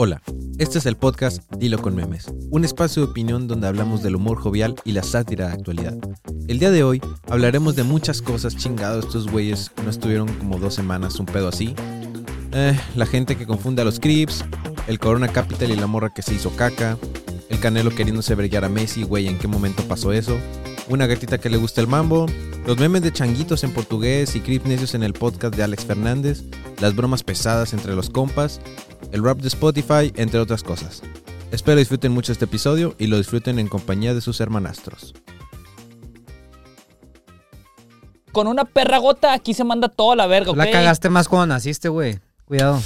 Hola, este es el podcast Dilo con Memes, un espacio de opinión donde hablamos del humor jovial y la sátira de actualidad. El día de hoy hablaremos de muchas cosas chingados, estos güeyes no estuvieron como dos semanas un pedo así. Eh, la gente que confunde a los Crips, el Corona Capital y la morra que se hizo caca, el Canelo queriéndose brillar a Messi, güey, ¿en qué momento pasó eso? Una gatita que le gusta el mambo, los memes de changuitos en portugués y Crip necios en el podcast de Alex Fernández, las bromas pesadas entre los compas, el rap de Spotify, entre otras cosas. Espero disfruten mucho este episodio y lo disfruten en compañía de sus hermanastros. Con una perra gota aquí se manda toda la verga, ¿ok? La cagaste más cuando naciste, güey. Cuidado.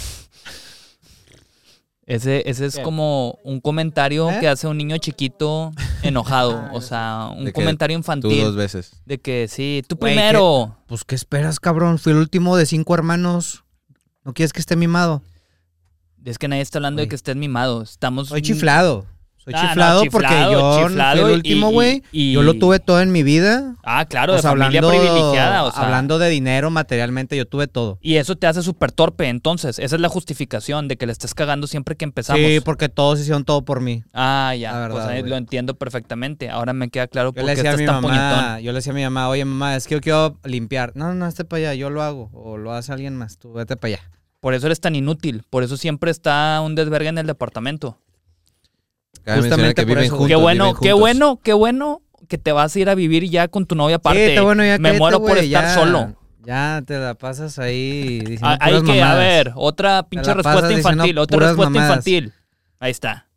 Ese, ese es ¿Qué? como un comentario ¿Eh? que hace un niño chiquito enojado. o sea, un De que comentario Tú infantil. dos veces. De que sí, tú Güey, primero. Pues, ¿qué esperas, cabrón? Fui el último de cinco hermanos. ¿No quieres que esté mimado? Es que nadie está hablando de que estés mimado. Estamos. Soy chiflado. Soy no, chiflado, porque yo chiflado fui el último, güey. y- Yo lo tuve todo en mi vida. Ah, claro, O de familia hablando, privilegiada. O sea, hablando de dinero, materialmente, yo tuve todo. Y eso te hace súper torpe. Entonces, esa es la justificación de que le estés cagando siempre que empezamos. Sí, porque todos hicieron todo por mí. Ah, ya. La verdad, pues lo entiendo perfectamente. Ahora me queda claro por qué estás mi tan mamá, yo le decía a mi mamá, oye mamá, es que yo quiero limpiar. No, no, este para allá, yo lo hago. O lo hace alguien más, tú vete para allá. Por eso eres tan inútil. Por eso siempre está un desvergue en el departamento. Cabe Justamente que por viven eso. juntos. qué bueno, viven qué bueno, qué bueno que te vas a ir a vivir ya con tu novia aparte. Sí, está bueno, ya Me muero por estar ya- solo. Ya te la pasas ahí diciendo Ah, Hay puras que, a ver, otra pinche respuesta infantil, otra respuesta mamadas. infantil. Ahí está.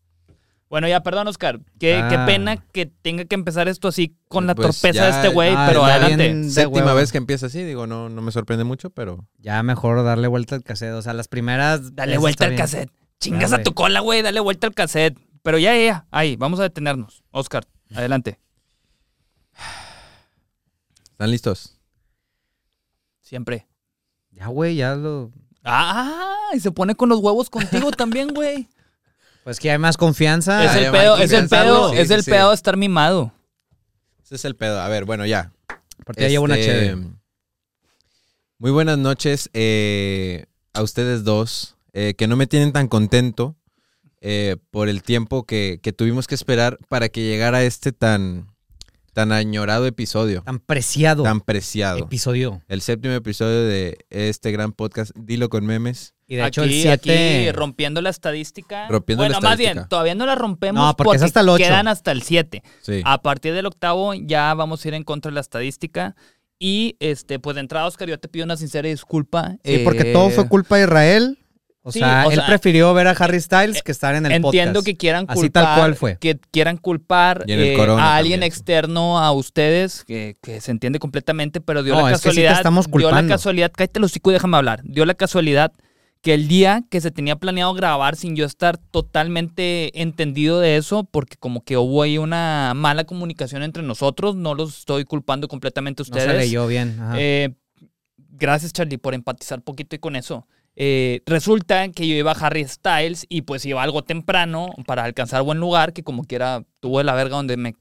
Bueno, ya, perdón, Oscar. Qué, qué Ah. pena que tenga que empezar esto así con la Pues torpeza ya- de este güey, Ah, pero adelante. Séptima huevo. vez que empieza así, digo, no, no me sorprende mucho, pero Ya mejor darle vuelta al cassette. O sea, las primeras. Dale vuelta al bien. cassette. Chingas a tu cola, güey. Dale vuelta al cassette. Pero ya, ya, ya. Ahí, vamos a detenernos. Oscar, adelante. ¿están listos? Siempre. Ya, güey, ya lo. Ah, y se pone con los huevos contigo también, güey. Pues que hay más confianza. es el pedo, es el pedo, Sí, es el sí. pedo de estar mimado. Ese es el pedo. A ver, bueno, ya. Aparte ya llevo una Este, chévere. Muy buenas noches eh, a ustedes dos, eh, que no me tienen tan contento eh, por el tiempo que, que tuvimos que esperar para que llegara este tan, tan añorado episodio, Tan preciado tan preciado. episodio. El séptimo episodio de este gran podcast, Dilo con Memes. Y de hecho, el aquí, 7. aquí rompiendo la estadística. Rompiendo bueno, la más estadística. bien, todavía no la rompemos No, porque es hasta el ocho. quedan hasta el 7. Sí. A partir del octavo ya vamos a ir en contra de la estadística. Y este, pues de entrada, Oscar, yo te pido una sincera disculpa. Sí, porque Eh, todo fue culpa de Israel. O sí, sea, o él sea, prefirió ver a Harry Styles que estar en el Entiendo podcast. que quieran Así culpar, tal cual fue. que quieran culpar eh, a alguien también. externo a ustedes, que, que se entiende completamente, pero dio No, la es que sí te casualidad, estamos dio la culpando. casualidad, cállate los hocico y déjame hablar, dio la casualidad que el día que se tenía planeado grabar sin yo estar totalmente entendido de eso, porque como que hubo ahí una mala comunicación entre nosotros, no los estoy culpando completamente a No ustedes. se leyó bien. ajá. Eh, gracias, Charlie, por empatizar poquito y con eso. Eh, resulta que yo iba a Harry Styles y pues iba algo temprano para alcanzar buen lugar, que como quiera tuvo de la verga donde me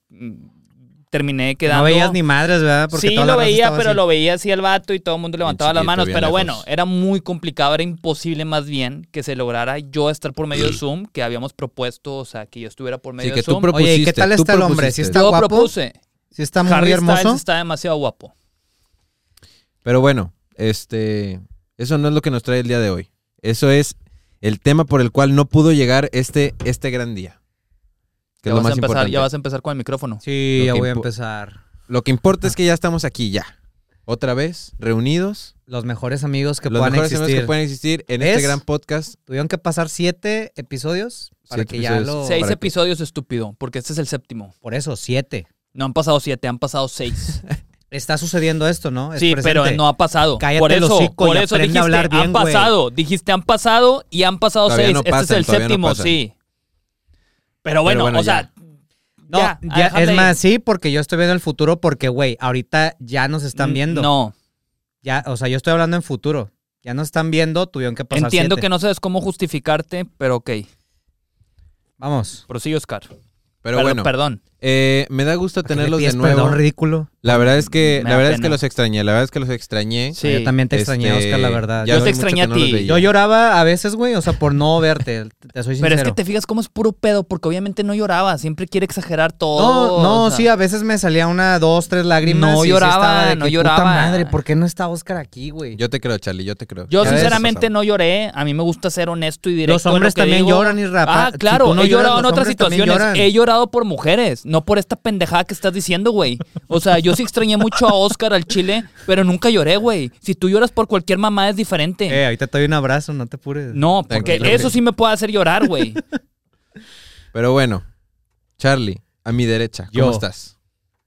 terminé quedando. no veías ni madres, ¿verdad? Porque sí, lo veía, pero así. lo veía así el vato y todo el mundo levantaba las manos. Pero lejos. bueno, era muy complicado, era imposible más bien que se lograra yo estar por medio de Zoom, que habíamos propuesto, o sea, que yo estuviera por medio Sí, que de tú Zoom. propusiste. Oye, ¿y qué tal tú está el hombre? ¿Sí está yo guapo? propuse. Sí está muy Harry hermoso. Styles está demasiado guapo. Pero bueno, este, eso no es lo que nos trae el día de hoy. Eso es el tema por el cual no pudo llegar este, este gran día. Que Ya es lo vas, a empezar, importante. ya vas a empezar con el micrófono. Sí, Lo ya voy a empezar. Lo que importa es que ya estamos aquí, ya. Otra vez, reunidos. Los mejores amigos que los puedan mejores amigos que pueden existir en este gran podcast. Tuvieron que pasar siete episodios para Siete que ya lo... Seis para que- episodios, estúpido, porque este es el séptimo. Por eso, siete. No han pasado siete, han pasado seis. Está sucediendo esto, ¿no? Es sí, presente. pero no ha pasado. Cállate por eso, hocico por eso dijiste, a hablar bien, han pasado. Dijiste, han pasado y han pasado Todavía seis. no este es el no séptimo, sí. Pero bueno, bueno, o sea, No, ya, ya, déjame es ir. más, sí, porque yo estoy viendo el futuro porque, güey, ahorita ya nos están viendo. No, Ya, o sea, yo estoy hablando en futuro. Ya nos están viendo, tuvieron que pasar entiendo siete. que no sabes cómo justificarte, pero ok. Vamos. Prosigue, Oscar. Pero Perdón, bueno, Perdón. Eh, me da gusto ¿Para qué le tenerlos de nuevo. perdón ridículo. La verdad es que, Me la da verdad es que los extrañé, la verdad es que los extrañé. Sí. Yo también te extrañé, Este, Oscar, la verdad. Yo te extrañé a ti. Yo lloraba a veces, güey, o sea, por no verte. Te soy sincero. Pero es que te fijas cómo es puro pedo, porque obviamente no lloraba, siempre quiere exagerar todo. No, no, o sea, sí, a veces me salía una, dos, tres lágrimas. No y sí lloraba, estaba de no que, lloraba. Puta madre, ¿por qué no está Oscar aquí, güey? Yo te creo, Charlie, yo te creo. Yo sinceramente no lloré, a mí me gusta ser honesto y directo. Los en lo hombres que también digo. lloran, Isra. Pa- Ah, si claro, tú no he llorado en otras situaciones. He llorado por mujeres, no por esta pendejada que estás diciendo, güey. O sea, yo sí extrañé mucho a Oscar al chile, pero nunca lloré, güey. Si tú lloras por cualquier mamá es diferente. Eh, ahorita te doy un abrazo, no te apures. no, porque Tranquilo. eso sí me puede hacer llorar, güey. Pero bueno, Charlie, a mi derecha, ¿cómo Yo. estás?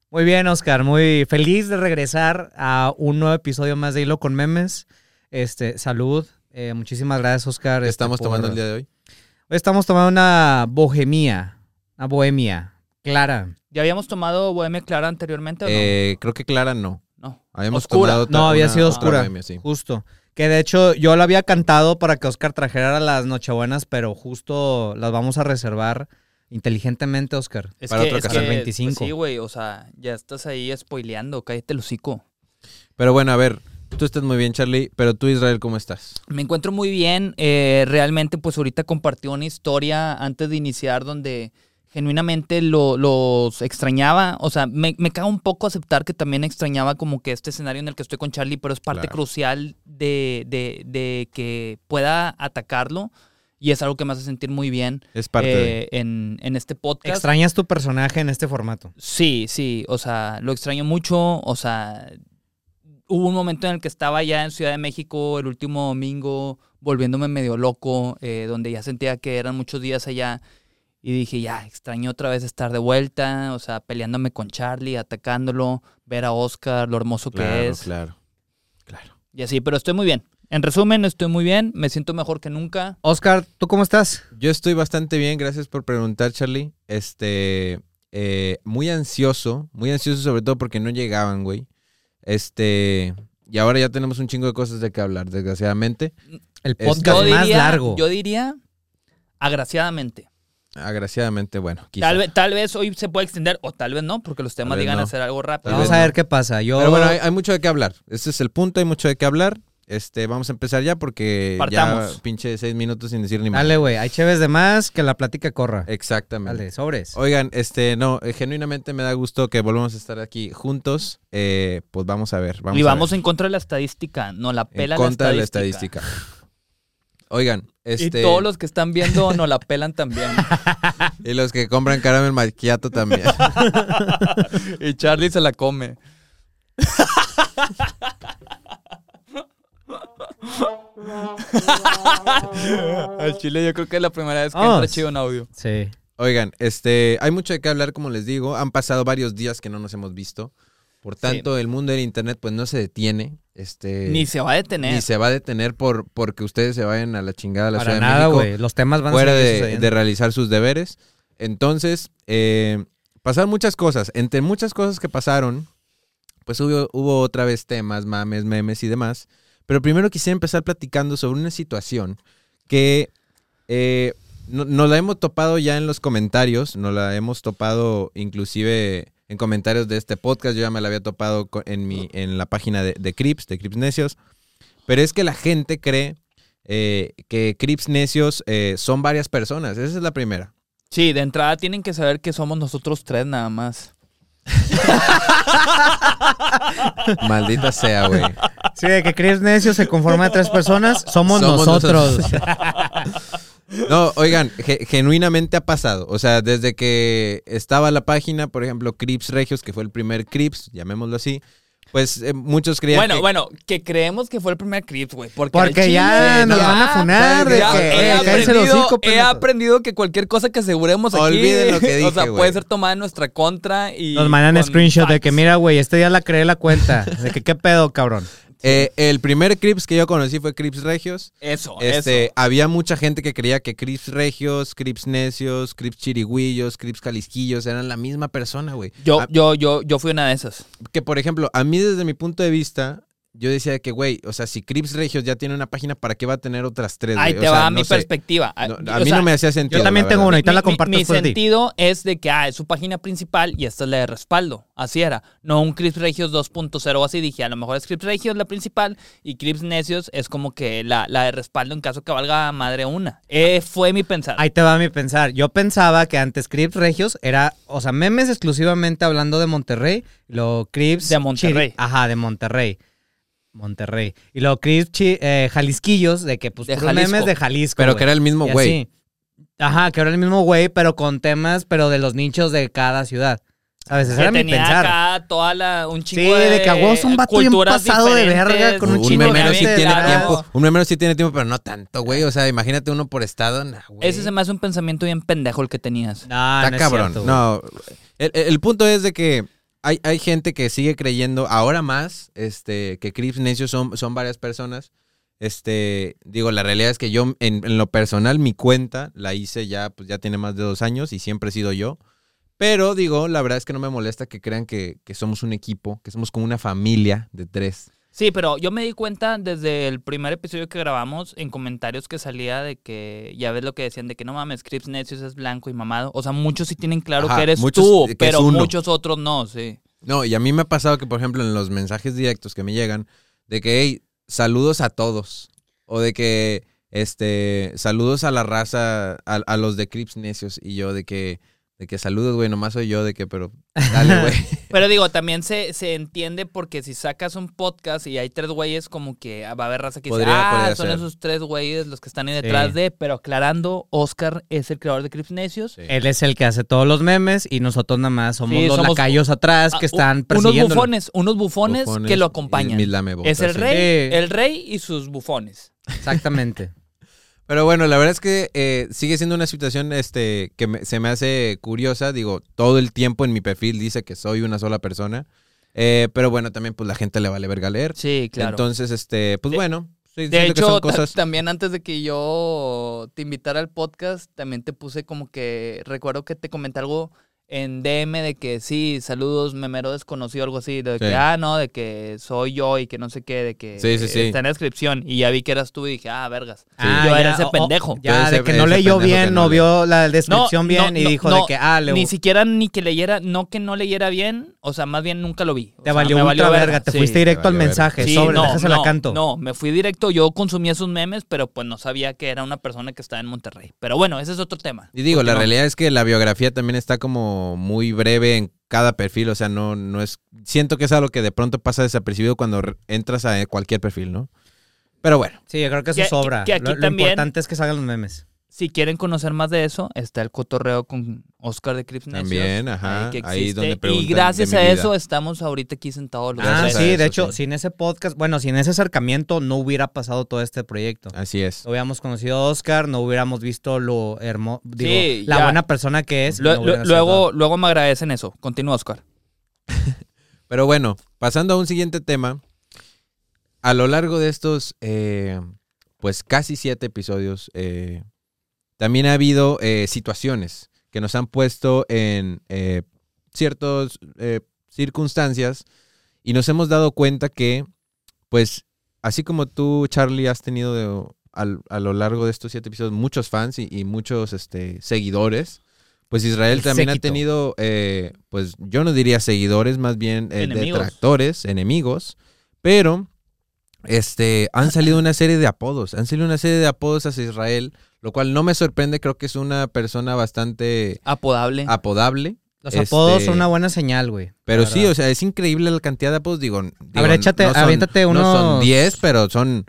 Muy bien, Oscar. Muy feliz de regresar a un nuevo episodio más de Hilo con Memes. Este, salud. Eh, muchísimas gracias, Oscar. ¿Qué este, estamos por- tomando el día de hoy? Hoy estamos tomando una bohemia. Una bohemia. Clara. ¿Ya habíamos tomado Bohemia Clara anteriormente o no? Eh, creo que Clara no. no. Habíamos Oscura. tomado otra- No, había una- sido otra oscura. bohemia, sí. Justo. Que de hecho yo lo había cantado para que Oscar trajera las Nochebuenas, pero justo las vamos a reservar inteligentemente, Oscar. Es Para que, otro es canal. que, 25. pues sí, güey, o sea, ya estás ahí spoileando, cállate el hocico. Pero bueno, a ver, tú estás muy bien, Charlie, pero tú, Israel, ¿cómo estás? Me encuentro muy bien. eh, realmente, pues ahorita compartí una historia antes de iniciar donde genuinamente lo- los extrañaba. O sea, me, me caga un poco aceptar que también extrañaba como que este escenario en el que estoy con Charlie, pero es parte Claro. crucial de, de- de que pueda atacarlo. Y es algo que me hace sentir muy bien Es parte de... eh, en, en este podcast. Extrañas tu personaje en este formato. Sí, sí, o sea, lo extraño mucho, o sea, hubo un momento en el que estaba ya en Ciudad de México el último domingo, volviéndome medio loco, eh, donde ya sentía que eran muchos días allá y dije, ya, extraño otra vez estar de vuelta, o sea, peleándome con Charlie, atacándolo, ver a Oscar, lo hermoso que Claro, es, claro, claro. y así, pero estoy muy bien. En resumen, estoy muy bien, me siento mejor que nunca. Oscar, ¿tú cómo estás? Yo estoy bastante bien, gracias por preguntar, Charlie. Este, eh, muy ansioso, muy ansioso sobre todo porque no llegaban, güey. Este, y ahora ya tenemos un chingo de cosas de qué hablar, desgraciadamente. El Este- podcast más largo. yo diría, agraciadamente. Agraciadamente, bueno, quizá. Tal vez, tal vez hoy se puede extender o tal vez no, porque los temas digan no. hacer algo rápido. Vamos a no. ver qué pasa. Yo, Pero bueno, hay, hay mucho de qué hablar. Ese es el punto, hay mucho de qué hablar. Este, vamos a empezar ya porque Partamos. ya pinche seis minutos sin decir ni más. Dale, güey. Hay chéves de más que la plática corra. Exactamente. Dale, sobres. Oigan, este, no, eh, genuinamente me da gusto que volvamos a estar aquí juntos. Eh, pues vamos a ver. Vamos y a vamos ver. en contra de la estadística, no la En pela contra la de la estadística. Oigan, este, Y todos los que están viendo no la pelan también. y los que compran caramel macchiato también. y Charlie se la come. Al chile yo creo que es la primera vez que Vamos. entra chido en audio. Sí. Oigan, este, hay mucho de qué hablar, como les digo. Han pasado varios días que no nos hemos visto. Por tanto, el mundo del internet pues no se detiene. Este, Ni se va a detener. ni se va a detener por porque ustedes se vayan a la chingada a la Para Ciudad de nada, México. güey. Los temas van fuera a de, de realizar sus deberes. Entonces, eh, pasaron muchas cosas. Entre muchas cosas que pasaron, pues hubo, hubo otra vez temas, mames, memes y demás. Pero primero quisiera empezar platicando sobre una situación que eh, no- nos la hemos topado ya en los comentarios, nos la hemos topado inclusive en comentarios de este podcast, yo ya me la había topado en, mi, en la página de, de Crips, de Crips Necios, pero es que la gente cree eh, que Crips Necios eh, son varias personas, esa es la primera. Sí, de entrada tienen que saber que somos nosotros tres nada más. Maldita sea, güey. Sí, de que crees necio se conforma de tres personas. Somos, Somos nosotros. No, oigan, ge- genuinamente ha pasado. O sea, desde que estaba la página, por ejemplo, Crips Regios, que fue el primer Crips, llamémoslo así, pues eh, muchos creían Bueno, que... bueno, que creemos que fue el primer Crips, güey. Porque, ya chile, nos van a funar de ya que, he, eh, aprendido, hocico, he pendejos. aprendido que cualquier cosa que aseguremos aquí Olviden lo que o sea, güey. puede ser tomada en nuestra contra y Nos mandan screenshot de que, facts. mira, güey, este día la creé la cuenta. De que, ¿qué pedo, cabrón? Eh, el primer Crips que yo conocí fue Crips Regios. Eso, Este, eso. había mucha gente que creía que Crips Regios, Crips Necios, Crips Chirigüillos, Crips Jalisquillos eran la misma persona, güey. Yo, Ah, yo, yo, yo fui una de esas. que por ejemplo, a mí desde mi punto de vista, yo decía que, güey, o sea, si Crips Regios ya tiene una página, ¿para qué va a tener otras tres? Ahí te O sea, va no mi sé. perspectiva. No, O a mí sea, no me hacía sentido. Yo también la tengo una, ahorita mi, la comparto mi ti. sentido es de que ah, es su página principal y esta es la de respaldo. Así era. No un Crips Regios 2.0 así. Dije, a lo mejor es Crips Regios la principal y Crips Necios es como que la, la de respaldo en caso que valga madre una. Eh, fue mi pensar. Ahí te va mi pensar. Yo pensaba que antes Crips Regios era, o sea, memes exclusivamente hablando de Monterrey, lo Crips De Monterrey. Chiri- Ajá, de Monterrey. Monterrey. Y luego Chi- eh, Jalisquillos, de que pues De puros Jalisco. memes de Jalisco. Pero güey. que era el mismo Y güey. así. Ajá, que era el mismo güey, pero con temas, pero de los nichos de cada ciudad. ¿Sabes? Ese que era mi tenía pensar. acá toda la, un Sí, chingo de, de que a es un vato bien culturas pasado de diferentes. verga con un Un, chingo de memero sí gente, tiene claro. tiempo. Un memero sí tiene tiempo, pero no tanto, güey. O sea, imagínate uno por estado. nah, güey. Ese se me hace un pensamiento bien pendejo el que tenías. No, Está no es cabrón. cierto, güey. no, el, el punto es de que hay, hay gente que sigue creyendo, ahora más, este, que Crips Necios son, son varias personas. Este, digo, la realidad es que yo, en, en lo personal, mi cuenta la hice ya, pues ya tiene más de dos años y siempre he sido yo. Pero digo, la verdad es que no me molesta que crean que, que somos un equipo, que somos como una familia de tres. Sí, pero yo me di cuenta desde el primer episodio que grabamos en comentarios que salía de que ya ves lo que decían de que no mames, Crips Necios es blanco y mamado. O sea, muchos sí tienen claro Ajá, que eres muchos, tú, que pero muchos otros no, sí. No, y a mí me ha pasado que, por ejemplo, en los mensajes directos que me llegan, de que, hey, saludos a todos. O de que, este, saludos a la raza, a, a los de Crips Necios. Y yo de que, de que saludos, güey, nomás soy yo, de que, pero, dale, güey. Pero digo, también se, se entiende porque si sacas un podcast y hay tres güeyes, como que va a haber raza que dice, Podría- ah, podría son ser. esos tres güeyes los que están ahí detrás Sí. de, pero aclarando, Oscar es el creador de Crips Necios. Sí. Él es el que hace todos los memes y nosotros nada más somos Sí, los somos- lacayos atrás que Ah, están unos persiguiendo. bufones, unos bufones, Bufones que lo y acompañan. Es el rey, Sí. el rey y sus bufones. Exactamente. Pero bueno, la verdad es que eh, sigue siendo una situación este, que me- se me hace curiosa. Digo, todo el tiempo en mi perfil dice que soy una sola persona. Eh, pero bueno, también pues la gente le vale verga leer. Sí, claro. Entonces, este, pues De- bueno. sí, de hecho, cosas... también antes de que yo te invitara al podcast, también te puse como que, recuerdo que te comenté algo en DM de que sí, saludos, memero desconocido, algo así, de que, Sí. ah, no, de que soy yo y que no sé qué, de que Sí, sí, sí. está en la descripción. Y ya vi que eras tú y dije, ah, vergas. Ah, yo era ese pendejo. Ya, Ese- de que no leyó bien, no vio la descripción No, bien no, y no, dijo no, de que, ah, le Ni siquiera ni que leyera, no que no leyera bien, o sea, más bien nunca lo vi. O te sea, valió me verga, te sí. fuiste directo al mensaje, Sí, sobre, no, déjasela no, canto. No, me fui directo. Yo consumía sus memes, pero pues no sabía que era una persona que estaba en Monterrey. Pero bueno, ese es otro tema. Y digo, la realidad es que la biografía también está como muy breve en cada perfil, o sea, no, no es... Siento que es algo que de pronto pasa desapercibido cuando re- entras a cualquier perfil, ¿no? Pero bueno, Sí, yo creo que eso Que- sobra. que aquí lo, lo importante es que salgan los memes. Si quieren conocer más de eso, está el cotorreo con Oscar de Crips También, ajá, que ahí donde y gracias a eso vida. estamos ahorita aquí sentados los Ah, sí, eso, de hecho, sí. sin ese podcast, bueno, sin ese acercamiento no hubiera pasado todo este proyecto. así es. No hubiéramos conocido a Oscar, no hubiéramos visto lo hermoso, digo, Sí, la ya. buena persona que es. No luego, luego me agradecen eso. Continúa, Oscar. Pero bueno, pasando a un siguiente tema, a lo largo de estos, eh, pues casi siete episodios, eh, también ha habido eh, situaciones que nos han puesto en eh, ciertas eh, circunstancias y nos hemos dado cuenta que, pues, así como tú, Charlie, has tenido de- al- a lo largo de estos siete episodios muchos fans y, y muchos este, seguidores, pues Israel El también ha tenido, eh, pues yo no diría seguidores, más bien eh, Enemigos. detractores, enemigos, pero este, han salido una serie de apodos, han salido una serie de apodos hacia Israel, lo cual no me sorprende, creo que es una persona bastante Apodable. apodable. Los este, apodos son una buena señal, güey. Pero sí, o sea, es increíble la cantidad de apodos. Digo, digo, ver, échate- no son, aviéntate No son unos- 10, pero son,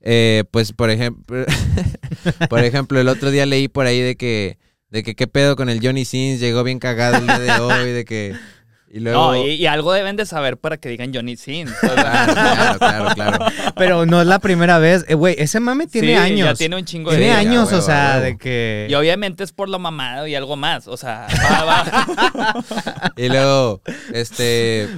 eh, pues, por ejemplo, por ejemplo, el otro día leí por ahí de que, de que qué pedo con el Johnny Sins, llegó bien cagado el día de hoy, de que, y luego... No, y, y algo deben de saber para que digan Johnny sea, Claro, claro, claro. Pero no es la primera vez. Eh, Güey, ese mame tiene sí, años. Ya tiene un chingo de Tiene Sí, años, o sea, de que... Y obviamente es por lo mamado y algo más. O sea, va, va. Y luego, este,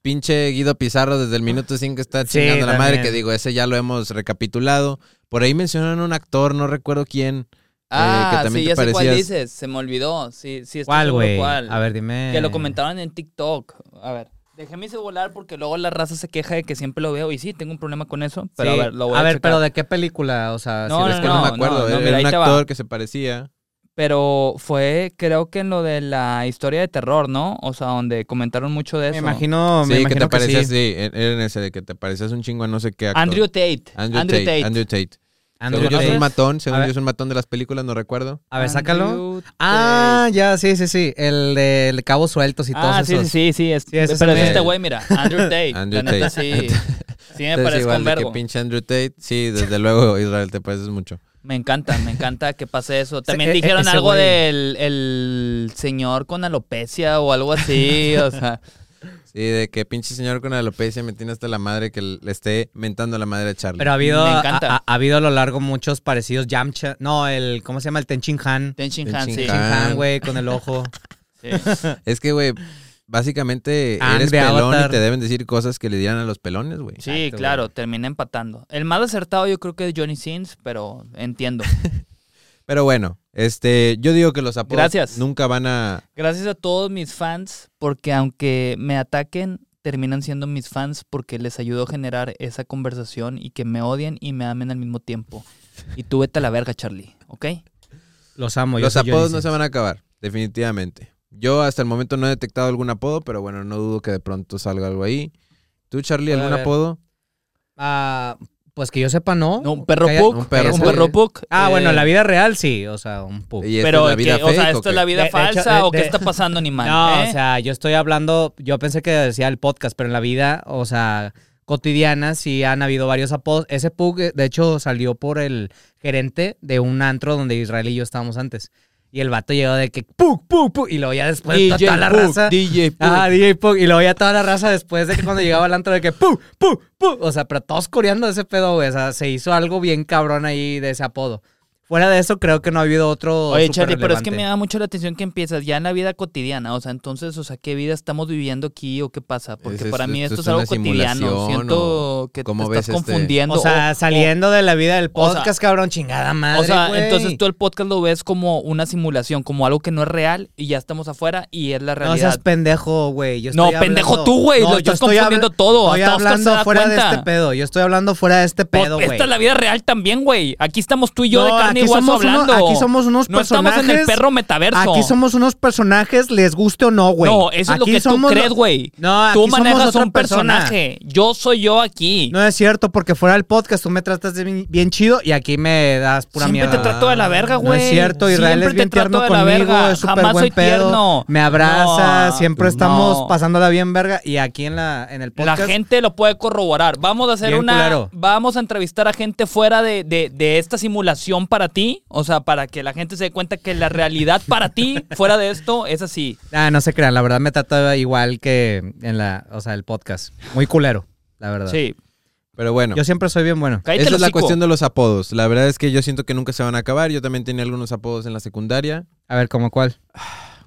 pinche Guido Pizarro desde el minuto 5 está Sí, chingando a la madre, que digo, ese ya lo hemos recapitulado. Por ahí mencionaron un actor, no recuerdo quién. Ah, que también sí, ya sé cuál dices. Se me olvidó. Sí, sí, estoy ¿Cuál, güey? A ver, dime. Que lo comentaron en TikTok. A ver. Dejé mi celular porque luego la raza se queja de que siempre lo veo. Y sí, tengo un problema con eso. Pero Sí. a ver, lo voy a, a ver, checar. pero ¿de qué película? O sea, No, si es que no, no, me acuerdo. no, era un actor que se parecía. Pero fue, creo que en lo de la historia de terror, ¿no? O sea, donde comentaron mucho de Me eso. imagino, me sí, que imagino te parecías, sí. sí, era en ese de que te parecías un chingo a no sé qué actor. Andrew Tate. Andrew, Andrew Tate. Tate. Andrew Tate. Andrew según yo es un matón, según yo es un matón de las películas, no recuerdo. A ver, sácalo. Andrew Ah, ya, sí, sí, sí. El de, el cabos sueltos y Ah, sí, esos. sí, sí, sí. Es, Sí, pero es es el- este güey, mira. Andrew Tate. Andrew la neta, Tate. sí. Sí me Entonces, parece igual un de que pinche Andrew Tate. Sí, desde luego, Israel, te pareces mucho. Me encanta, me encanta que pase eso. También e- dijeron ese algo güey. del el señor con alopecia o algo así, o sea. Sí, de que pinche señor con alopecia me tiene hasta la madre que le esté mentando a la madre de Charlie. Pero ha habido, Me ha, encanta. ha- ha habido a lo largo muchos parecidos. Yamcha. No, el. ¿Cómo se llama? El Tenchin Han. Ten Shin Ten Han, sí. Han. Tenchin Han, güey, con el ojo. sí. Es que, güey, básicamente Ang eres de pelón Avatar. y te deben decir cosas que le dieran a los pelones, güey. Sí, Exacto, claro, termina empatando. El más acertado yo creo que es Johnny Sins, pero entiendo. Pero bueno, este, yo digo que los apodos Gracias. nunca van a... Gracias a todos mis fans, porque aunque me ataquen, terminan siendo mis fans porque les ayudo a generar esa conversación y que me odien y me amen al mismo tiempo. Y tú vete a la verga, Charlie, ¿ok? Los amo. yo Los soy apodos no se van a acabar, definitivamente. Yo hasta el momento no he detectado algún apodo, pero bueno, no dudo que de pronto salga algo ahí. ¿Tú, Charlie, algún apodo? Ah, pues que yo sepa, no. No, un perro haya- pug, un perro un pug. perro pug. Ah, eh, bueno, en la vida real sí. O sea, un pug. ¿Y esta Pero es la que- vida o sea, ¿esto es la vida De- de falsa de- o qué de- está pasando, animal? No, eh? o sea, yo estoy hablando, yo pensé que decía el podcast, pero en la vida, o sea, cotidiana sí han habido varios apodos. Ese Pug, eh, de hecho, salió por el gerente de un antro donde Israel y yo estábamos antes. Y el vato llegó de que Pug, Pug. Y luego ya después toda- toda la raza. DJ Pug. Ah, DJ Pug. Y luego ya toda la raza después de que cuando llegaba al antro de que Pug, Pug, Pug. O sea, pero todos coreando ese pedo, güey. O sea, se hizo algo bien cabrón ahí de ese apodo. Fuera de eso, creo que no ha habido otro. Oye, Charlie, pero es que me da mucho la atención que empiezas ya en la vida cotidiana. O sea, entonces, o sea, ¿qué vida estamos viviendo aquí o qué pasa? Porque Es- para es- mí esto es es algo cotidiano. Siento que te estás este- confundiendo. O sea, saliendo de la vida del o sea- podcast, cabrón, chingada madre. O sea, entonces tú el podcast lo ves como una simulación, como algo que no es real y ya estamos afuera y es la No realidad. seas pendejo, güey. No, pendejo tú, güey, lo yo estás estoy confundiendo todo, Estoy hasta hablando fuera de este pedo. Yo estoy hablando fuera de este Pues, pedo, güey. esta es la vida real también, güey. Aquí estamos tú y yo de No, carne aquí somos uno- hablando. aquí somos unos No estamos en el personajes- perro metaverso. Aquí somos unos personajes, les guste o no, güey. No, eso es lo que tú somos- crees, güey. No, aquí Tú somos manejas otra un persona. personaje. Yo soy yo aquí. No es cierto, porque fuera del podcast tú me tratas de bien, bien chido y aquí me das pura Siempre mierda. te trato de la verga, No güey. es cierto, Israel Siempre es bien tierno la conmigo, verga. es súper buen soy pedo. tierno. Me abraza, No, siempre estamos no. pasándola bien verga y aquí en la en el La podcast gente lo puede corroborar. Vamos a hacer Bien una. culero. Vamos a entrevistar a gente fuera de, de- de esta simulación para ti. O sea, para que la gente se dé cuenta que la realidad para ti, fuera de esto, es así. Ah, no se crean, la verdad me trata igual que en la, o sea, el podcast. Muy culero, la verdad. Sí. Pero bueno, Yo siempre soy bien bueno. Cállate esa es la hocico. cuestión de los apodos. La verdad es que yo siento que nunca se van a acabar. Yo también tenía algunos apodos en la secundaria. A ver, ¿cómo cuál?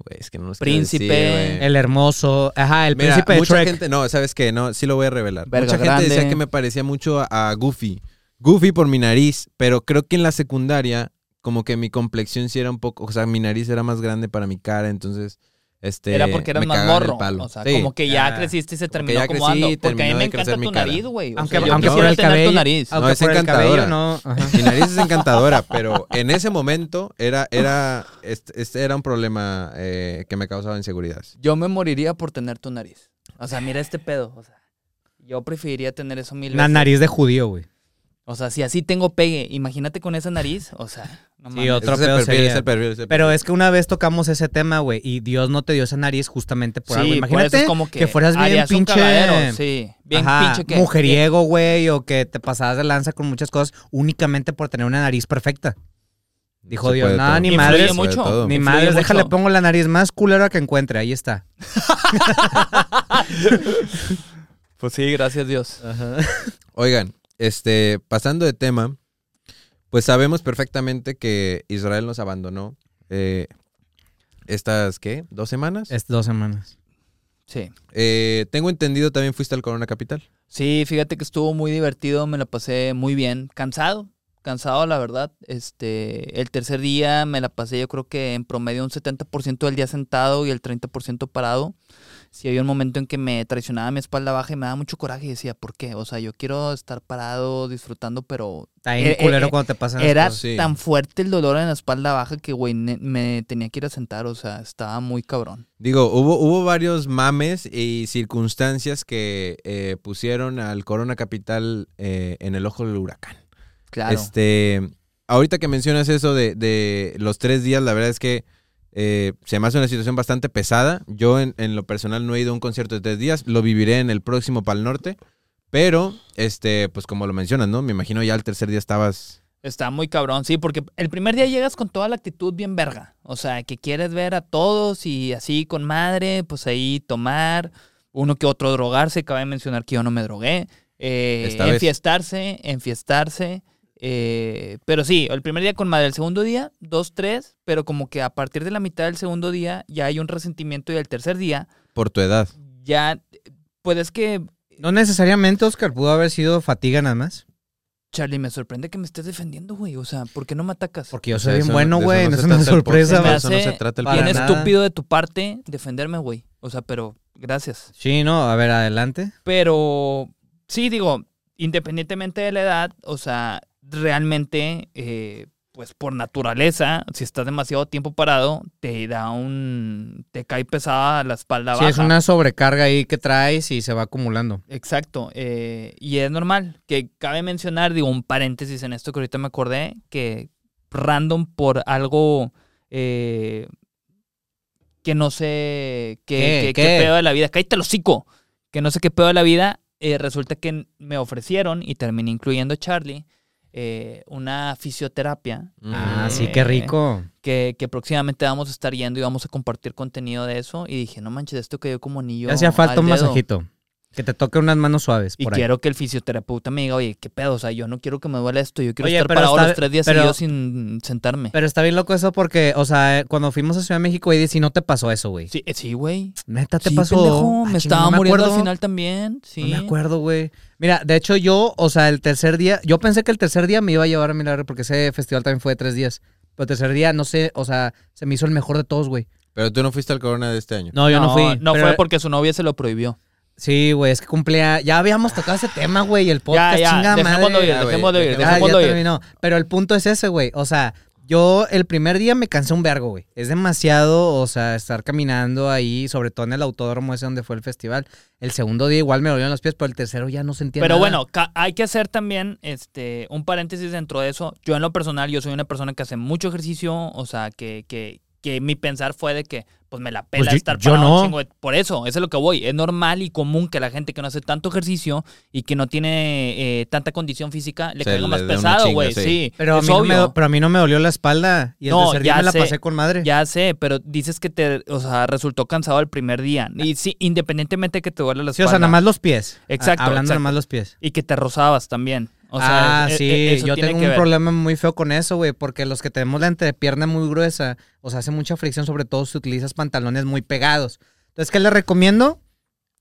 Güey, es que no Príncipe. decir. El hermoso, ajá, el Mira, príncipe de mucha Shrek. gente, no, ¿sabes qué? No, sí lo voy a revelar. Verga mucha gente decía que me parecía mucho a, a Goofy. Goofy por mi nariz, pero creo que en la secundaria como que mi complexión sí era un poco, o sea, mi nariz era más grande para mi cara, entonces este Era porque eras más morro. palo. O sea, Sí. como que ya Ah. creciste y se terminó ya crecí, acomodando. Porque a mí terminó me encanta tu nariz, güey. Aunque, sea, yo aunque por el tener cabello, tu nariz. aunque No, es por el encantadora. cabello no. ajá. Mi nariz es encantadora, pero en ese momento era, era, este, este era un problema eh, que me causaba inseguridades. Yo me moriría por tener tu nariz. O sea, mira este pedo. O sea, yo preferiría tener eso mil Una veces. nariz de judío, güey. O sea, si así tengo pegue, imagínate con esa nariz. O sea, no Sí, mames. otro Ese pedo perfil, sería. perfil, Pero es que una vez tocamos ese tema, güey, y Dios no te dio esa nariz justamente por Sí, algo. por Imagínate eso es como que, que fueras bien un pinche cagadero, sí, bien ajá, pinche que mujeriego, güey, o que te pasabas de lanza con muchas cosas únicamente por tener una nariz perfecta. Dijo Se Dios, nada, todo. ni madres. Mucho. Ni madres, déjale pongo la nariz más culera que encuentre, ahí está. Pues sí, gracias Dios. Oigan, este, pasando de tema, pues sabemos perfectamente que Israel nos abandonó eh, estas, ¿qué? ¿Dos semanas? Es dos semanas. Sí. Eh, tengo entendido también fuiste al Corona Capital. Sí, fíjate que estuvo muy divertido, me la pasé muy bien. Cansado, cansado, la verdad. Este, el tercer día me la pasé yo creo que en promedio un 70% del día sentado y el 30% parado. Si había un momento en que me traicionaba mi espalda baja y me daba mucho coraje y decía, ¿por qué? O sea, yo quiero estar parado disfrutando, pero Está bien Eh, culero eh, cuando te pasan las era cosas. sí. tan fuerte el dolor en la espalda baja que, güey, me tenía que ir a sentar. O sea, estaba muy cabrón. Digo, hubo, hubo varios mames y circunstancias que eh, pusieron al Corona Capital eh, en el ojo del huracán. Claro. Este, ahorita que mencionas eso de, de los tres días, la verdad es que eh, se me hace una situación bastante pesada. Yo en, en lo personal no he ido a un concierto de tres días, lo viviré en el próximo Pal Norte, pero, este, pues como lo mencionas, ¿no? Me imagino ya el tercer día estabas... Está muy cabrón, sí, porque el primer día llegas con toda la actitud bien verga. O sea, que quieres ver a todos y así con madre, pues ahí tomar, uno que otro drogarse. Cabe mencionar que yo no me drogué. eh, enfiestarse, enfiestarse. Eh, pero sí, el primer día con madre, el segundo día, dos, tres, pero como que a partir de la mitad del segundo día ya hay un resentimiento y el tercer día Por tu edad. ya, pues es que, No necesariamente, Oscar, pudo haber sido fatiga nada más. Charlie, me sorprende que me estés defendiendo, güey. O sea, ¿por qué no me atacas? Porque yo soy bien no- bueno, güey. no es una sorpresa, güey. eso no se trata el Bien estúpido de tu parte defenderme, güey. O sea, pero gracias. Sí, no, a ver, adelante. Pero sí, digo, independientemente de la edad, o sea, realmente, eh, pues por naturaleza, si estás demasiado tiempo parado, te da un. te cae pesada la espalda Sí, baja. es una sobrecarga ahí que traes y se va acumulando. Exacto. eh, y es normal. Que cabe mencionar, digo, un paréntesis en esto que ahorita me acordé, que random por algo eh, que no sé qué, ¿Qué? qué- ¿Qué? qué pedo de la vida. Cállate el hocico. Que no sé qué pedo de la vida. eh, resulta que me ofrecieron, y terminé incluyendo a Charlie, eh, una fisioterapia Ah, Eh, sí, qué rico. que, que próximamente vamos a estar yendo y vamos a compartir contenido de eso. Y dije, no manches, esto cayó como anillo. Hacía falta al un dedo. masajito. Que te toque unas manos suaves. Y por ahí. quiero que el fisioterapeuta me diga, oye, ¿qué pedo? O sea, yo no quiero que me duele esto. Yo quiero Oye, estar parado está- los tres días pero- seguidos sin sentarme. Pero está bien loco eso porque, o sea, cuando fuimos a Ciudad de México, güey, si no te pasó eso, güey. Sí, eh, sí, güey. Neta, te Sí, pasó. pendejo, Ah, me estaba no me muriendo al acuerdo. final también. Sí. No me acuerdo, güey. Mira, de hecho yo, o sea, el tercer día, yo pensé que el tercer día me iba a llevar a Milagro porque ese festival también fue de tres días. Pero el tercer día, no sé, o sea, se me hizo el mejor de todos, güey. Pero tú no fuiste al Corona de este año. No, yo no, fui. No pero- fue porque su novia se lo prohibió. Sí, güey, es que cumplía. Ya habíamos tocado ese tema, güey, el podcast, ya, chinga dejémoslo madre. ir, Ya, dejémoslo ir, ya, Ya, ya dejémoslo ir. terminó. Pero el punto es ese, güey. O sea, yo el primer día me cansé un vergo, güey. Es demasiado, o sea, estar caminando ahí, sobre todo en el autódromo ese donde fue el festival. El segundo día igual me dolían los pies, pero el tercero ya no sentía Pero nada. bueno, hay que hacer también este un paréntesis dentro de eso. Yo en lo personal, yo soy una persona que hace mucho ejercicio, o sea, que, que, que mi pensar fue de que pues me la pela Pues yo- estar yo no. chingo de- Por eso, eso es lo que voy. Es normal y común que la gente que no hace tanto ejercicio y que no tiene eh, tanta condición física le Se caiga le más pesado, güey. sí. Sí, Pero a, mí no me, pero a mí no me dolió la espalda. Y el No, tercer día ya me la sé. pasé con madre. Ya sé, pero dices que te, o sea, resultó cansado el primer día. Y sí, independientemente de que te duele la sí, espalda. o sea, nada más los pies. Exacto, A- Hablando exacto. nada más los pies. Y que te rozabas también. O sea, ah, e- sí, e- eso yo tengo un ver. problema muy feo con eso, güey, porque los que tenemos la entrepierna muy gruesa, o sea, hace mucha fricción, sobre todo si utilizas pantalones muy pegados. Entonces, ¿qué les recomiendo?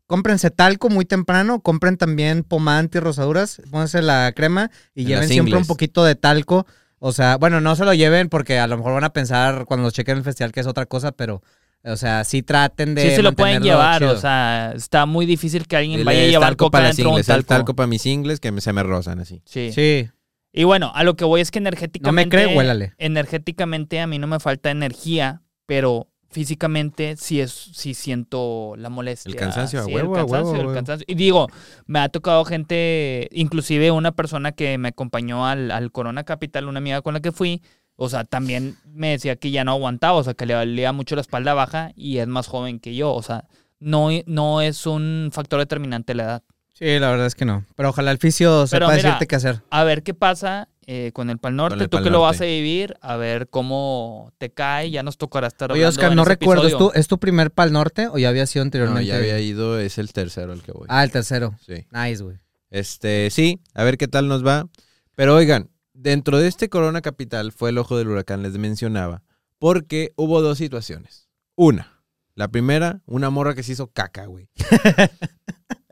Cómprense talco muy temprano, compren también pomada antirrosaduras, pónganse la crema y En lleven siempre un poquito de talco. O sea, bueno, no se lo lleven porque a lo mejor van a pensar cuando los chequen en el festival que es otra cosa, pero, o sea, sí traten de. Sí se lo pueden llevar, chido. o sea, está muy difícil que alguien vaya a llevar coca para dentro de un talco. talco para mis ingles que me- se me rozan así. Sí. Sí. Y bueno, a lo que voy es que energéticamente... cree, huélale. Energéticamente a mí no me falta energía, pero físicamente sí es sí siento la molestia. El cansancio, a sí, huevo, el cansancio, huevo, el cansancio. Y digo, me ha tocado gente, inclusive una persona que me acompañó al, al Corona Capital, una amiga con la que fui, o sea, también me decía que ya no aguantaba, o sea, que le valía mucho la espalda baja y es más joven que yo, o sea, no, no es un factor determinante la edad. Sí, la verdad es que no. Pero ojalá el fisio sepa mira, decirte qué hacer. A ver qué pasa eh, con el Pal Norte, el tú Pal que lo vas a vivir, a ver cómo te cae, ya nos tocará estar Oye, Oscar, en no ese recuerdo, ¿es tu. ¿es tu primer Pal Norte o ya había sido No, anteriormente? ya había ido, es el tercero al que voy. Ah, el tercero. Sí. Nice, güey. Este, sí, a ver qué tal nos va. Pero oigan, dentro de este Corona Capital fue el ojo del huracán, les mencionaba, porque hubo dos situaciones. Una, la primera, una morra que se hizo caca, güey.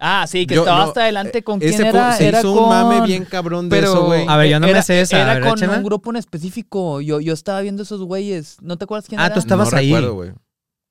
Ah, sí, que Yo- estaba no, hasta adelante con Ese quién era. se era hizo con... un mame bien cabrón de Pero, eso, güey. A ver, yo no me era- sé esa, Era ver, con un grupo en específico. Yo, yo estaba viendo esos güeyes. ¿No te acuerdas quién Ah, era? tú estabas no ahí. recuerdo, güey.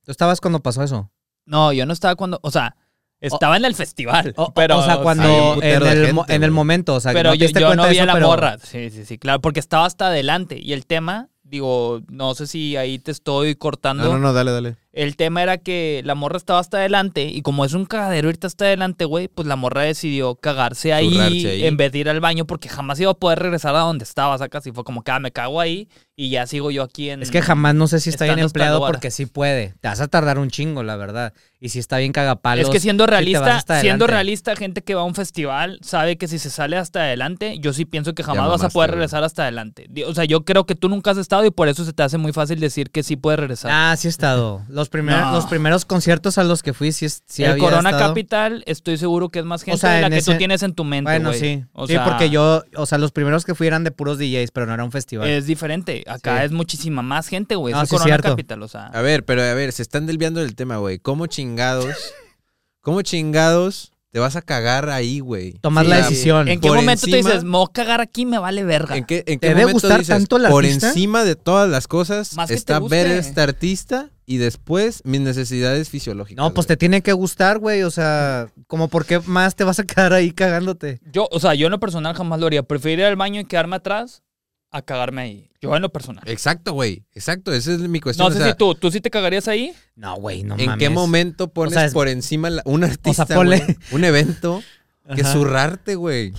Tú estabas cuando pasó eso. No, yo no estaba cuando. O sea, estaba en el festival. O, pero, o sea, cuando en el, gente, mo- en el güey. momento, o sea, Pero no te yo, yo no vi a la pero- morra. Sí, sí, sí, claro. Porque estaba hasta adelante. Y el tema, digo, no sé si ahí te estoy cortando. No, no, no, dale, dale. El tema era que la morra estaba hasta adelante y como es un cagadero irte hasta adelante, güey, pues la morra decidió cagarse ahí, ahí. en vez de ir al baño porque jamás iba a poder regresar a donde estaba, sacas. Y fue como que, ah, me cago ahí y ya sigo yo aquí en... Es que jamás no sé si está bien empleado porque sí puede. Te vas a tardar un chingo, la verdad. Y si está bien cagapalos. Es que siendo realista, siendo realista, gente que va a un festival sabe que si se sale hasta adelante, yo sí pienso que jamás vas a poder regresar hasta adelante. O sea, yo creo que tú nunca has estado y por eso se te hace muy fácil decir que sí puedes regresar. Ah, sí he estado. Los, primer- No. los primeros conciertos a los que fui sí, sí el había Corona estado. Capital, estoy seguro que es más gente sea, de la que tú tienes en tu mente, Bueno, sí. O sí, sea, porque yo, o sea, los primeros que fui eran de puros DJs, pero no era un festival. Es diferente. Acá Sí. es muchísima más gente, güey. No, es el sí Corona cierto. Capital, o sea. A ver, pero a ver, se están desviando del tema, güey. ¿Cómo chingados? ¿Cómo chingados te vas a cagar ahí, güey? Tomar Sí, la o decisión. ¿En qué por momento te dices, me voy a cagar aquí me vale verga? ¿En qué, en ¿Te qué debe momento gustar dices, tanto el por artista? encima de todas las cosas Más te está ver este artista y después mis necesidades fisiológicas? No, pues güey? te tiene que gustar, güey. O sea, como por qué más te vas a quedar ahí cagándote. Yo, o sea, yo en lo personal jamás lo haría. Preferiría ir al baño y quedarme atrás a cagarme ahí. Yo en lo personal. Exacto, güey. Exacto, esa es mi cuestión. No o sé sea, si tú, ¿tú sí te cagarías ahí? No, güey, no ¿En mames. qué momento pones sea, es- por encima la- un artista, ponle- güey, un evento, que zurrarte, güey?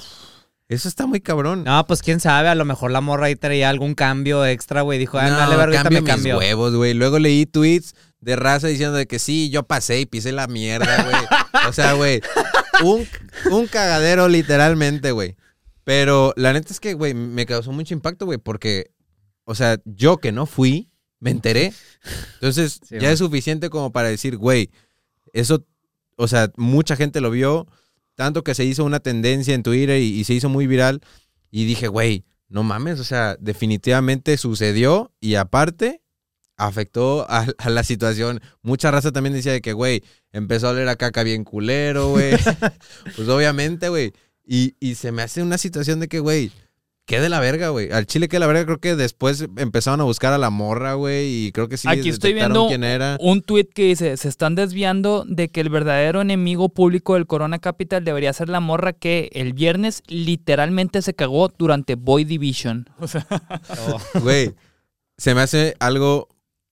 Eso está muy cabrón. No, pues quién sabe, a lo mejor la morra ahí traía algún cambio extra, güey. Dijo, ah, No, dale, verga, cambio me mis huevos, güey. Luego leí tweets de raza diciendo de que sí, yo pasé y pisé la mierda, güey. o sea, güey, un, un cagadero literalmente, güey. Pero la neta es que, güey, me causó mucho impacto, güey, porque, o sea, yo que no fui, me enteré. Entonces, Sí, ya es suficiente como para decir, güey, eso, o sea, mucha gente lo vio, tanto que se hizo una tendencia en Twitter y, y se hizo muy viral. Y dije, güey, no mames, o sea, definitivamente sucedió y aparte afectó a, a la situación. Mucha raza también decía de que, güey, empezó a oler a caca bien culero, güey. pues obviamente, güey. Y, y se me hace una situación de que, güey, qué de la verga, güey. Al chile que de la verga, creo que después empezaron a buscar a la morra, güey, y creo que sí Aquí estoy viendo quién era. Un tweet que dice, se están desviando de que el verdadero enemigo público del Corona Capital debería ser la morra que el viernes literalmente se cagó durante Boy Division. O sea, Oh. Güey, se me hace algo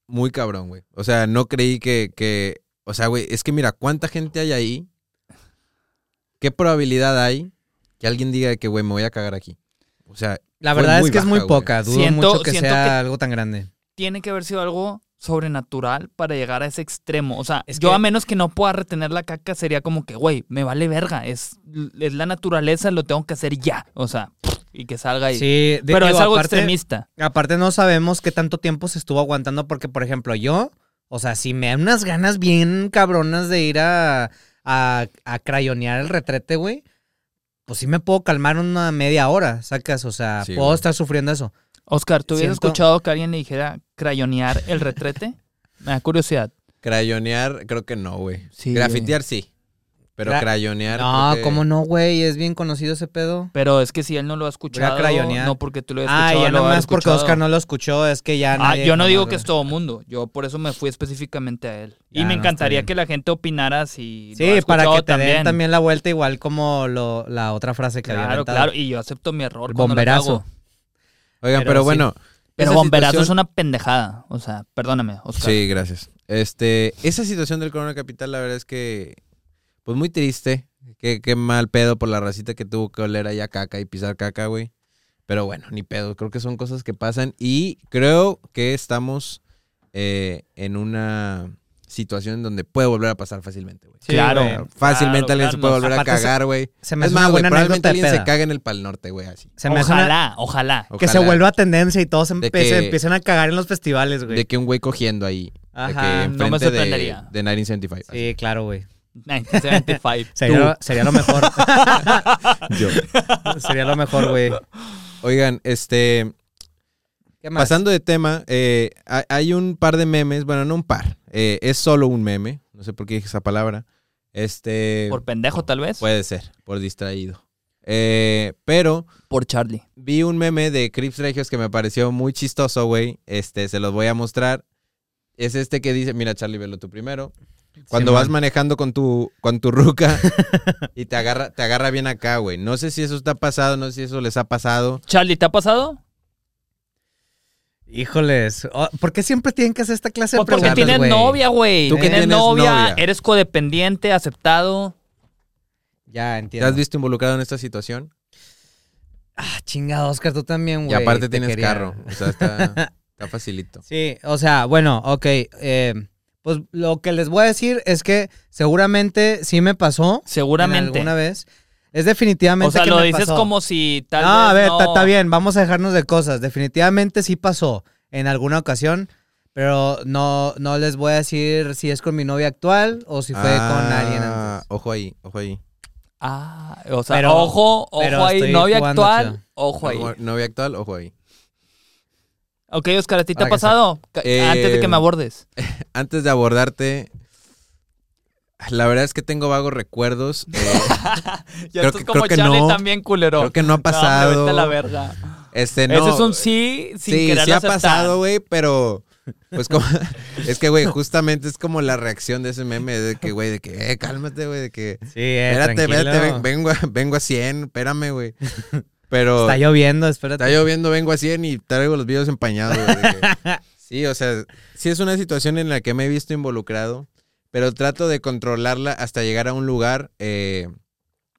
muy cabrón, güey. O sea, no creí que, que, o sea, güey, es que mira, ¿cuánta gente hay ahí? ¿Qué probabilidad hay que alguien diga que, güey, me voy a cagar aquí? O sea, La verdad es que es muy güey. poca. Dudo Siento- mucho que siento sea que- algo tan grande. tiene que haber sido algo sobrenatural para llegar a ese extremo. O sea, Es yo que- a menos que no pueda retener la caca sería como que, güey, me vale verga. Es, es la naturaleza, lo tengo que hacer ya. O sea, y que salga ahí. Sí, de- Pero digo, es algo aparte- extremista. Aparte no sabemos qué tanto tiempo se estuvo aguantando porque, por ejemplo, yo, o sea, si me dan unas ganas bien cabronas de ir a, a, a crayonear el retrete, güey, pues sí me puedo calmar una media hora, sacas, o sea, Sí, puedo güey. estar sufriendo eso. Oscar, ¿tú hubieras Siento- escuchado que alguien le dijera crayonear el retrete? Me da curiosidad. crayonear, creo que no, güey. Sí, Grafitear sí. Pero crayonear. No, ¿cómo no, güey? Es bien conocido ese pedo. Pero es que si él no lo ha escuchado, crayonear. no porque tú lo hayas Ah, escuchado. ya lo va a nada haber más porque. Oscar no lo escuchó, es que ya Ah, nadie yo no digo que es todo mundo. Yo por eso me fui específicamente a él. Y Ya, me no, encantaría que la gente opinara si. lo ha Sí, para que te den también la vuelta igual como lo, la otra frase que había Claro, aventado. claro. Y yo acepto mi error. El bomberazo. Oigan, Pero pero, sí. bueno. Pero esa bomberazo es una pendejada. O sea, perdóname, Oscar. Sí, gracias. Este, esa situación del Corona Capital, la verdad es que, pues muy triste. Qué, qué mal pedo por la racita que tuvo que oler allá caca y pisar caca, güey. Pero bueno, ni pedo. Creo que son cosas que pasan y creo que estamos eh, en una situación en donde puede volver a pasar fácilmente, güey. Sí, claro. Fácilmente Claro, alguien claro, se puede no, volver a aparte cagar, güey. Se me Es más, güey, buena probablemente de alguien se cague en el Pal Norte, güey, así. Se me hace una- Ojalá, ojalá. Que se Ojalá. vuelva tendencia y todos que- empiecen a cagar en los festivales, güey. De que un güey cogiendo ahí. de Ajá, que no me enfrente de, sorprendería. de 1975. Sí, claro, güey. 1975. Sería, lo- sería lo mejor. Yo. sería lo mejor, güey. Oigan, este, ¿Qué más? pasando de tema, eh, hay- hay un par de memes, bueno, no un par, eh, es solo un meme, no sé por qué dije esa palabra, Este. Por pendejo, tal vez. Puede ser, por distraído. Eh, pero Por Charlie. vi un meme de Crips Regios que me pareció muy chistoso, güey. Este, se los voy a mostrar. Es este que dice, mira Charlie, velo tú primero. Cuando vas manejando con tu, con tu ruca y te agarra, te agarra bien acá, güey. No sé si eso está pasado, no sé si eso les ha pasado. Charlie, ¿te ha pasado? Híjoles, ¿por qué siempre tienen que hacer esta clase de Pues porque preguntas, tienes güey? novia, güey. Tú Tienes tienes novia, novia. eres codependiente, aceptado. Ya ¿Te entiendo. has visto involucrado en esta situación? Ah, chingado, Oscar, tú también, Y güey. aparte te tienes quería. carro. O sea, está, está facilito. Sí, o sea, bueno, ok. eh, pues lo que les voy a decir es que seguramente sí me pasó. Seguramente. Alguna vez. Es definitivamente O sea, que lo me dices pasó. como si tal no, vez a ver, no... está bien, vamos a dejarnos de cosas. Definitivamente sí pasó en alguna ocasión, pero no, no les voy a decir si es con mi novia actual o si fue con Ah, alguien antes. Ojo ahí, ojo ahí. Ah, o sea, Pero- ojo, pero ojo ahí, novia actual, ojo ahí. Novia actual, ojo ahí. Ok, Oscar, ¿a ti te ha que pasado? Eh, Antes de que me abordes. Antes de abordarte, la verdad es que tengo vagos recuerdos. eh, Ya creo estás que- como creo que Charlie no. también, culero. creo que no ha No, pasado. a la verga. este, no. Ese es un sí sin sí, querer sí ha aceptar. pasado, güey, pero pues como es que güey, justamente es como la reacción de ese meme de que güey, de que eh, cálmate, güey, de que Sí, eh, espérate, espérate, ven- vengo a, vengo a 100, espérame, güey. Pero Está lloviendo, espérate. está lloviendo, vengo a 100 y traigo los videos empañados, que- Sí, o sea, sí es una situación en la que me he visto involucrado, pero trato de controlarla hasta llegar a un lugar eh,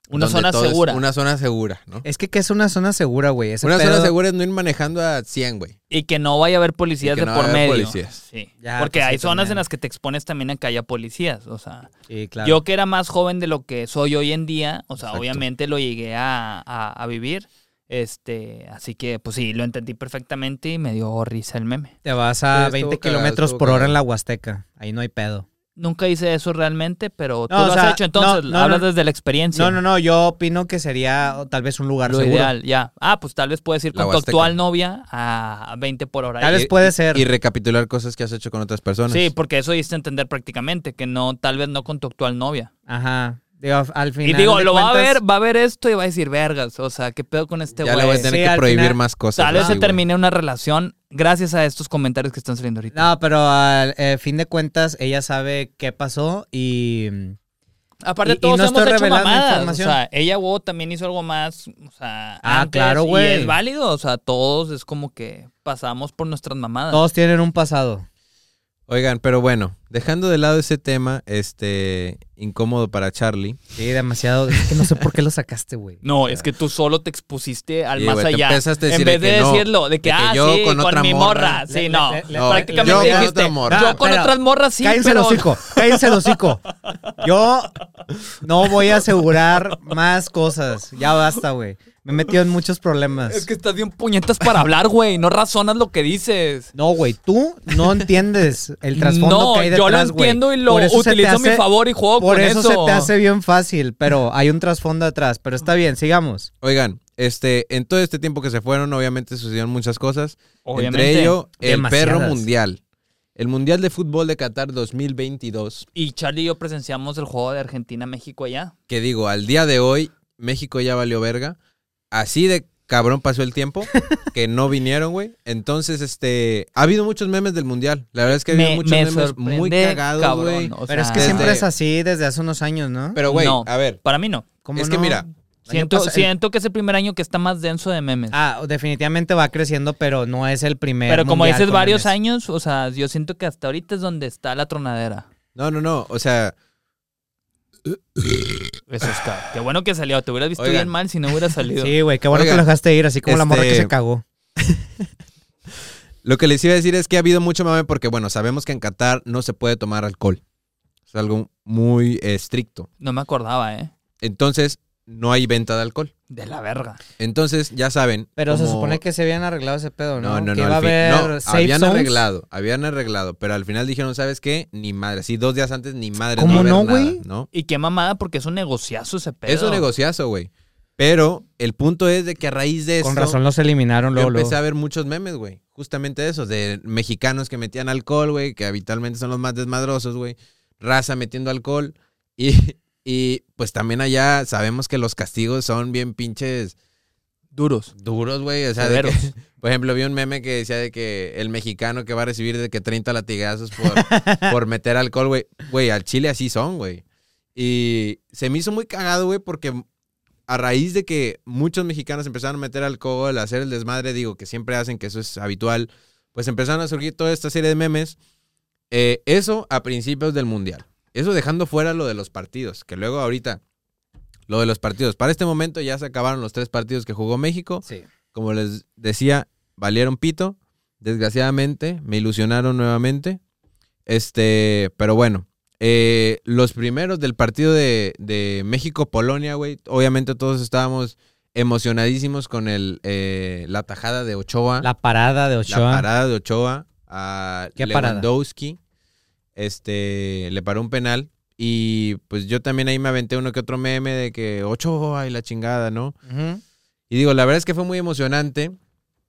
Una zona segura. Una zona segura, ¿no? Es que, ¿qué es una zona segura, güey? Ese Una pedo- zona segura es no ir manejando a 100, güey. Y que no vaya a haber policías Y que de no por vaya a haber medio. policías. Sí. Ya, Porque pues sí, hay zonas también. en las que te expones también a que haya policías. O sea, Sí, claro. yo que era más joven de lo que soy hoy en día, o sea, Exacto. obviamente lo llegué a, a- a vivir. Este, así que, pues sí, lo entendí perfectamente y me dio risa el meme. Te vas Sí, a estuvo 20 cagado, kilómetros por hora en la Huasteca. Ahí no hay pedo. Nunca hice eso realmente, pero tú No, o lo sea, has hecho, entonces no, no, hablas no. desde la experiencia. No, no, no. Yo opino que sería tal vez un lugar Lo seguro. ideal, ya. Ah, pues tal vez puedes ir La con tu actual novia a 20 por hora. Tal vez puede ser. Y recapitular cosas que has hecho con otras personas. Sí, porque eso diste a entender prácticamente, que no, tal vez no con tu actual novia. Ajá. Digo, al final. y digo, lo va a cuentas- ver, va a ver esto y va a decir, vergas, o sea, ¿qué pedo con este ya güey? le voy a tener Sí, que prohibir final- más cosas. Tal vez se termine una relación gracias a estos comentarios que están saliendo ahorita. No, pero al eh, fin de cuentas, ella sabe qué pasó y. Aparte, y- y todos no hemos estoy hecho mamadas. O sea, ella hubo también hizo algo más, o sea, Ah, antes, claro, Y güey. es válido, o sea, todos es como que pasamos por nuestras mamadas. Todos tienen un pasado. Oigan, pero bueno, dejando de lado ese tema, este, incómodo para Charlie. Sí, demasiado. Es que no sé por qué lo sacaste, güey. No, es que tú solo te expusiste al Sí, más güey, te allá. empezaste a en vez de de, que no, decirlo, de que, de que ah, yo sí, con con, otra mi morra. Sí, le- no. le- le- No, Prácticamente yo con dijiste, otra morra. yo con Pero- otras morras sí, cállense pero... el hocico, cállense el hocico. Yo no voy a asegurar más cosas. Ya basta, güey. Me he metido en muchos problemas. Es que estás bien puñetas para hablar, güey. No razonas lo que dices. No, güey, tú no entiendes el trasfondo no, que hay yo detrás, lo güey. entiendo y lo Por utilizo a mi hace- favor y juego Por con eso, eso. se te hace bien fácil, pero hay un trasfondo atrás. Pero está bien, sigamos. Oigan, este, en todo este tiempo que se fueron, obviamente sucedieron muchas cosas. Obviamente. Entre ello, el Demasiadas. perro mundial. El Mundial de Fútbol de Qatar 2022. Y Charlie y yo presenciamos el juego de Argentina-México allá. Que digo, al día de hoy, México ya valió verga. Así de cabrón pasó el tiempo que no vinieron, güey. Entonces, este, ha habido muchos memes del Mundial. La verdad es que ha habido Me, muchos me memes muy cagados, güey. o pero es que desde- siempre es así desde hace unos años, ¿no? Pero, güey, No. a ver, Para mí no. ¿Cómo es que mira, Siento, pasa- el- siento que es el primer año que está más denso de memes. Ah, definitivamente va creciendo, pero no es el primer. Pero como dices varios memes. años, o sea, yo siento que hasta ahorita es donde está la tronadera. no, no, no. O sea, Eso es ca- Qué bueno que salió. Te hubieras visto Oigan. bien mal si no hubiera salido. Sí, güey, qué bueno Oigan, que lo dejaste ir, así como la morra que este- se cagó. Lo que les iba a decir es que ha habido mucho mame porque, bueno, sabemos que en Qatar no se puede tomar alcohol. Es algo muy eh, estricto. No me acordaba, ¿eh? Entonces, no hay venta de alcohol. De la verga. Entonces, ya saben. Pero se supone que se habían arreglado ese pedo, ¿no? No, no, que no. iba a al fin- haber no, safe habían zones. arreglado, habían arreglado, pero al final dijeron, ¿sabes qué? Ni madre. Sí, dos días antes, ni madre. ¿Cómo no, güey? ¿no? Y qué mamada porque es un negociazo ese pedo. Es un negociazo, güey. Pero el punto es de que a raíz de eso. Con razón los eliminaron Yo luego. empecé luego. a ver muchos memes, güey. Justamente de esos, de mexicanos que metían alcohol, güey, que habitualmente son los más desmadrosos, güey. Raza metiendo alcohol. Y, y pues también allá sabemos que los castigos son bien pinches Duros. duros, güey. O sea, de que- Severos. por ejemplo, vi un meme que decía de que el mexicano que va a recibir de que 30 latigazos por, por meter alcohol, güey. Güey, al chile así son, güey. Y se me hizo muy cagado, güey, porque a raíz de que muchos mexicanos empezaron a meter alcohol, a hacer el desmadre, digo, que siempre hacen, que eso es habitual, pues empezaron a surgir toda esta serie de memes. Eh, eso a principios del Mundial. Eso dejando fuera lo de los partidos, que luego ahorita, lo de los partidos. Para este momento ya se acabaron los tres partidos que jugó México. Sí. Como les decía, valieron pito. Desgraciadamente, me ilusionaron nuevamente. Este, pero bueno. eh, los primeros del partido de, de México-Polonia, güey. Obviamente todos estábamos emocionadísimos con el, eh, la tajada de Ochoa. La parada de La Ochoa. parada de Ochoa a ¿Qué parada? Este, le paró un penal. Y pues yo también ahí me aventé uno que otro meme de que Ochoa y la chingada, ¿no? Y digo, la verdad es que fue muy emocionante.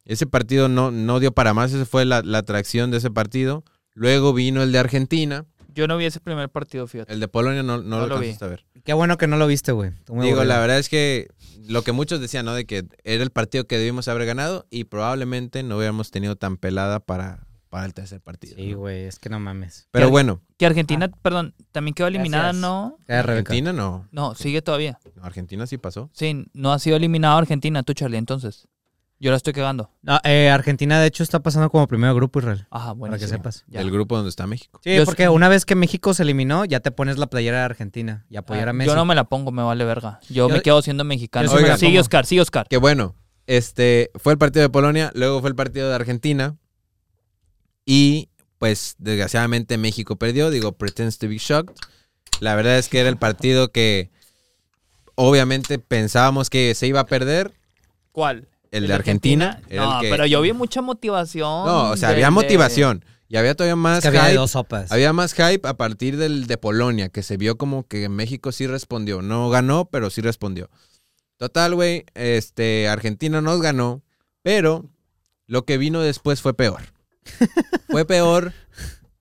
Ese partido no, no dio para más, esa fue la, la atracción de ese partido. Luego vino el de Argentina, Yo no vi ese primer partido, fíjate. el de Polonia no, no, No lo lo vi. a ver. Qué bueno que no lo viste, güey. Digo, aburrido. la verdad es que lo que muchos decían, ¿no? De que era el partido que debimos haber ganado y probablemente no hubiéramos tenido tan pelada para, para el tercer partido. Sí, ¿no? güey, es que no mames. Pero bueno, Que Argentina, perdón, también quedó eliminada, Gracias. ¿no? Argentina no. No, sigue todavía. Argentina sí pasó. Sí, no ha sido eliminado Argentina, tú, Charlie, entonces. Yo la estoy cagando. No, eh, Argentina, de hecho, está pasando como primer grupo, Israel. Ajá, bueno. Para que sepas. Ya. El grupo donde está México. Sí, Yo- porque una vez que México se eliminó, ya te pones la playera de Argentina y apoyar a Messi. Yo no me la pongo, me vale verga. Yo, Yo- me quedo siendo mexicano. yo sí. Oscar, sigue Oscar. Que bueno, este fue el partido de Polonia, luego fue el partido de Argentina. Y pues desgraciadamente México perdió. Digo, pretends to be shocked. La verdad es que era el partido que obviamente pensábamos que se iba a perder. ¿Cuál? El de Argentina. el No, que- pero yo vi mucha motivación. No, o sea, de- había motivación. Y había todavía más Es que había hype. dos sopas. Había más hype a partir del de Polonia, que se vio como que México sí respondió. No ganó, pero sí respondió. Total, güey, este, Argentina nos ganó, pero lo que vino después fue peor. Fue peor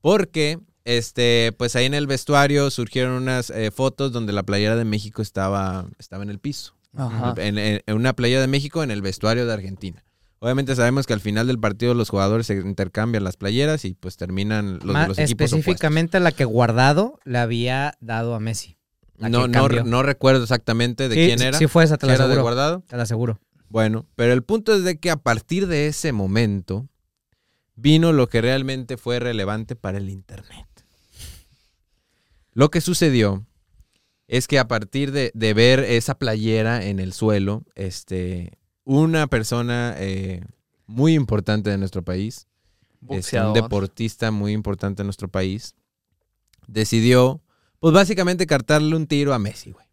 porque, este, pues ahí en el vestuario surgieron unas eh, fotos donde la playera de México estaba, estaba en el piso. Ajá. En, en- en una playa de México en el vestuario de Argentina. Obviamente sabemos que al final del partido los jugadores se intercambian las playeras y pues terminan los, Más los equipos específicamente la que Guardado le había dado a Messi. No, no, no recuerdo exactamente de Sí, quién era. Sí fue esa, te la era de aseguro. guardado. Te la aseguro. Bueno, pero el punto es de que a partir de ese momento vino lo que realmente fue relevante para el Internet. Lo que sucedió es que a partir de, de ver esa playera en el suelo, este, una persona eh, muy importante de nuestro país, este, un deportista muy importante de nuestro país, decidió, pues básicamente cartarle un tiro a Messi, güey.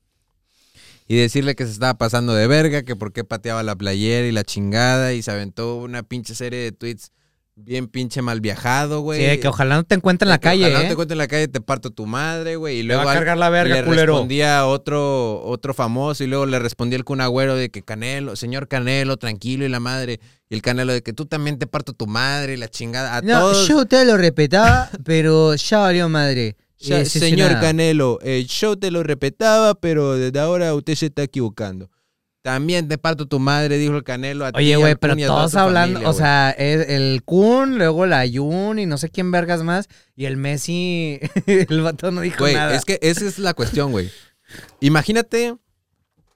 Y decirle que se estaba pasando de verga, que por qué pateaba la playera y la chingada, y se aventó una pinche serie de tweets bien pinche mal viajado, güey. Sí, que ojalá no te encuentre en la calle, ojalá no ¿eh? te encuentre en la calle, te parto tu madre, güey. Y va luego a cargar la verga, le culero. respondía otro, otro famoso y luego le respondía el Kun Agüero de que Canelo, señor Canelo, tranquilo y la madre. Y el Canelo de que tú también te parto tu madre y la chingada. A No, todos. yo te lo respetaba, pero ya valió madre. Ya, Eh, señor. Canelo, eh, yo te lo respetaba, pero desde ahora usted se está equivocando. También te parto tu madre, dijo el Canelo. A Oye, güey, pero todos hablando, familia, o güey. sea, es el Kun, luego la Yun y no sé quién vergas más, y el Messi, el vato no dijo Güey, nada. es que esa es la cuestión, güey. Imagínate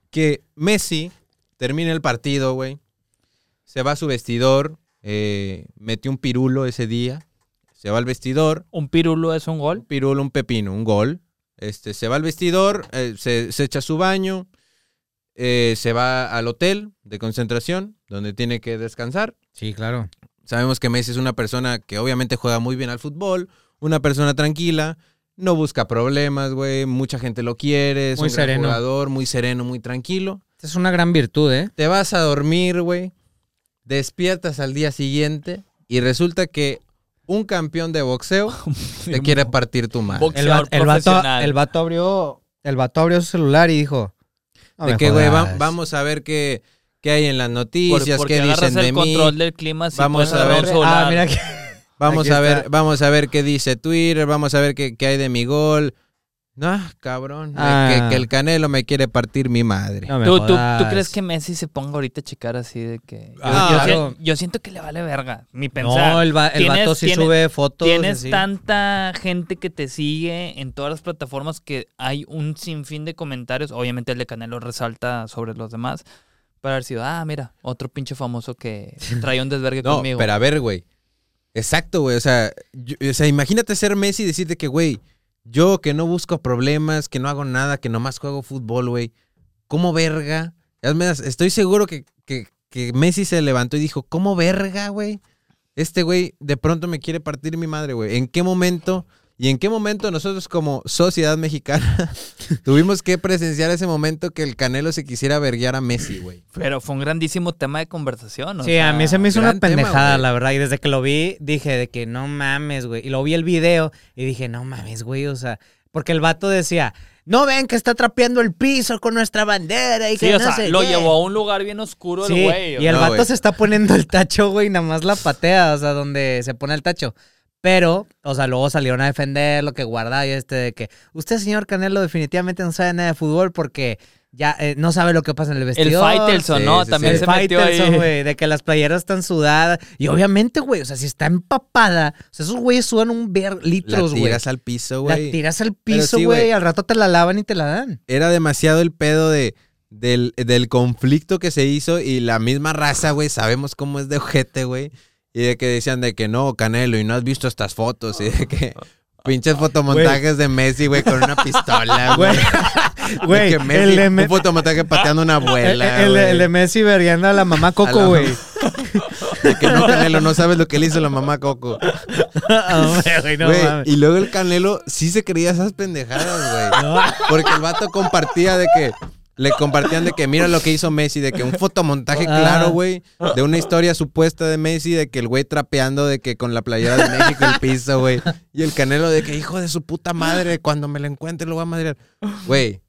que Messi termina el partido, güey. Se va a su vestidor, eh, metió un pirulo ese día. Se va al vestidor, ¿Un pirulo es un un gol? pirulo, un pepino, un gol. Este, se va al vestidor, eh, se, se echa su baño, eh, se va al hotel de concentración, donde tiene que descansar. Sí, claro. Sabemos que Messi es una persona que obviamente juega muy bien al fútbol, una persona tranquila, no busca problemas, güey, mucha gente lo quiere, es Muy un gran sereno. jugador, muy sereno, muy tranquilo. Es una gran virtud, ¿eh? Te vas a dormir, güey, despiertas al día siguiente y resulta que un campeón de boxeo te quiere partir tu madre. El, el vato, profesional. el vato abrió, el vato abrió su celular y dijo, "No De que, güey, va- jodas". vamos a ver qué, qué hay en las Por- noticias, porque qué dicen de el mí. control del clima. sí Vamos a ver. Ah, mira que... Vamos a ver, vamos a ver qué dice Twitter, vamos a ver qué, qué hay de mi gol. No, cabrón. Ah. Que, que el Canelo me quiere partir mi madre. No ¿Tú, tú, tú crees que Messi se ponga ahorita a checar así de que... Yo, Ah, yo claro. yo siento que le vale verga. Mi pensar. No, el, va- el vato sí tienes- sube fotos. Tienes así. tanta gente que te sigue en todas las plataformas que hay un sinfín de comentarios. Obviamente el de Canelo resalta sobre los demás. Para haber sido, ah, mira, otro pinche famoso que trae un desvergue No, conmigo. pero a ver, güey. Exacto, güey. O sea, yo- o sea, imagínate ser Messi y decirte que, güey, yo que no busco problemas, que no hago nada, que nomás juego fútbol, güey. ¿Cómo verga? Estoy seguro que, que, que Messi se levantó y dijo, ¿cómo verga, güey? Este güey de pronto me quiere partir mi madre, güey. ¿En qué momento? ¿Y en qué momento nosotros como sociedad mexicana tuvimos que presenciar ese momento que el Canelo se quisiera verguiar a Messi, güey? Pero fue un grandísimo tema de conversación. o Sí, sea, a mí se me hizo una tema, pendejada, la verdad. Y desde que lo vi, dije de que no mames, güey. Y lo vi el video y dije, no mames, güey. O sea, porque el vato decía, no ven que está trapeando el piso con nuestra bandera y Sí, que o no sea, sé lo qué". llevó a un lugar bien oscuro el güey. y el No, vato se está poniendo el tacho, güey, nada más la patea, o sea, donde se pone el tacho. Pero, o sea, luego salieron a defender lo que guarda y este de que usted, señor Canelo, definitivamente no sabe nada de fútbol porque ya eh, no sabe lo que pasa en el El vestidor. Faitelson, Sí, ¿no? sí, También sí. El se metió ahí. güey, de que las playeras están sudadas. Y obviamente, güey, o sea, si está empapada, o sea, esos güeyes sudan un ver La litros, güey. tiras al piso, La güey. tiras al piso, güey, al rato te la lavan y te la dan. era demasiado el pedo de, del, del conflicto que se hizo y la misma raza, güey, sabemos cómo es de ojete, güey. Y de que decían de que no, Canelo, y no has visto estas fotos. Y de que pinches fotomontajes de Messi, güey, con una pistola, güey. Güey, el de un fotomontaje pateando a una El, abuela, el- el de. Messi vergueando a la mamá Coco, güey. De que no, Canelo, no sabes lo que le hizo la mamá Coco. Hombre, güey, no y luego el Canelo sí se creía esas pendejadas, güey. No. Porque el vato compartía de que. Le compartían de que mira lo que hizo Messi, de que un fotomontaje Ah. claro, güey, de una historia supuesta de Messi, de que el güey trapeando de que con la playera de México el piso, güey. Y el Canelo de que hijo de su puta madre, cuando me lo encuentre lo voy a madrear. Güey,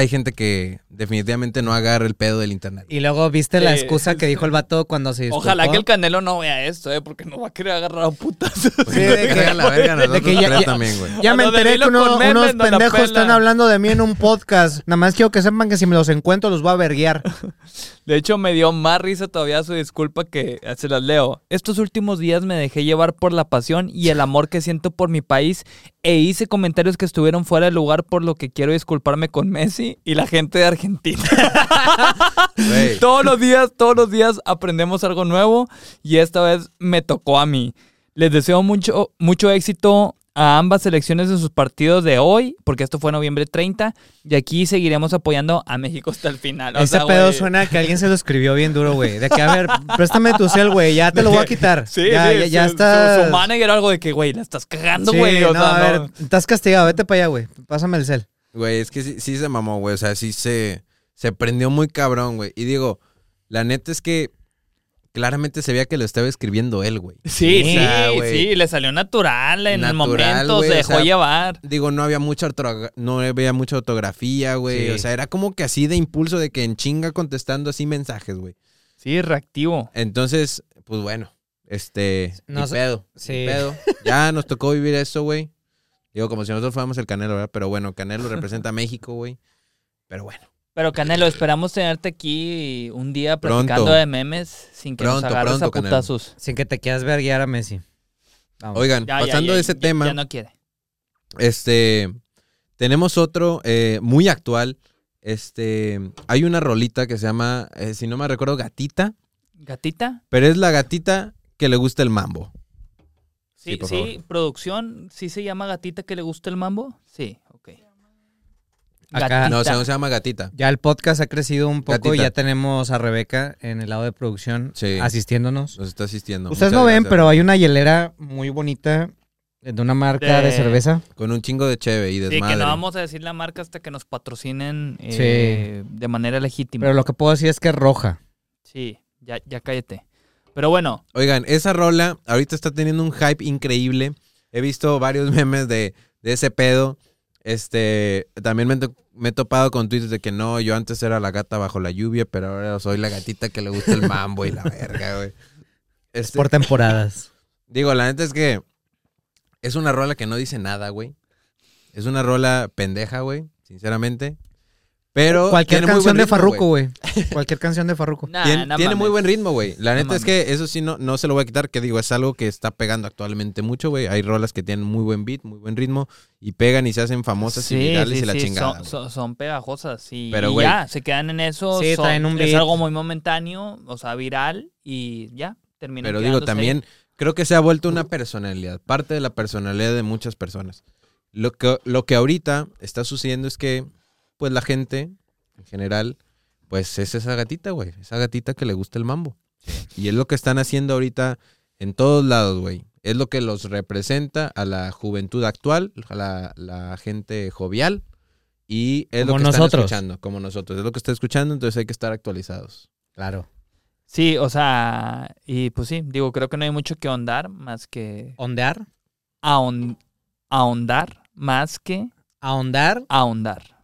hay gente que definitivamente no agarra el pedo del internet. Y luego viste la Sí, excusa que dijo el vato cuando se disculpó. Ojalá que el Canelo no vea esto, ¿eh? Porque nos va a querer agarrar a putas. Sí, de que- la verga de que ya- ya- también, güey. Ya me enteré que uno- memes unos pendejos están hablando de mí en un podcast. Nada más quiero que sepan que si me los encuentro los voy a verguiar. De hecho, me dio más risa todavía su disculpa que se las leo. Estos últimos días me dejé llevar por la pasión y el amor que siento por mi país e hice comentarios que estuvieron fuera de lugar por lo que quiero disculparme con Messi y la gente de Argentina. Todos los días, todos los días aprendemos algo nuevo y esta vez me tocó a mí. Les deseo mucho, mucho éxito a ambas selecciones en sus partidos de hoy, porque esto fue noviembre 30, y aquí seguiremos apoyando a México hasta el final. O Ese sea, pedo güey, suena que alguien se lo escribió bien duro, güey. De que, a ver, préstame tu cel, güey. Ya te lo voy a quitar. Sí, ya, sí, ya, ya su, está. Su, su manager algo de que, güey, la estás cagando, Sí, güey. o no, sea, a no. ver, estás castigado. Vete para allá, güey. Pásame el cel. Güey, es que sí, sí se mamó, güey. O sea, sí se, se prendió muy cabrón, güey. Y digo, la neta es que claramente se veía que lo estaba escribiendo él, güey. Sí, O sí, sea, güey. sí, le salió natural en el Natural, momento, güey, se o dejó sea, llevar. Digo, no había mucha no había mucha ortografía, güey. Sí. O sea, era como que así de impulso de que en chinga contestando así mensajes, güey. Sí, reactivo. Entonces, pues bueno, este, No ni sé- pedo, sí. ni pedo. Ya nos tocó vivir eso, güey. Digo, como si nosotros fuéramos el Canelo, ¿verdad? Pero bueno, Canelo representa a México, güey. Pero bueno. Pero Canelo, esperamos tenerte aquí un día Pronto. platicando de memes sin que Pronto, nos agarres pronto, a Canelo. putazos. Sin que te quieras verguiar a Messi. Vamos. Oigan, Ya, pasando ya, de ese ya- tema, Ya no quiere. este, tenemos otro eh, muy actual. Este, hay una rolita que se llama, eh, si no me recuerdo, Gatita. ¿Gatita? Pero es la gatita que le gusta el mambo. Sí, Sí, por sí, favor. producción, ¿sí se llama gatita que le gusta el mambo? Sí. Acá-. No, o sea, no se llama gatita. Ya el podcast ha crecido un poco y ya tenemos a Rebeca en el lado de producción Sí. asistiéndonos. Nos está asistiendo. Ustedes Muchas no ven, pero hay una hielera muy bonita de una marca de, De- cerveza. Con un chingo de cheve y Sí, desmadre. que no vamos a decir la marca hasta que nos patrocinen eh, de manera legítima. Pero lo que puedo decir es que es roja. Sí, ya, ya cállate. Pero bueno, Oigan, esa rola ahorita está teniendo un hype increíble. He visto varios memes de, de ese pedo. Este, también me, me he topado con tweets de que no, yo antes era la gata bajo la lluvia, pero ahora soy la gatita que le gusta el mambo y la verga, güey. Este, Por temporadas. Digo, la neta es que es una rola que no dice nada, güey. Es una rola pendeja, güey, sinceramente. Pero Cualquier tiene muy canción de Farruko, güey. Cualquier canción de Farruko. Nah, Tien- no tiene muy buen ritmo, güey. La neta es que eso sí no, no se lo voy a quitar, que digo, es algo que está pegando actualmente mucho, güey. Hay rolas que tienen muy buen beat, muy buen ritmo y pegan y se hacen famosas y virales y la chingada. Son, son- son pegajosas y, Pero, y güey. ya, se quedan en eso. Sí, son- traen un es beat. algo muy momentáneo, o sea, viral y ya, termina Pero digo, también creo que se ha vuelto una personalidad, parte de la personalidad de muchas personas. Lo que, lo que ahorita está sucediendo es que, pues la gente, en general, pues es esa gatita, güey. Esa gatita que le gusta el mambo. Y es lo que están haciendo ahorita en todos lados, güey. Es lo que los representa a la juventud actual, a la, la gente jovial. Y es lo que están nosotros. escuchando, como nosotros. Es lo que está escuchando, entonces hay que estar actualizados. Claro. Sí, o sea, y pues sí, digo, creo que no hay mucho que ahondar más que ¿Ondear? ahon- ahondar más que ¿Ahondar? ahondar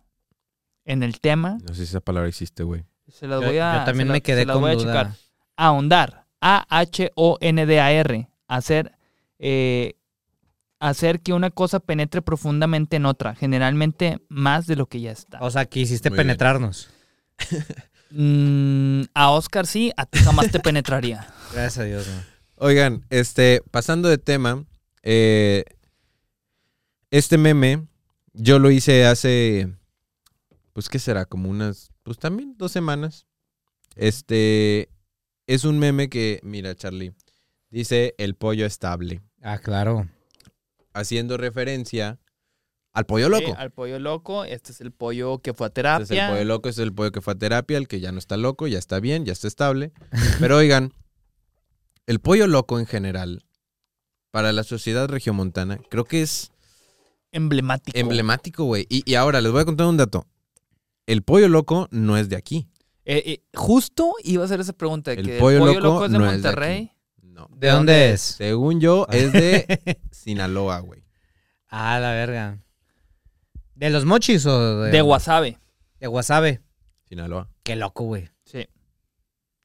en el tema. No sé si esa palabra existe, güey. Se las voy a yo también se la- me quedé con voy a duda. checar. ahondar, A-H-O-N-D-A-R, hacer, eh, hacer que una cosa penetre profundamente en otra, generalmente más de lo que ya está. O sea, quisiste Muy bien. penetrarnos. Mm, a Oscar sí, a ti jamás te penetraría. Gracias a Dios, güey. Oigan, este, pasando de tema, eh, este meme yo lo hice hace, pues, ¿qué será? Como unas, pues también dos semanas. Este, es un meme que, mira, Charlie, dice el pollo estable, Ah, claro. haciendo referencia al pollo loco. Sí, al pollo loco, este es el pollo que fue a Este es el terapia. pollo loco, este es el pollo que fue a terapia, el que ya no está loco, ya está bien, ya está estable. Pero oigan, el pollo loco en general, para la sociedad regiomontana, creo que es emblemático. emblemático, güey. Y, y ahora les voy a contar un dato. El pollo loco no es de aquí. Eh, eh, justo iba a hacer esa pregunta. de El que pollo el pollo loco loco, es de no es de Monterrey. No. ¿De dónde es? Según yo, es de Sinaloa, güey. Ah, la verga. ¿De los mochis o de, de Guasave. de Guasave? Sinaloa. Qué loco, güey. Sí.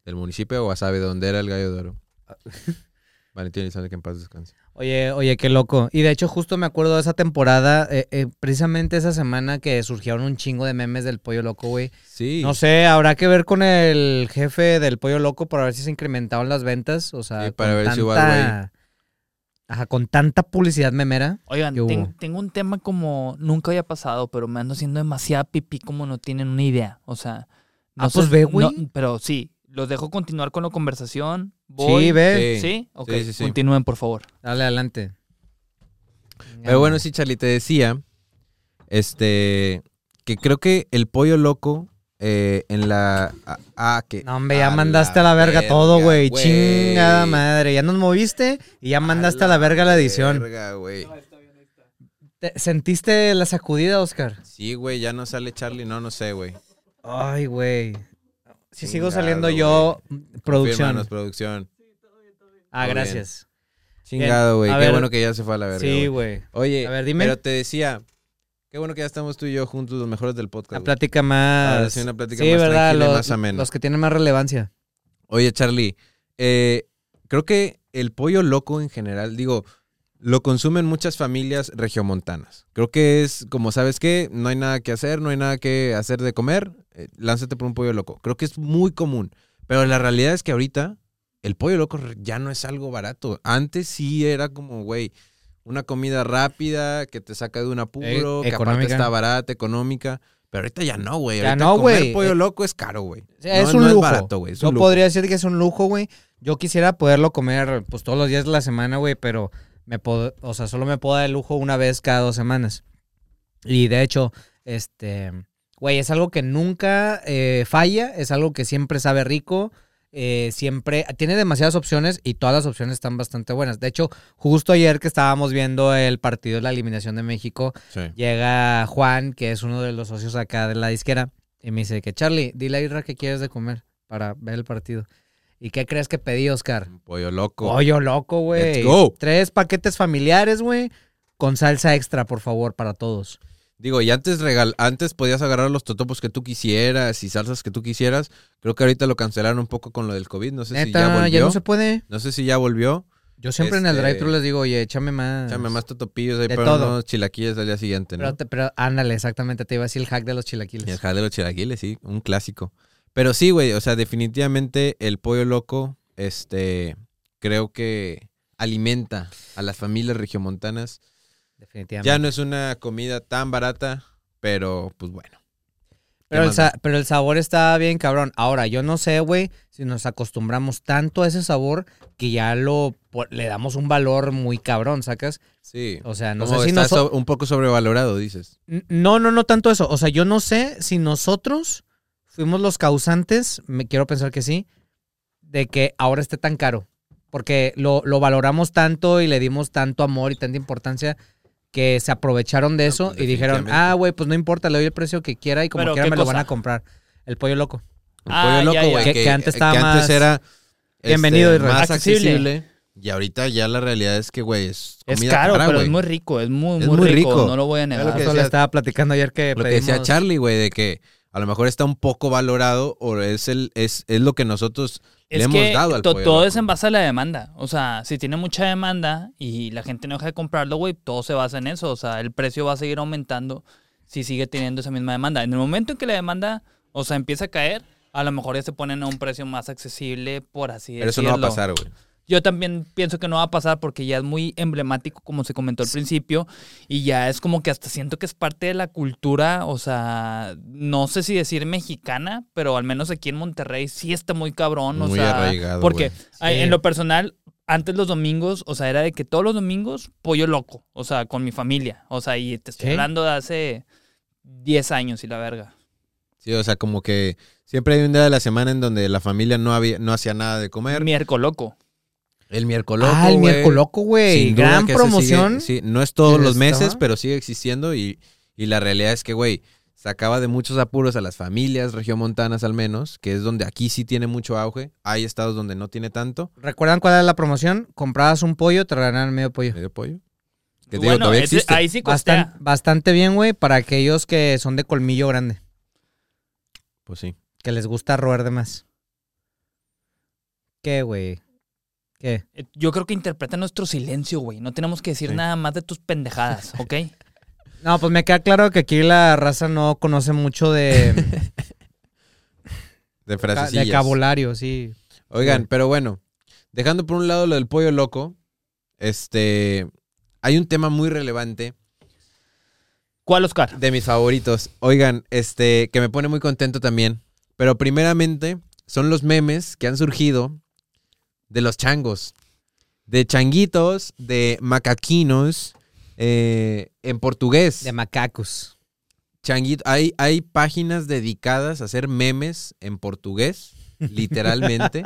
Del municipio de Guasave, donde era el gallo de oro. Valentín Elizalde, que en paz descanse. Oye, oye, qué loco. Y de hecho, justo me acuerdo de esa temporada, eh, eh, precisamente esa semana que surgieron un chingo de memes del pollo loco, güey. Sí. No sé, habrá que ver con el jefe del pollo loco para ver si se incrementaron las ventas. O sea, Sí, para con ver si igual, tanta- Ajá, con tanta publicidad memera. Oigan, tengo un tema como nunca había pasado, pero me ando haciendo demasiada pipí como no tienen una idea. O sea, no Ah, pues ve, güey. no, pero sí, los dejo continuar con la conversación. Voy. Sí, ve. Sí. ¿Sí? Ok, Sí, sí, sí. continúen, por favor. Dale adelante. Pero bueno, sí, Charlie, te decía, este, que creo que el pollo loco eh, en la... Ah, ah, que... No, hombre, ya a mandaste a la verga, todo, güey. Chingada madre. Ya nos moviste y ya mandaste a la verga la edición. verga, güey. ¿Te- ¿Sentiste la sacudida, Oscar? Sí, güey, ya no sale Charlie, no, no sé, güey. Ay, güey. Si sigo saliendo yo, producción. Confírmanos, producción. Ah, Todo gracias. Chingado, güey. Qué ver. bueno que ya se fue a la verga. Sí, güey. Oye, A ver, dime. pero te decía, qué bueno que ya estamos tú y yo juntos, los mejores del La podcast. güey. plática más. sí, una plática Sí, más ¿verdad? tranquila y Los, más amena. los que tienen más relevancia. Oye, Charlie, eh, creo que el pollo loco en general, digo, lo consumen muchas familias regiomontanas. Creo que es como, ¿sabes qué? No hay nada que hacer, no hay nada que hacer de comer, eh, lánzate por un pollo loco. Creo que es muy común. Pero la realidad es que ahorita el pollo loco ya no es algo barato. Antes sí era como, güey, una comida rápida que te saca de un apuro, Eh, que aparte está barata, económica. Pero ahorita ya no, güey. Ya Ahorita no, comer güey. pollo Eh, loco es caro, güey. O sea, No- es un no lujo. barato, güey. es Yo lujo. podría decir que es un lujo, güey. Yo quisiera poderlo comer pues todos los días de la semana, güey, pero me puedo, o sea, solo me puedo dar el lujo una vez cada dos semanas. Y de hecho, este, güey, es algo que nunca eh, falla, es algo que siempre sabe rico, eh, siempre tiene demasiadas opciones y todas las opciones están bastante buenas. De hecho, justo ayer que estábamos viendo el partido de la eliminación de México, Sí. llega Juan, que es uno de los socios acá de la disquera, y me dice que Charlie, dile a Irra que quieres de comer para ver el partido. ¿Y qué crees que pedí, Oscar? Un pollo loco. Pollo loco, güey. Tres paquetes familiares, güey, con salsa extra, por favor, para todos. Digo, y antes regal antes podías agarrar los totopos que tú quisieras y salsas que tú quisieras. Creo que ahorita lo cancelaron un poco con lo del COVID. No sé si ya volvió. ya no se puede. No sé si ya volvió. Yo siempre en el Este, drive-thru les digo, oye, échame más. Échame más totopillos ahí De para todo. unos chilaquiles al día siguiente, ¿no? Pero, te- pero ándale, exactamente, te iba a decir el hack de los Y el chilaquiles. jale de los chilaquiles, sí, un clásico. Pero sí, güey, o sea, definitivamente el pollo loco, este, creo que alimenta a las familias regiomontanas. Definitivamente. Ya no es una comida tan barata, pero pues bueno. Pero el, pero sabor está bien cabrón. Ahora, yo no sé, güey, si nos acostumbramos tanto a ese sabor que ya lo le damos un valor muy cabrón, ¿sacas? Sí. O sea, no Como sé si está so- un poco sobrevalorado, dices. No, no, no tanto eso. O sea, yo no sé si nosotros fuimos los causantes, me quiero pensar que sí, de que ahora esté tan caro. Porque lo, lo valoramos tanto y le dimos tanto amor y tanta importancia que se aprovecharon de No, eso pues, y dijeron, ah, güey, pues no importa, le doy el precio que quiera y como Pero, quiera ¿qué me lo van a comprar. El pollo loco. El Ah, pollo ya, loco, güey. Que- que antes estaba que antes más- era Bienvenido, este, Israel. más Accesible. accesible. Y ahorita ya la realidad es que, güey, es Es caro, cara, pero es muy rico, es muy, Es muy, muy rico, rico. no lo voy a lo negar. que Eso le decía- estaba platicando ayer que Lo que decía Charlie, güey, de que a lo mejor está un poco valorado o es el es, es lo que nosotros le Es hemos que dado al to- pollo todo loco. es en base a la demanda. O sea, si tiene mucha demanda y la gente no deja de comprarlo, güey, todo se basa en eso. O sea, el precio va a seguir aumentando si sigue teniendo esa misma demanda. En el momento en que la demanda, o sea, empieza a caer, a lo mejor ya se ponen a un precio más accesible, por así Pero eso decirlo. no va a pasar, güey. Yo también pienso que no va a pasar porque ya es muy emblemático, como se comentó al principio, y ya es como que hasta siento que es parte de la cultura, o sea, no sé si decir mexicana, pero al menos aquí en Monterrey sí está muy cabrón, o Muy sea, arraigado, porque Sí. en lo personal, antes los domingos, o sea, era de que todos los domingos pollo loco, o sea, con mi familia, o sea, y te estoy Sí. hablando de hace 10 años y la verga. Sí, o sea, como que siempre hay un día de la semana en donde la familia no había no hacía nada de comer. Miércoles loco. El miércoles Ah, el güey. miércoles loco, güey. Sin duda Gran promoción. sigue- sí, no es todos los meses, estaba. pero sigue existiendo y, y la realidad es que, güey, sacaba de muchos apuros a las familias regiomontanas al menos, que es donde aquí sí tiene mucho auge. Hay estados donde no tiene tanto. ¿Recuerdan cuál era la promoción? Comprabas un pollo, te regalaban medio pollo. Medio pollo. Que digo, Bueno, todavía ese- existe. ahí sí. Bastan- bastante bien, güey, para aquellos que son de colmillo grande, Pues sí. que les gusta roer de más. ¿Qué, güey? ¿Qué? Eh, Yo creo que interpreta nuestro silencio, güey. No tenemos que decir Sí. nada más de tus pendejadas, ¿ok? No, pues me queda claro que aquí la raza no conoce mucho de, De de frasecillas. vocabulario, sí. Oigan, Sí. pero bueno, dejando por un lado lo del pollo loco, este, hay un tema muy relevante ¿Cuál, Oscar? de mis favoritos. Oigan, este, que me pone muy contento también. Pero primeramente son los memes que han surgido de los changos. De changuitos, de macaquinos, eh, en portugués. De macacos. Changuito, hay, hay páginas dedicadas a hacer memes en portugués, literalmente.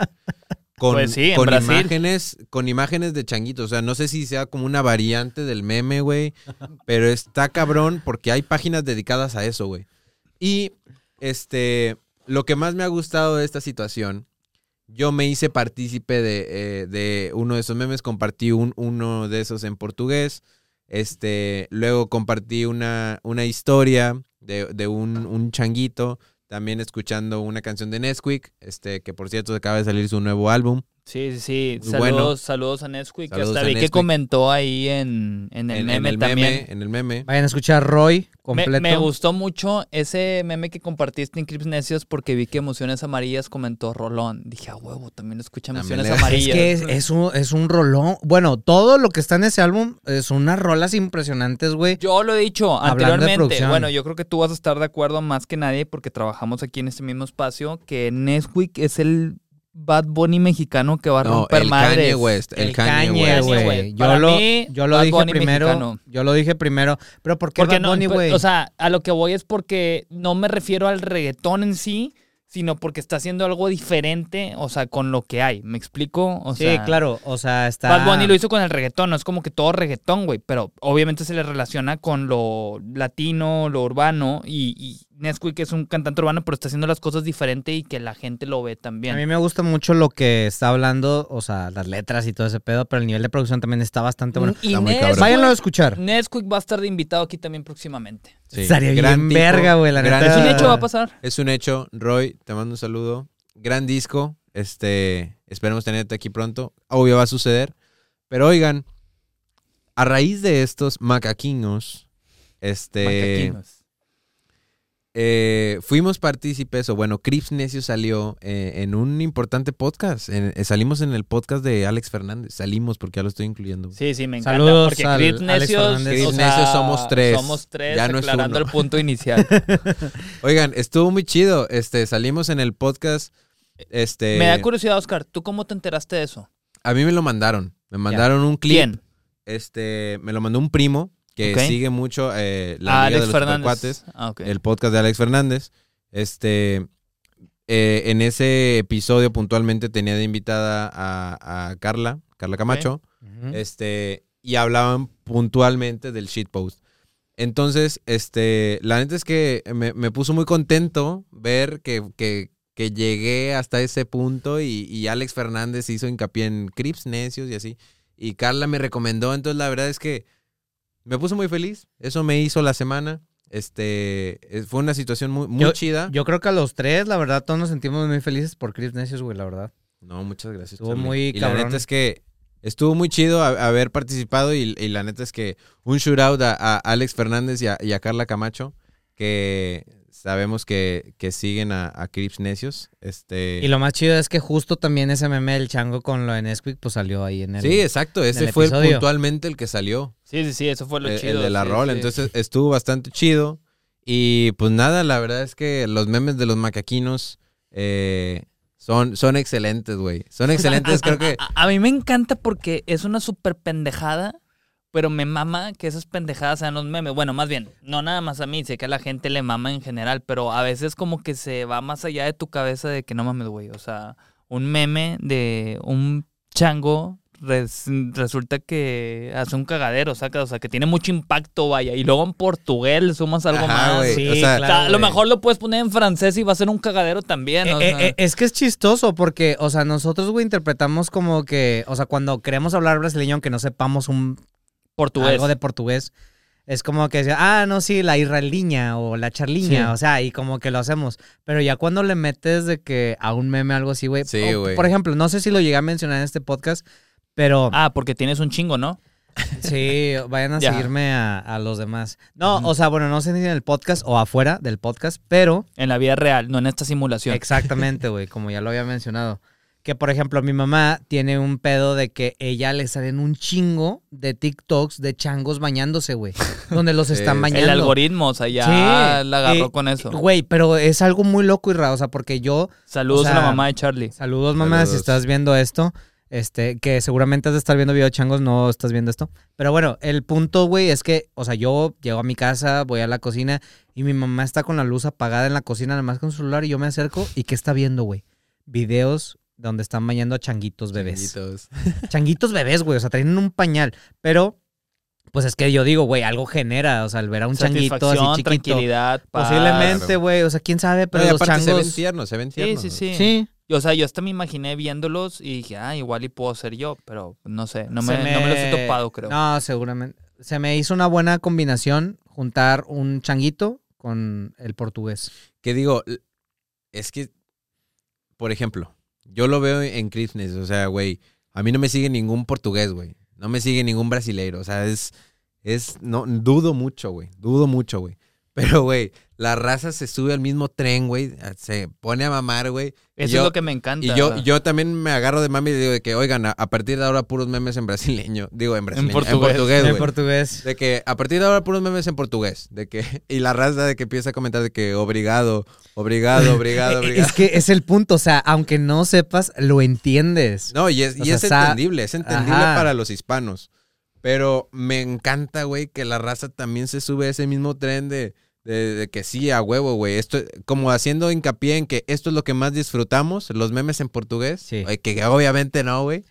Con, Pues sí, con imágenes, con imágenes de changuitos. O sea, no sé si sea como una variante del meme, güey. Pero está cabrón porque hay páginas dedicadas a eso, güey. Y este, lo que más me ha gustado de esta situación, yo me hice partícipe de, eh, de uno de esos memes, compartí un, uno de esos en portugués. Este, luego compartí una, una historia de, de un, un changuito, también escuchando una canción de Nesquik, este, que por cierto acaba de salir su nuevo álbum. Sí, sí, sí. Saludos, bueno. saludos a Nesquik. que Saludos hasta a vi que comentó ahí en, en el en, meme en el también. meme, en el meme. Vayan a escuchar Roy completo. me gustó mucho ese meme que compartiste en Clips Necios porque vi que Emociones Amarillas comentó Rolón. Dije, a huevo, también escucha También Emociones le- Es Amarillas. que es, es un, es un rolón. Bueno, todo lo que está en ese álbum son unas rolas impresionantes, güey. Yo lo he dicho Hablando de anteriormente. producción. Bueno, yo creo que tú vas a estar de acuerdo más que nadie porque trabajamos aquí en este mismo espacio que Nesquik es el Bad Bunny mexicano que va a No, romper el madres. Kanye West, el, Kanye, Kanye, West. güey. Yo Para lo, mí, yo lo Bad dije Bunny primero. mexicano. Yo lo dije primero. Pero ¿por qué Porque Bad no, Bunny, pues, güey? o sea, a lo que voy es porque no me refiero al reggaetón en sí, sino porque está haciendo algo diferente, o sea, con lo que hay. ¿Me explico? O sí, sea, claro. O sea, está... Bad Bunny lo hizo con el reggaetón, no es como que todo reggaetón, güey, pero obviamente se le relaciona con lo latino, lo urbano, y, y Nesquik es un cantante urbano, pero está haciendo las cosas diferente y que la gente lo ve A también. mí me gusta mucho lo que está hablando, o sea, las letras y todo ese pedo, pero el nivel de producción también está bastante bueno. y Está muy Nesquik. Váyanlo a escuchar. Nesquik va a estar de invitado aquí también próximamente. Sí, Estaría gran bien tipo, verga, güey, la gran neta. Es un hecho, va a pasar. Es un hecho. Roy, te mando un saludo. Gran disco. Este, esperemos tenerte aquí pronto. Obvio va a suceder. Pero oigan, a raíz de estos macaquinos, este, Macaquinos. Eh, fuimos partícipes, o bueno, Crips Necio salió eh, en un importante podcast. En- eh, salimos en el podcast de Alex Fernández. Salimos porque ya lo estoy incluyendo. Sí, sí, me encanta. Saludos porque al Crips Necios, Fernández. o Crips sea, Necios somos tres. Somos tres, Ya no es aclarando uno. el punto inicial. Oigan, estuvo muy chido. Este, salimos en el podcast. Este, me da curiosidad, Oscar, ¿tú cómo te enteraste de eso? a mí me lo mandaron. Me mandaron un clip. ¿Quién? Este, me lo mandó un primo que sigue mucho eh, la Ah, Liga Alex de los Fernández. Supercuates, Ah, el podcast de Alex Fernández. Este, eh, en ese episodio puntualmente tenía de invitada a, a Carla, Carla Camacho, este, y hablaban puntualmente del shitpost. Entonces, este, la neta es que me, me puso muy contento ver que, que- que llegué hasta ese punto y, y Alex Fernández hizo hincapié en Crips necios y así. Y Carla me recomendó, entonces la verdad es que me puso muy feliz. Eso me hizo la semana. Este, es- fue una situación muy, muy chida. Yo creo que a los tres, la verdad, todos nos sentimos muy felices por Chris Necios, güey, la verdad. No, muchas gracias. Estuvo muy y la cabrón. neta es que estuvo muy chido a- haber participado y, y la neta es que un shootout a, a Alex Fernández y a, y a Carla Camacho, que sabemos que, que siguen a, a Crips Necios. Este, Y lo más chido es que justo también ese meme del chango con lo de Nesquik, pues salió ahí en el... sí, exacto. Ese el fue puntualmente el que salió. Sí, sí, sí, eso fue lo el, chido. el de la sí. Entonces estuvo bastante chido. Y pues nada, la verdad es que los memes de los macaquinos eh, son, son excelentes, güey. Son excelentes, creo que... A, a mí me encanta porque es una súper pendejada, pero me mama que esas pendejadas sean los memes. Bueno, más bien, no nada más a mí, sé que a la gente le mama en general, pero a veces como que se va más allá de tu cabeza de que no mames, güey. O sea, un meme de un chango res- resulta que hace un cagadero, saca, o sea, que tiene mucho impacto, vaya. Y luego en portugués le sumas algo Ajá, más. güey. Sí, o sea, O sea, claro, a lo mejor lo puedes poner en francés y va a ser un cagadero también. o Eh, sea. eh, eh, es que es chistoso porque, o sea, nosotros, güey, interpretamos como que, o sea, cuando queremos hablar brasileño, aunque no sepamos un portugués. algo de portugués, es como que decía, ah, no, sí, la israeliña o la charliña, Sí. o sea, y como que lo hacemos. Pero ya cuando le metes de que a un meme algo así, güey. Sí, o, güey. Por ejemplo, no sé si lo llegué a mencionar en este podcast, pero Ah, porque tienes un chingo, ¿no? sí, vayan a seguirme a, a los demás. No, o sea, bueno, no sé si en el podcast o afuera del podcast, pero En la vida real, no en esta simulación. Exactamente, güey, como ya lo había mencionado. Que, por ejemplo, mi mamá tiene un pedo de que ella le salen un chingo de TikToks de changos bañándose, güey. Donde los Sí, están bañando. El algoritmo, o sea, ya Sí, la agarró con eso. Güey, pero es algo muy loco y raro, o sea, porque yo... Saludos o a la mamá de Charlie. Saludos, mamá, si estás viendo esto. Este, que seguramente has de estar viendo video de changos, no estás viendo esto. Pero bueno, el punto, güey, es que, o sea, yo llego a mi casa, voy a la cocina y mi mamá está con la luz apagada en la cocina, nada más con su celular, y yo me acerco y ¿qué está viendo, güey? Videos donde están bañando a changuitos bebés. Changuitos. Changuitos bebés, güey, o sea, traen un pañal. Pero, pues es que yo digo, güey, algo genera, o sea, al ver a un changuito así chiquito. tranquilidad, paz. Posiblemente, güey, o sea, quién sabe, pero No, los aparte se ven changos... tiernos, se ven Sí, tiernos. sí, sí, Sí, Y, O sea, yo hasta me imaginé viéndolos y dije, ah, igual y puedo ser yo, pero no sé, no Se me, no me los he topado, creo. No, seguramente. Se me hizo una buena combinación juntar un changuito con el portugués. Que digo, es que, por ejemplo, yo lo veo en Christmas, o sea, güey, a mí no me sigue ningún portugués, güey. No me sigue ningún brasileiro, o sea, es, es, no, dudo mucho, güey, dudo mucho, güey. Pero, güey, la raza se sube al mismo tren, güey, se pone a mamar, güey. Eso yo- es lo que me encanta. Y yo, yo también me agarro de mami y digo de que, oigan, a, a partir de ahora puros memes en brasileño. Digo, en brasileño. En portugués. portugués, en portugués. De que a partir de ahora puros memes en portugués. De que, y la raza de que empieza a comentar de que obrigado, obrigado, obrigado, obrigado. Es que es el punto, o sea, aunque no sepas, lo entiendes. No, y es, y sea, es entendible, es entendible Ajá. para los hispanos. Pero me encanta, güey, que la raza también se sube a ese mismo tren de, de, de que sí, a huevo, güey. Esto, como haciendo hincapié en que esto es lo que más disfrutamos, los memes en portugués. Sí. Que obviamente no, güey.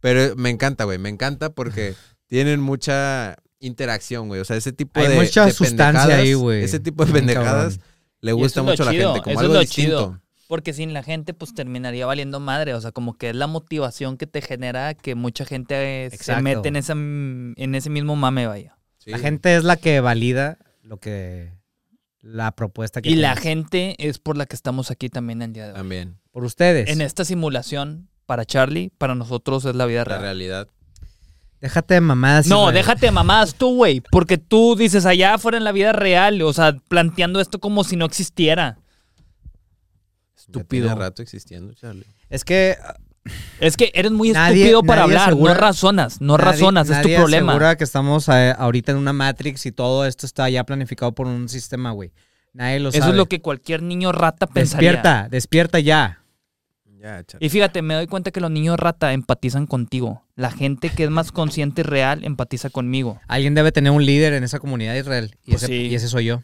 Pero me encanta, güey, me encanta porque tienen mucha interacción, güey. O sea, ese tipo Hay de. mucha de sustancia ahí, güey. Ese tipo de Bien pendejadas cabrón. le gusta mucho a la gente, como eso es algo lo distinto. chido. Porque sin la gente, pues terminaría valiendo madre. O sea, como que es la motivación que te genera que mucha gente se mete en, esa, en ese mismo mame, vaya. Sí. La gente es la que valida lo que. La propuesta que Y la gente es por la que estamos aquí también el día de hoy. También. Por ustedes. En esta simulación, para Charlie, para nosotros es la vida La real. realidad. Déjate de mamadas. No, déjate de mamadas tú, güey. Porque tú dices allá afuera en la vida real, o sea, planteando esto como si no existiera. Estúpido. Ya tiene rato existiendo, Charlie. Es que Es que eres muy Nadie- estúpido para hablar, asegura- no razonas, no nadie- razonas, es tu problema. asegura que estamos eh, ahorita en una Matrix y todo esto está ya planificado por un sistema, güey. Nadie lo Eso sabe. es lo que cualquier niño rata pensaría. Despierta, despierta ya. Ya. Y fíjate, me doy cuenta que los niños rata empatizan contigo. La gente que es más consciente y real empatiza conmigo. Alguien debe tener un líder en esa comunidad de Israel. Y, Pues ese, sí. y ese soy yo.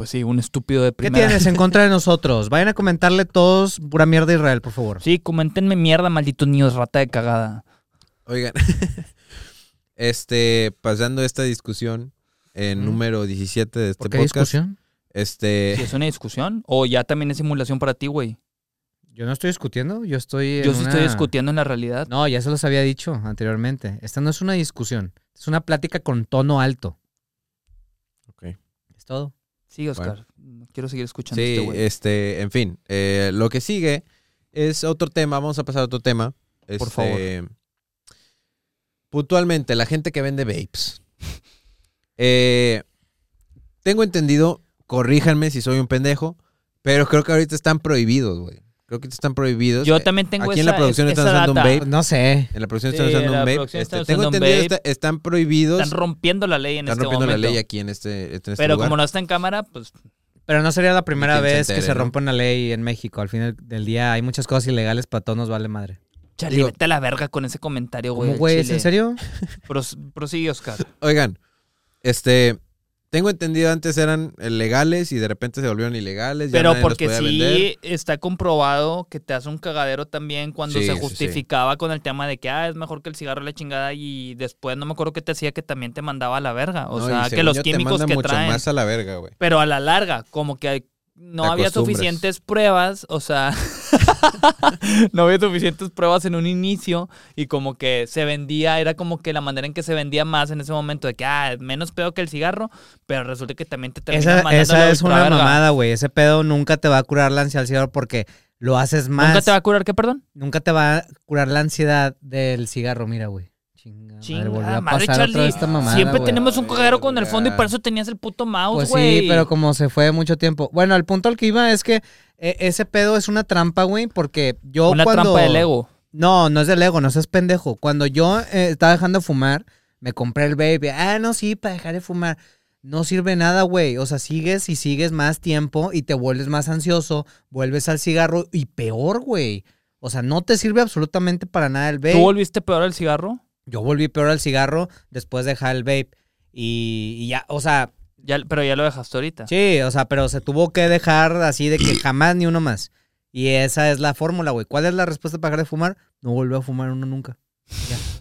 Pues sí, un estúpido de ¿Qué primera. tienes en contra de nosotros? Vayan a comentarle todos pura mierda a Israel, por favor. Sí, coméntenme mierda, malditos niños rata de cagada. Oigan, este, pasando esta discusión en número 17 de este ¿Por qué podcast. discusión? Este, ¿Si es una discusión? ¿O ya también es simulación para ti, güey? Yo no estoy discutiendo, yo estoy. Yo en sí una- estoy discutiendo en la realidad. No, ya se los había dicho anteriormente. Esta no es una discusión, es una plática con tono alto. Ok. Es todo. Sí, Oscar. Quiero seguir escuchando sí, este güey. este, en fin, eh, lo que sigue es otro tema, vamos a pasar a otro tema. Por Este, favor. Puntualmente, la gente que vende vapes. Eh, tengo entendido, corríjanme si soy un pendejo, pero creo que ahorita están prohibidos, güey. Creo que están prohibidos. Yo Eh, también tengo aquí en esa, la producción esa están usando un data. vape. No sé. En la producción Sí, están usando la un vape. Este, tengo usando un entendido, vape. está- están prohibidos. Están rompiendo la ley en están este rompiendo momento. la ley aquí en este, en este Pero lugar. como no está en cámara, pues Pero no sería la primera se vez que se ¿no? rompe una ley en México. Al final del día hay muchas cosas ilegales, para todos nos vale madre. Charlie, Digo- vete a la verga con ese comentario, güey. ¿Cómo, al güey? ¿Es en serio? Pros- prosigue, Oscar. Oigan, este, tengo entendido antes eran eh, legales y de repente se volvieron ilegales. Pero porque sí vender. está comprobado que te hace un cagadero también cuando Sí, se sí, sí. justificaba con el tema de que ah, es mejor que el cigarro la chingada y después no me acuerdo qué te hacía que también te mandaba a la verga. O No, sea, que los te químicos manda que mucho traen. más a la verga, güey. Pero a la larga, como que no Te había suficientes pruebas, o sea, no había suficientes pruebas en un inicio y como que se vendía, era como que la manera en que se vendía más en ese momento de que, ah, menos pedo que el cigarro, pero resulta que también te termina Esa, mandando esa es una mamada, güey. Ese pedo nunca te va a curar la ansiedad del cigarro porque lo haces más. ¿Nunca te va a curar qué, perdón? Nunca te va a curar la ansiedad del cigarro, mira, güey. Chinga, madre, Chinga, volvió a madre, pasar otra Charlie. vez esta mamada, Siempre güey. tenemos un cagadero con el fondo y por eso tenías el puto mouse, Pues güey. sí, pero como se fue mucho tiempo. Bueno, el punto al que iba es que eh, ese pedo es una trampa, güey, porque yo Una cuando... trampa del ego. No, no es del ego, no seas pendejo. Cuando yo eh, estaba dejando de fumar, me compré el vape. Ah, no, sí, para dejar de fumar. No sirve nada, güey. O sea, sigues y sigues más tiempo y te vuelves más ansioso, vuelves al cigarro y peor, güey. O sea, no te sirve absolutamente para nada el vape. ¿Tú volviste peor al cigarro? Yo volví peor al cigarro después de dejar el vape. Y, y ya, o sea, Ya, pero ya lo dejaste ahorita. sí, o sea, pero se tuvo que dejar así de que jamás ni uno más. Y esa es la fórmula, güey. ¿Cuál es la respuesta para dejar de fumar? No volvió a fumar uno nunca. Pues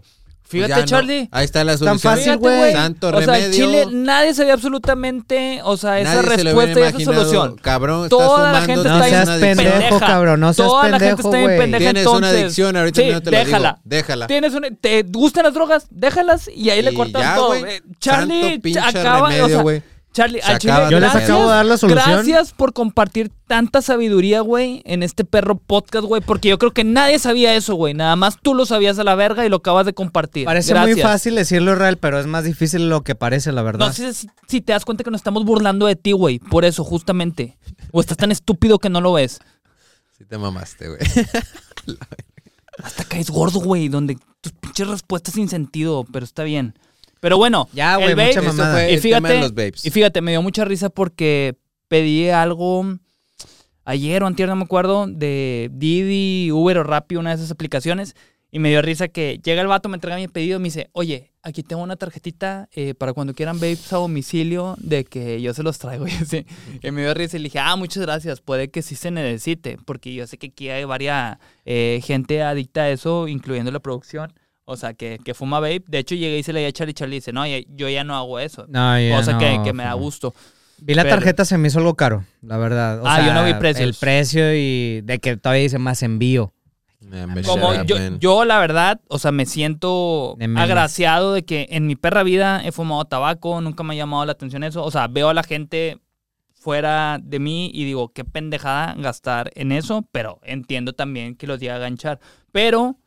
Fíjate, ya no. Charlie. Ahí está la Tan solución. fácil, Fíjate, güey. Santo O sea, remedio. Chile, nadie sabía absolutamente, o sea, esa Nadie se respuesta y esa solución. Cabrón, Toda la gente. No está tienes seas una pendejo, pendeja. cabrón. No seas Toda la gente pendejo, está bien pendeja. Tienes una entonces, adicción, ahorita sí, no te lo déjala. digo. Déjala. Tienes una, ¿Te gustan las drogas? Déjalas y ahí le Y cortas ya, todo. güey. Eh, Charlie acaba, o remedio, sea, güey. Charlie, al chile, Yo les acabo de dar la solución. Gracias por compartir tanta sabiduría, güey, en este perro podcast, güey, porque yo creo que nadie sabía eso, güey. Nada más tú lo sabías a la verga y lo acabas de compartir. Parece Gracias. muy fácil decirlo, Israel, pero es más difícil lo que parece, la verdad. No sé si, si te das cuenta que nos estamos burlando de ti, güey. Por eso, justamente. O estás tan estúpido que no lo ves. Sí te mamaste, güey. Hasta caes gordo, güey, donde tus pinches respuestas sin sentido, pero está bien. Pero bueno, Ya, güey, mucha Eso mamada. fue Y el tema de fíjate, los y fíjate, me dio mucha risa porque pedí algo ayer o antier, no me acuerdo, de Didi, Uber o Rappi, una de esas aplicaciones. Y me dio risa que llega el vato, me entrega mi pedido y me dice, oye, aquí tengo una tarjetita eh, para cuando quieran vapes a domicilio de que yo se los traigo. Y, así. y me dio risa y le dije, ah, muchas gracias, puede que sí se necesite, porque yo sé que aquí hay varias eh, gente adicta a eso, incluyendo la producción. O sea, que, que fuma vape. De hecho, llegué y se le dije a Charlie Charlie y dice, no, ya- yo ya no hago eso. No, ya Cosa que, no, que me da gusto. Vi la Pero- tarjeta, se me hizo algo caro, la verdad. O Ah, sea, yo no vi precios. El precio y de que todavía dice más envío. Man, Como up, yo, yo, la verdad, o sea, me siento agraciado de que en mi perra vida he fumado tabaco, nunca me ha llamado la atención eso. O sea, veo a la gente fuera de mí y digo, qué pendejada gastar en eso, pero entiendo también que los llega a ganchar. Pero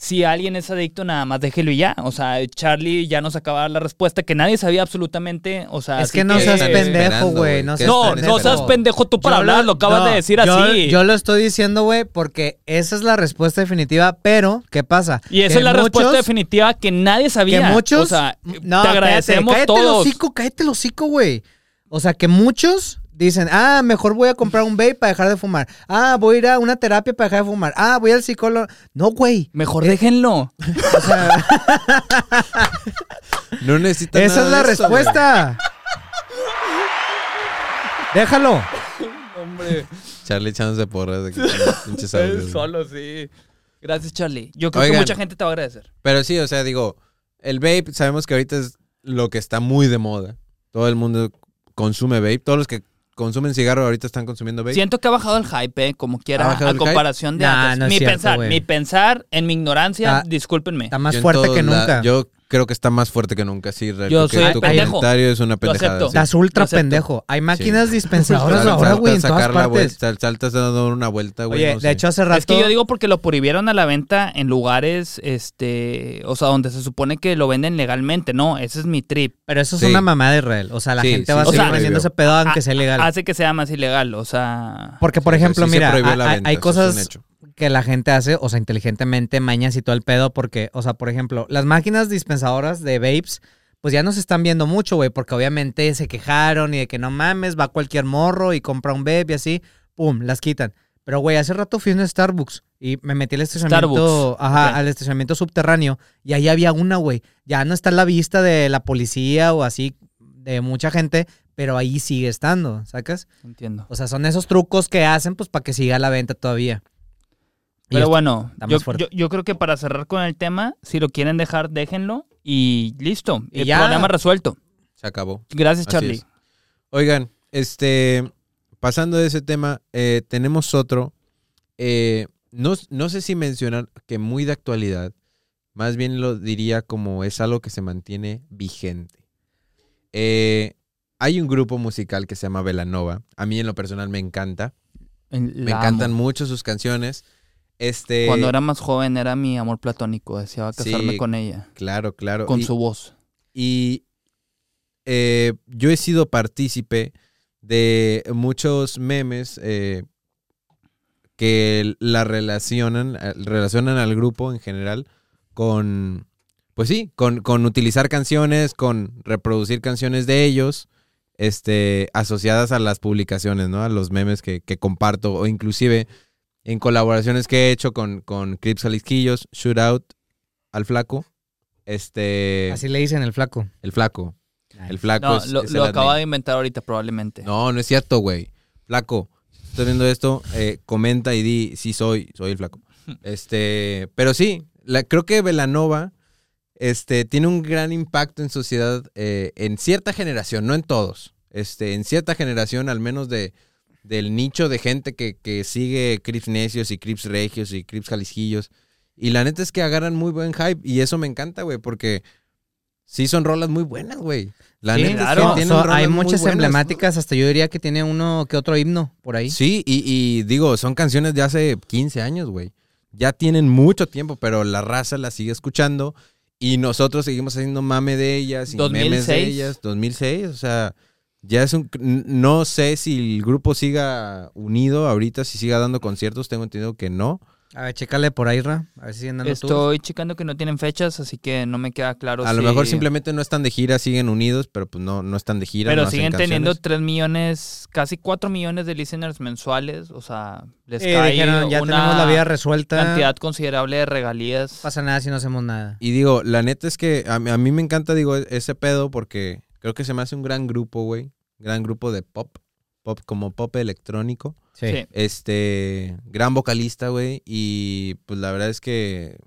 si alguien es adicto, nada más déjelo y ya. O sea, Charlie ya nos acaba de dar la respuesta que nadie sabía absolutamente. O sea, Es que no seas pendejo, güey. No ¿Qué seas No, no seas pendejo tú para Yo hablar, lo acabas no, de decir yo- así. Yo lo estoy diciendo, güey, porque esa es la respuesta definitiva, pero ¿qué pasa? y esa Que es la respuesta definitiva que nadie sabía. Que muchos. O sea, no, te agradecemos cállate el todos. hocico, cállate el hocico, güey. O sea, que muchos dicen, ah, mejor voy a comprar un vape para dejar de fumar. Ah, voy a ir a una terapia para dejar de fumar. Ah, voy al psicólogo. No, güey. Mejor déjenlo. O sea, No necesitan esa es la de eso, güey. respuesta. Déjalo. Hombre, Charlie echándose porras de que solo, sí. Gracias, Charlie. Yo creo que mucha gente te va a agradecer. Pero sí, o sea, digo, el vape sabemos que ahorita es lo que está muy de moda. Todo el mundo consume vape. Todos los que consumen cigarro ahorita están consumiendo vape. Siento que ha bajado el hype, eh, como ¿Ha quiera, a comparación de Nah, antes. no mi cierto, pensar, güey. mi pensar, en mi ignorancia, Ah, discúlpenme. Está más Yo fuerte que la- nunca. yo creo que está más fuerte que nunca, sí. Real. Yo Creo que soy tu pendejo. comentario es una pendejada. acepto. sí. Estás ultra Lo pendejo. Hay máquinas dispensadoras Sal- ahora, güey, en todas sacar la partes. vuelta, saltas dando una vuelta, güey. Oye, no de sé. hecho hace rato... Es que yo digo porque lo prohibieron a la venta en lugares, este, o sea, donde se supone que lo venden legalmente, ¿no? Ese es mi trip. Pero eso es Sí. una mamada de Israel. O sea, la Sí, gente sí, va a sí, seguir se vendiendo ese pedo aunque Ah, sea ilegal. Hace que sea más ilegal, o sea... Porque, por Sí, ejemplo, sí mira, hay, cosas. Que la gente hace, o sea, inteligentemente, mañas y todo el pedo, porque, o sea, por ejemplo, las máquinas dispensadoras de vapes, pues ya no se están viendo mucho, güey, porque obviamente se quejaron y de que no mames, va cualquier morro y compra un vape y así, pum, las quitan. Pero, güey, hace rato fui a un Starbucks y me metí al estacionamiento, ajá, al estacionamiento subterráneo y ahí había una, güey. Ya no está a la vista de la policía o así, de mucha gente, pero ahí sigue estando, ¿sacas? Entiendo. O sea, son esos trucos que hacen pues para que siga la venta todavía. Pero esto- bueno, yo, yo- yo creo que para cerrar con el tema, si lo quieren dejar, déjenlo y listo. Y el ya. problema resuelto. Se acabó. Gracias, Así Charlie. es. Oigan, este, pasando de ese tema, eh, tenemos otro. eh, no, no sé si mencionar que muy de actualidad, más bien lo diría como es algo que se mantiene vigente. Eh, hay un grupo musical que se llama Velanova. A mí en lo personal me encanta. Me encantan mucho sus canciones. Este, Cuando era más joven era mi amor platónico. Deseaba casarme Sí, con ella. Claro, claro. Con Y- su voz. Y eh, yo he sido partícipe de muchos memes eh, que la relacionan, eh, relacionan al grupo en general con, pues sí, con, con utilizar canciones, con reproducir canciones de ellos, este, asociadas a las publicaciones, ¿no? A los memes que, que comparto, o inclusive en colaboraciones que he hecho con, con Crips Jalisquillos, Shootout, al flaco, este... Así le dicen el flaco. El flaco. El flaco No, es, lo, es lo el acaba admin. de inventar ahorita probablemente. No, no es cierto, güey. Flaco. si Estás viendo esto, eh, comenta y di, sí soy, soy el flaco. Este, pero sí, la, creo que Velanova este, tiene un gran impacto en sociedad, eh, en cierta generación, no en todos. Este, en cierta generación, al menos de, del nicho de gente que, que sigue Crips Necios y Crips Regios y Crips Jalisquillos. Y la neta es que agarran muy buen hype y eso me encanta, güey, porque sí son rolas muy buenas, güey. La Sí, neta es que claro. So- rolas hay muchas emblemáticas, hasta yo diría que tiene uno que otro himno por ahí. Sí, y, y digo, son canciones de hace 15 años, güey. Ya tienen mucho tiempo, pero la raza la sigue escuchando y nosotros seguimos haciendo mame de ellas y memes de 2006. ellas. 2006, o sea, ya es un... No sé si el grupo siga unido ahorita, si siga dando conciertos, tengo entendido que no. A ver, chécale por ahí, Ra. A ver si siguen dando tours. Estoy checando que no tienen fechas, así que no me queda claro A lo mejor simplemente no están de gira, siguen unidos, pero pues no, no están de gira. Pero no hacen siguen teniendo canciones. 3 millones, casi 4 millones de listeners mensuales. O sea, les cae dijeron, ya una tenemos la vida resuelta. cantidad considerable de regalías. No pasa nada si no hacemos nada. Y digo, la neta es que a, mí- a mí me encanta, digo, ese pedo porque creo que se me hace un gran grupo, güey. Gran grupo de pop. Pop como pop electrónico. Sí. Sí. Este, gran vocalista, güey. Y pues la verdad es que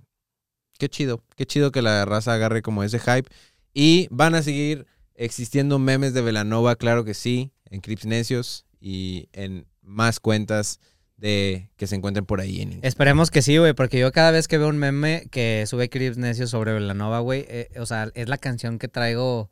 qué chido. Qué chido que la raza agarre como ese hype. Y van a seguir existiendo memes de Velanova, claro que sí, en Crips Necios y en más cuentas de que se encuentren por ahí en Instagram. Esperemos que sí, güey, porque yo cada vez que veo un meme que sube Crips Necio sobre Velanova, güey, eh, o sea, es la canción que traigo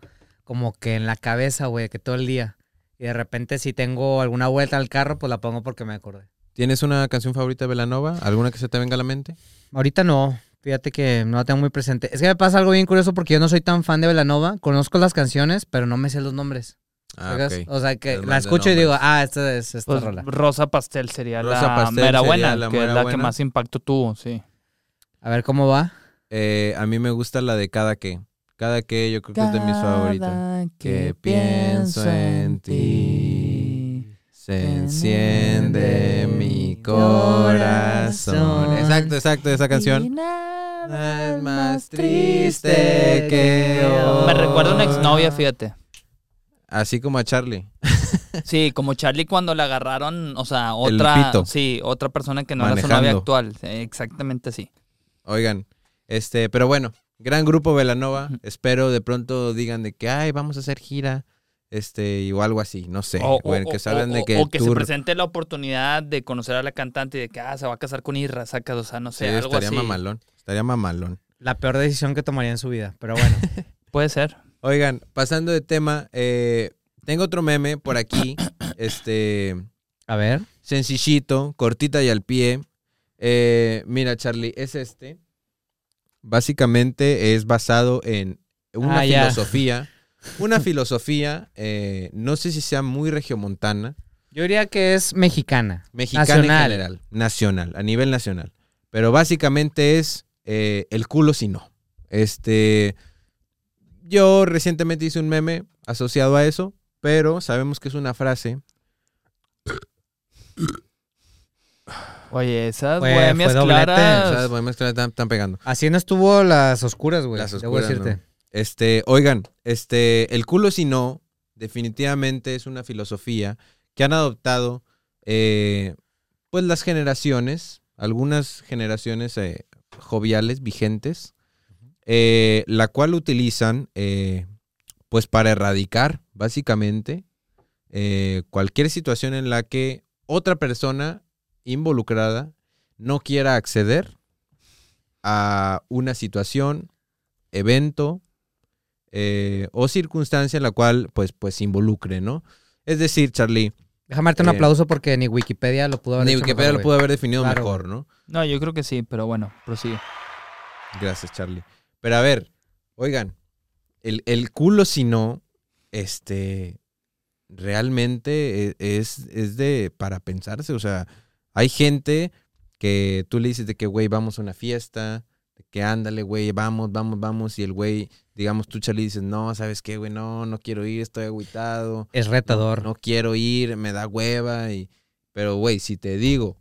como que en la cabeza, güey, que todo el día. Y de repente si tengo alguna vuelta al carro, pues la pongo porque me acordé. ¿Tienes una canción favorita de Velanova? ¿Alguna que se te venga a la mente? Ahorita no, Fíjate que no la tengo muy presente. Es que me pasa algo bien curioso porque yo no soy tan fan de Velanova. Conozco las canciones, pero no me sé los nombres. Ah, ¿sacas? ok. O sea, que Es la escucho y digo, ah, esta es esta Pues, rola. Rosa Pastel sería Rosa la Pastel mera sería buena, la que es la que más impacto tuvo, sí. A ver cómo va. Eh, a mí me gusta la de cada que. Cada que yo creo que es de mis favoritas. Que pienso en ti. Se enciende mi corazón. Exacto, exacto, esa canción. Nada es más triste que hoy. Me recuerda a una exnovia, fíjate. Así como a Charlie. Sí, como Charlie cuando la agarraron, o sea, El otra, pito. sí, otra persona que no era su Manejando. novia actual, exactamente así. Oigan, este, pero bueno, gran grupo Velanova. Espero de pronto digan de que, ay, vamos a hacer gira. Este, o algo así, no sé. O, Bueno, o- que o- de o se presente la oportunidad de conocer a la cantante y de que ah, se va a casar con Irra, sacas, o sea, no sé, sí, algo estaría así. mamalón. Estaría mamalón. La peor decisión que tomaría en su vida, pero bueno. Puede ser. Oigan, pasando de tema, eh, tengo otro meme por aquí. este, A ver. sencillito, cortita y al pie. Eh, mira, Charlie, es este. Básicamente es basado en una Ah, filosofía. Una filosofía, eh, no sé si sea muy regiomontana, Yo diría que es mexicana. mexicana Nacional. en general, nacional, a nivel nacional. Pero básicamente es eh, el culo si no. Este, yo recientemente hice un meme asociado a eso, pero sabemos que es una frase. Oye, esas Fue- bohemias fue doblete, claras. Podemos que están, están pegando. Así no estuvo las oscuras, güey. Las Debo oscuras, decirte. ¿no? Este, oigan, este, el culo si no, definitivamente es una filosofía que han adoptado, eh, pues las generaciones, algunas generaciones eh, joviales, vigentes, eh, la cual utilizan, eh, pues para erradicar, básicamente, eh, cualquier situación en la que otra persona involucrada no quiera acceder a una situación, evento eh, o circunstancia en la cual pues, pues se involucre, ¿no? Es decir, Charlie, Déjame darte un Eh, aplauso porque ni Wikipedia lo pudo haber ni Wikipedia mejor, lo pudo haber definido Claro, mejor, ¿no? No, yo creo que sí, pero bueno, prosigue. Gracias, Charlie. Pero a ver, oigan, el, el culo si no, este, realmente e- es, es de, para pensarse, o sea, hay gente que tú le dices de que, güey, vamos a una fiesta, de que ándale, güey, vamos, vamos, vamos, y el güey, digamos, tú, Charlie, dices, no, ¿sabes qué, güey? No, no quiero ir, estoy agüitado. Es retador. no quiero ir, me da hueva, y, pero, güey, si te digo,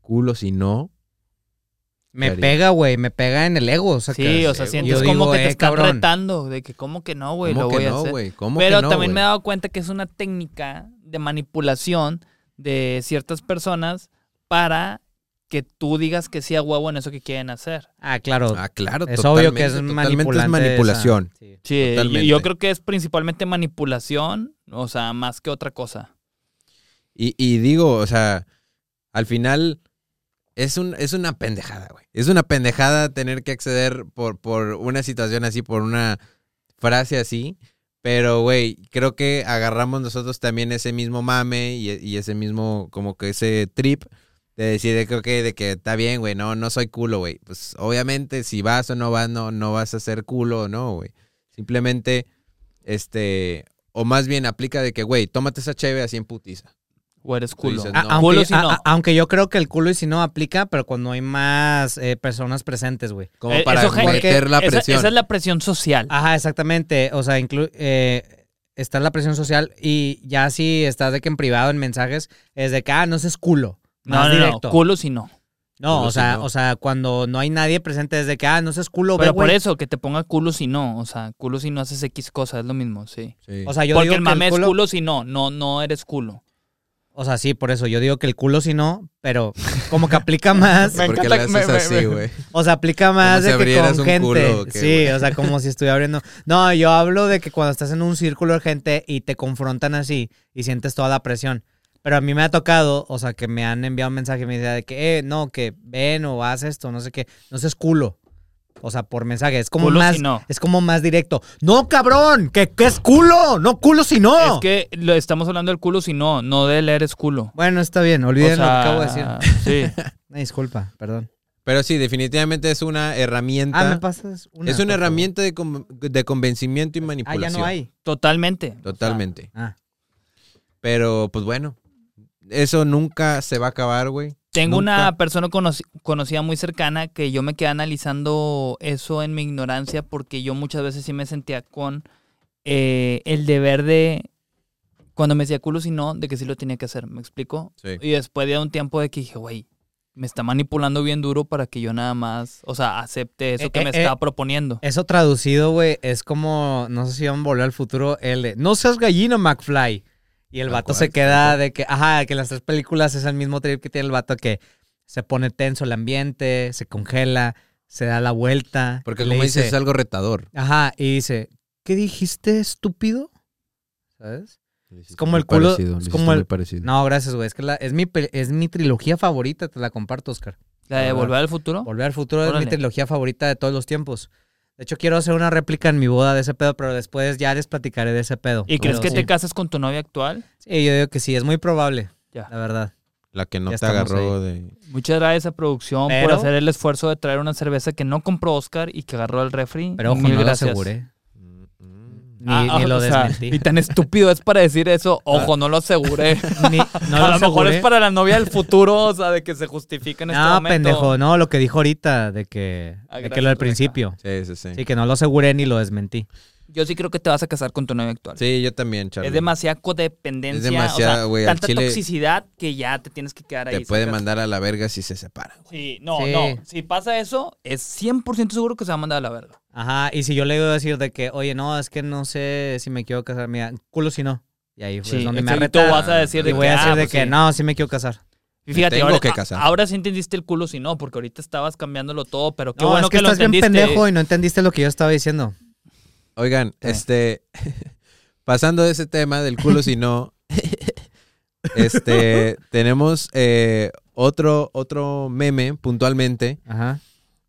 culo si no, me pega, güey. Me pega en el ego. O sea, Sí, que- o sea, sientes digo, como que te eh, están cabrón. retando, de que como que no, güey, ¿cómo lo que voy a no, hacer. güey? ¿Cómo Pero que no, también me he dado cuenta que es una técnica de manipulación de ciertas personas para que tú digas que sí a huevo en eso que quieren hacer. Ah, claro. Ah, claro, es obvio que es totalmente, es manipulación. esa- sí. Sí, yo creo que es principalmente manipulación, o sea, más que otra cosa. Y, y digo, o sea, al final es, un, es una pendejada, güey. Es una pendejada tener que acceder por, por una situación así, por una frase así. Pero, güey, creo que agarramos nosotros también ese mismo mame y, y ese mismo, como que ese trip de decir, de que, ok, de que está bien, güey, no, no soy culo, güey. Pues obviamente si vas o no vas, no, no vas a ser culo, no, güey. Simplemente, este, o más bien aplica de que, güey, tómate esa cheve así en putiza. O eres culo. dices, No. aunque, Culo si no. a- a- aunque yo creo que el culo y si no aplica, pero cuando hay más eh, personas presentes, güey. Como Eh, para meter la presión. Esa, es la presión social. Ajá, exactamente. O sea, inclu- eh, está la presión social y ya si estás de que en privado, en mensajes, es de que, ah, no seas culo. no, Más no, no, directo. culo si no. No, Culo o si sea, no. o sea, cuando no hay nadie presente, es de que, ah, no seas culo, ve, Pero por güey. eso, que te ponga culo si no. O sea, culo si no haces X cosa, es lo mismo, sí. Sí. O sea, yo Porque digo el que mame el es culo, culo si no, no, no eres culo. O sea, sí, por eso yo digo que el culo si no, pero como que aplica más. Me ¿Por qué encanta le que haces me- así, güey? O sea, aplica más si de que con un gente. culo sí, o sea, como si estuviera abriendo. No, yo hablo de que cuando estás en un círculo de gente y te confrontan así y sientes toda la presión. Pero a mí me ha tocado, o sea, que me han enviado un mensaje y me dicen de que, eh, no, que ven o haz esto, no sé qué. No seas culo. O sea, por mensaje. Es como Culo más. si no. Es como más directo. ¡No, cabrón! ¿Qué, qué es culo? ¡No, culo si no! Es que lo estamos hablando del culo si no, no del eres culo. Bueno, está bien, olviden O sea, lo que acabo de decir. Sí. Una disculpa, perdón. Pero sí, definitivamente es una herramienta. Ah, me pasas una. es una herramienta de, con- de convencimiento y Ah, manipulación. ya no hay. Totalmente. Totalmente. Ah. Pero, pues bueno, eso nunca se va a acabar, güey. Tengo Nunca. una persona conoci- conocida muy cercana que yo me quedé analizando eso en mi ignorancia porque yo muchas veces sí me sentía con eh, el deber de, cuando me decía culo si no, de que sí lo tenía que hacer, ¿me explico? Sí. Y después de un tiempo de que dije, güey, me está manipulando bien duro para que yo nada más, o sea, acepte eso Eh, que me eh, eh. estaba proponiendo. Eso traducido, güey, es como, no sé si van a volver al futuro, el de, no seas gallina, McFly. Y el ¿A vato se queda de que, ajá, que en las tres películas es el mismo trip que tiene el vato que se pone tenso el ambiente, se congela, se da la vuelta. Porque como dices, dice- es algo retador. Ajá, y dice, ¿qué dijiste, estúpido? ¿Sabes? Es como el culo- es como el- No, gracias, güey. Es que la- es, mi, es mi trilogía favorita, te la comparto, Oscar. La de ¿verdad? volver al futuro. Volver al futuro es mi trilogía favorita de todos los tiempos. De hecho, quiero hacer una réplica en mi boda de ese pedo, pero después ya les platicaré de ese pedo. ¿Y crees que sí. te casas con tu novia actual? Sí, yo digo que sí, es muy probable, Ya. la verdad. La que no Ya te agarró de... Muchas gracias a producción por hacer el esfuerzo de traer una cerveza que no compró Oscar y que agarró el refri. Pero ojo, Mil no gracias. lo aseguré. Ni, Ah, ni lo o sea, desmentí. y tan estúpido es para decir eso. Ojo, no lo aseguré. Ni- no a lo lo mejor aseguré. es para la novia del futuro, o sea, de que se justifica en este No, momento. pendejo, no, lo que dijo ahorita, de que, Ah, de que lo del principio. Sí, sí, sí. Sí, que no lo aseguré ni lo desmentí. Yo sí creo que te vas a casar con tu novia actual. Sí, yo también, Charlie. es demasiada codependencia. Es demasiada, o sea, güey, al tanta chile- toxicidad que ya te tienes que quedar ahí. Te puede mandar a la verga si se separan. güey. Sí, no, Sí. no. Si pasa eso, es 100% seguro que se va a mandar a la verga. Ajá, y si yo le digo decir de que, oye, no, es que no sé si me quiero casar, mira, culo si no. Y ahí fue Sí, donde me arreta. vas a decir de y voy que, a decir ah, de pues que sí. no, sí me quiero casar. Y fíjate, tengo ahora, que casar. ahora sí entendiste el culo si no, porque ahorita estabas cambiándolo todo, pero qué no, bueno es que, que, lo estás bien pendejo y no entendiste lo que yo estaba diciendo. Oigan, Sí. este... pasando de ese tema del culo si no... este... tenemos eh, otro, otro meme, puntualmente. Ajá.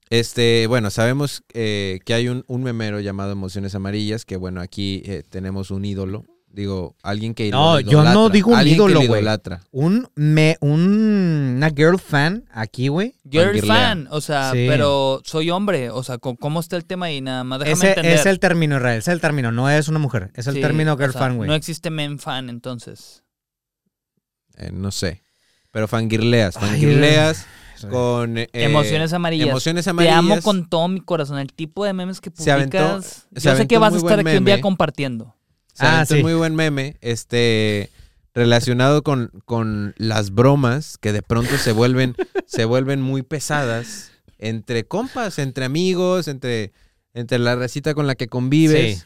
Este, bueno, sabemos eh, que hay un, un memero llamado Emociones Amarillas, que bueno, aquí eh, tenemos un ídolo. Digo, alguien que No, yo no digo un ídolo, lo güey. idolatra. Un, me, un, una girl fan aquí, güey. Girl fan, o sea, Sí. pero soy hombre, o sea, ¿cómo está el tema ahí? Nada más déjame Ese entender. es el término, Israel. Es el término, no es una mujer. Es el Sí, término o girl sea, fan, güey. No existe men fan, entonces. Eh, no sé. Pero fangirleas, Ay, fangirleas Israel. con... eh, Emociones amarillas. Emociones Te amarillas. amo con todo mi corazón. El tipo de memes que aventó- publicas. se yo sé aventó que vas a estar aquí un día compartiendo. Ah, aventó un sí. muy buen meme, este, relacionado con, con las bromas que de pronto se vuelven, se vuelven muy pesadas entre compas, entre amigos, entre, entre la racita con la que convives. Sí.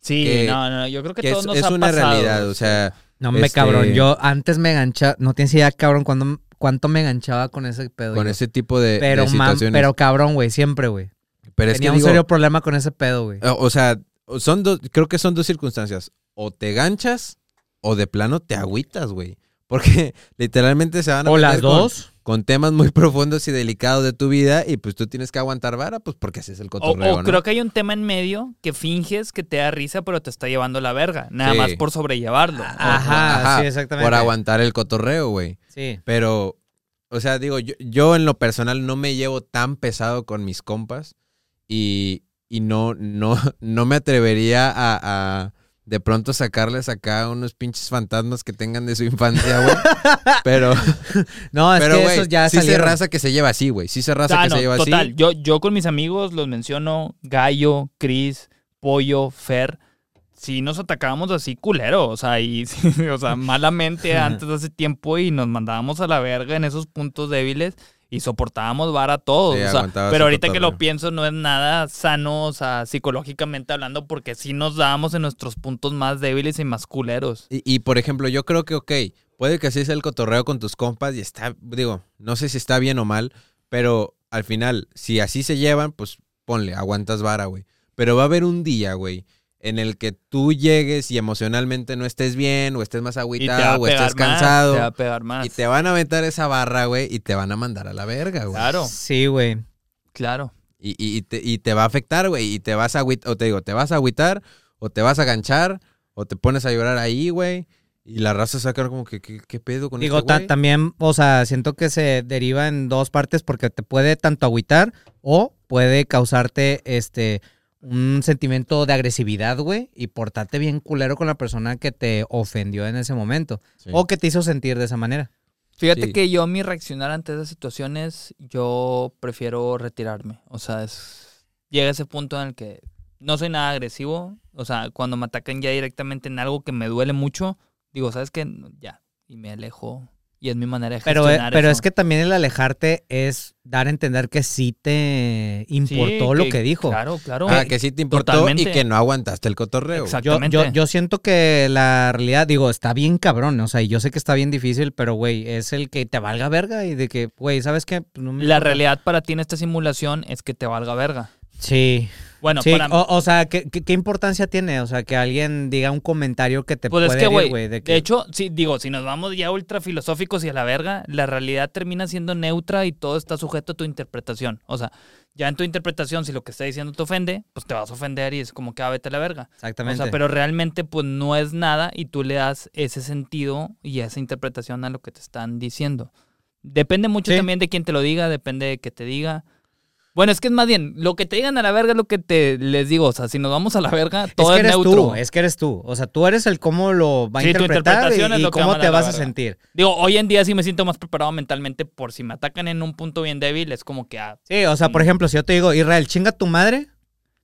Sí, Que- no, no, yo creo que, Que todos es, nos es ha una pasado. realidad, o sea, No me Este- cabrón. Yo antes me enganchaba, no tienes idea, cabrón, cuando, cuánto me enganchaba con ese pedo. con yo. ese tipo de, pero, situaciones. pero cabrón, güey, siempre, güey. Pero es Tenía que un digo, serio problema con ese pedo, güey. o o sea, son dos, creo que son dos circunstancias. O te ganchas o de plano te agüitas, güey. Porque literalmente se van a O las meter dos. con temas muy profundos y delicados de tu vida y pues tú tienes que aguantar vara, pues porque así es el cotorreo, o ¿no? creo que hay un tema en medio que finges que te da risa, pero te está llevando la verga. Nada Sí. más por sobrellevarlo. Ajá, sí, exactamente. Por aguantar el cotorreo, güey. Sí. Pero, o sea, digo, yo, yo en lo personal no me llevo tan pesado con mis compas y, y no, no, no me atrevería a, a de pronto sacarles acá unos pinches fantasmas que tengan de su infancia, güey. Pero, No, es pero, que güey, esos ya sí se salieron. raza que se lleva así, güey. Sí se raza Ah, que no, se lleva total. así. Yo, yo con mis amigos los menciono Gallo, Cris, Pollo, Fer. Sí, nos atacábamos así culero, o sea, y, o sea, malamente antes de hace tiempo y nos mandábamos a la verga en esos puntos débiles y soportábamos vara todos. Sí, o sea, pero ahorita que lo pienso no es nada sano, o sea, psicológicamente hablando, porque sí nos dábamos en nuestros puntos más débiles y más culeros. Y, y, por ejemplo, yo creo que, ok, puede que así sea el cotorreo con tus compas y está, digo, no sé si está bien o mal, pero al final, si así se llevan, pues ponle, aguantas vara, güey. Pero va a haber un día, güey, en el que tú llegues y emocionalmente no estés bien, o estés más agüitado, o estés más, cansado, te va a pegar más. y te van a aventar esa barra, güey, y te van a mandar a la verga, güey. Claro, Sí, güey. claro. Y, y- y te, y te va a afectar, güey, y te vas a agüitar, o te digo, te vas a agüitar, o te vas a ganchar, o te pones a llorar ahí, güey. Y la raza saca como que, ¿qué, qué pedo con Digo, este también, o sea, siento que se deriva en dos partes porque te puede tanto agüitar o puede causarte este un sentimiento de agresividad, güey, y portarte bien culero con la persona que te ofendió en ese momento Sí. o que te hizo sentir de esa manera. Fíjate Sí. que yo mi reaccionar ante esas situaciones, yo prefiero retirarme. O sea, es, llega ese punto en el que no soy nada agresivo. O sea, cuando me atacan ya directamente en algo que me duele mucho, digo, ¿sabes qué? Ya. Y me alejo. Y es mi manera de Pero, eh, gestionar pero eso. es que también el alejarte es dar a entender que sí te importó Sí, lo que dijo. Claro, claro. Ah, que sí te importó Totalmente. y que no aguantaste el cotorreo. Yo, Exactamente. yo, yo siento que la realidad, digo, está bien cabrón, o sea, y yo sé que está bien difícil, pero, güey, es el que te valga verga y de que, güey, ¿sabes qué? Pues no me La importa. realidad para ti en esta simulación es que te valga verga. Sí, Bueno, sí, para o, o sea, ¿qué, qué, qué importancia tiene? O sea, que alguien diga un comentario que te Pues es puede que, güey, de, de que- hecho, sí, digo, si nos vamos ya ultra filosóficos y a la verga, la realidad termina siendo neutra y todo está sujeto a tu interpretación. O sea, ya en tu interpretación, si lo que está diciendo te ofende, pues te vas a ofender y es como que ah, vete a la verga. O Exactamente. sea, pero realmente pues no es nada y tú le das ese sentido y esa interpretación a lo que te están diciendo. Depende mucho Sí. también de quién te lo diga, depende de que te diga. Bueno, es que es más bien, lo que te digan a la verga es lo que te les digo. O sea, si nos vamos a la verga, es todo que es, eres neutro. tú, es que eres tú. O sea, tú eres el cómo lo va a Sí, interpretar interpretación y, es y que cómo te a vas a sentir. Digo, hoy en día sí me siento más preparado mentalmente por si me atacan en un punto bien débil, es como que ah, Sí, o sea, por Mm. ejemplo, si yo te digo, Israel, chinga tu madre,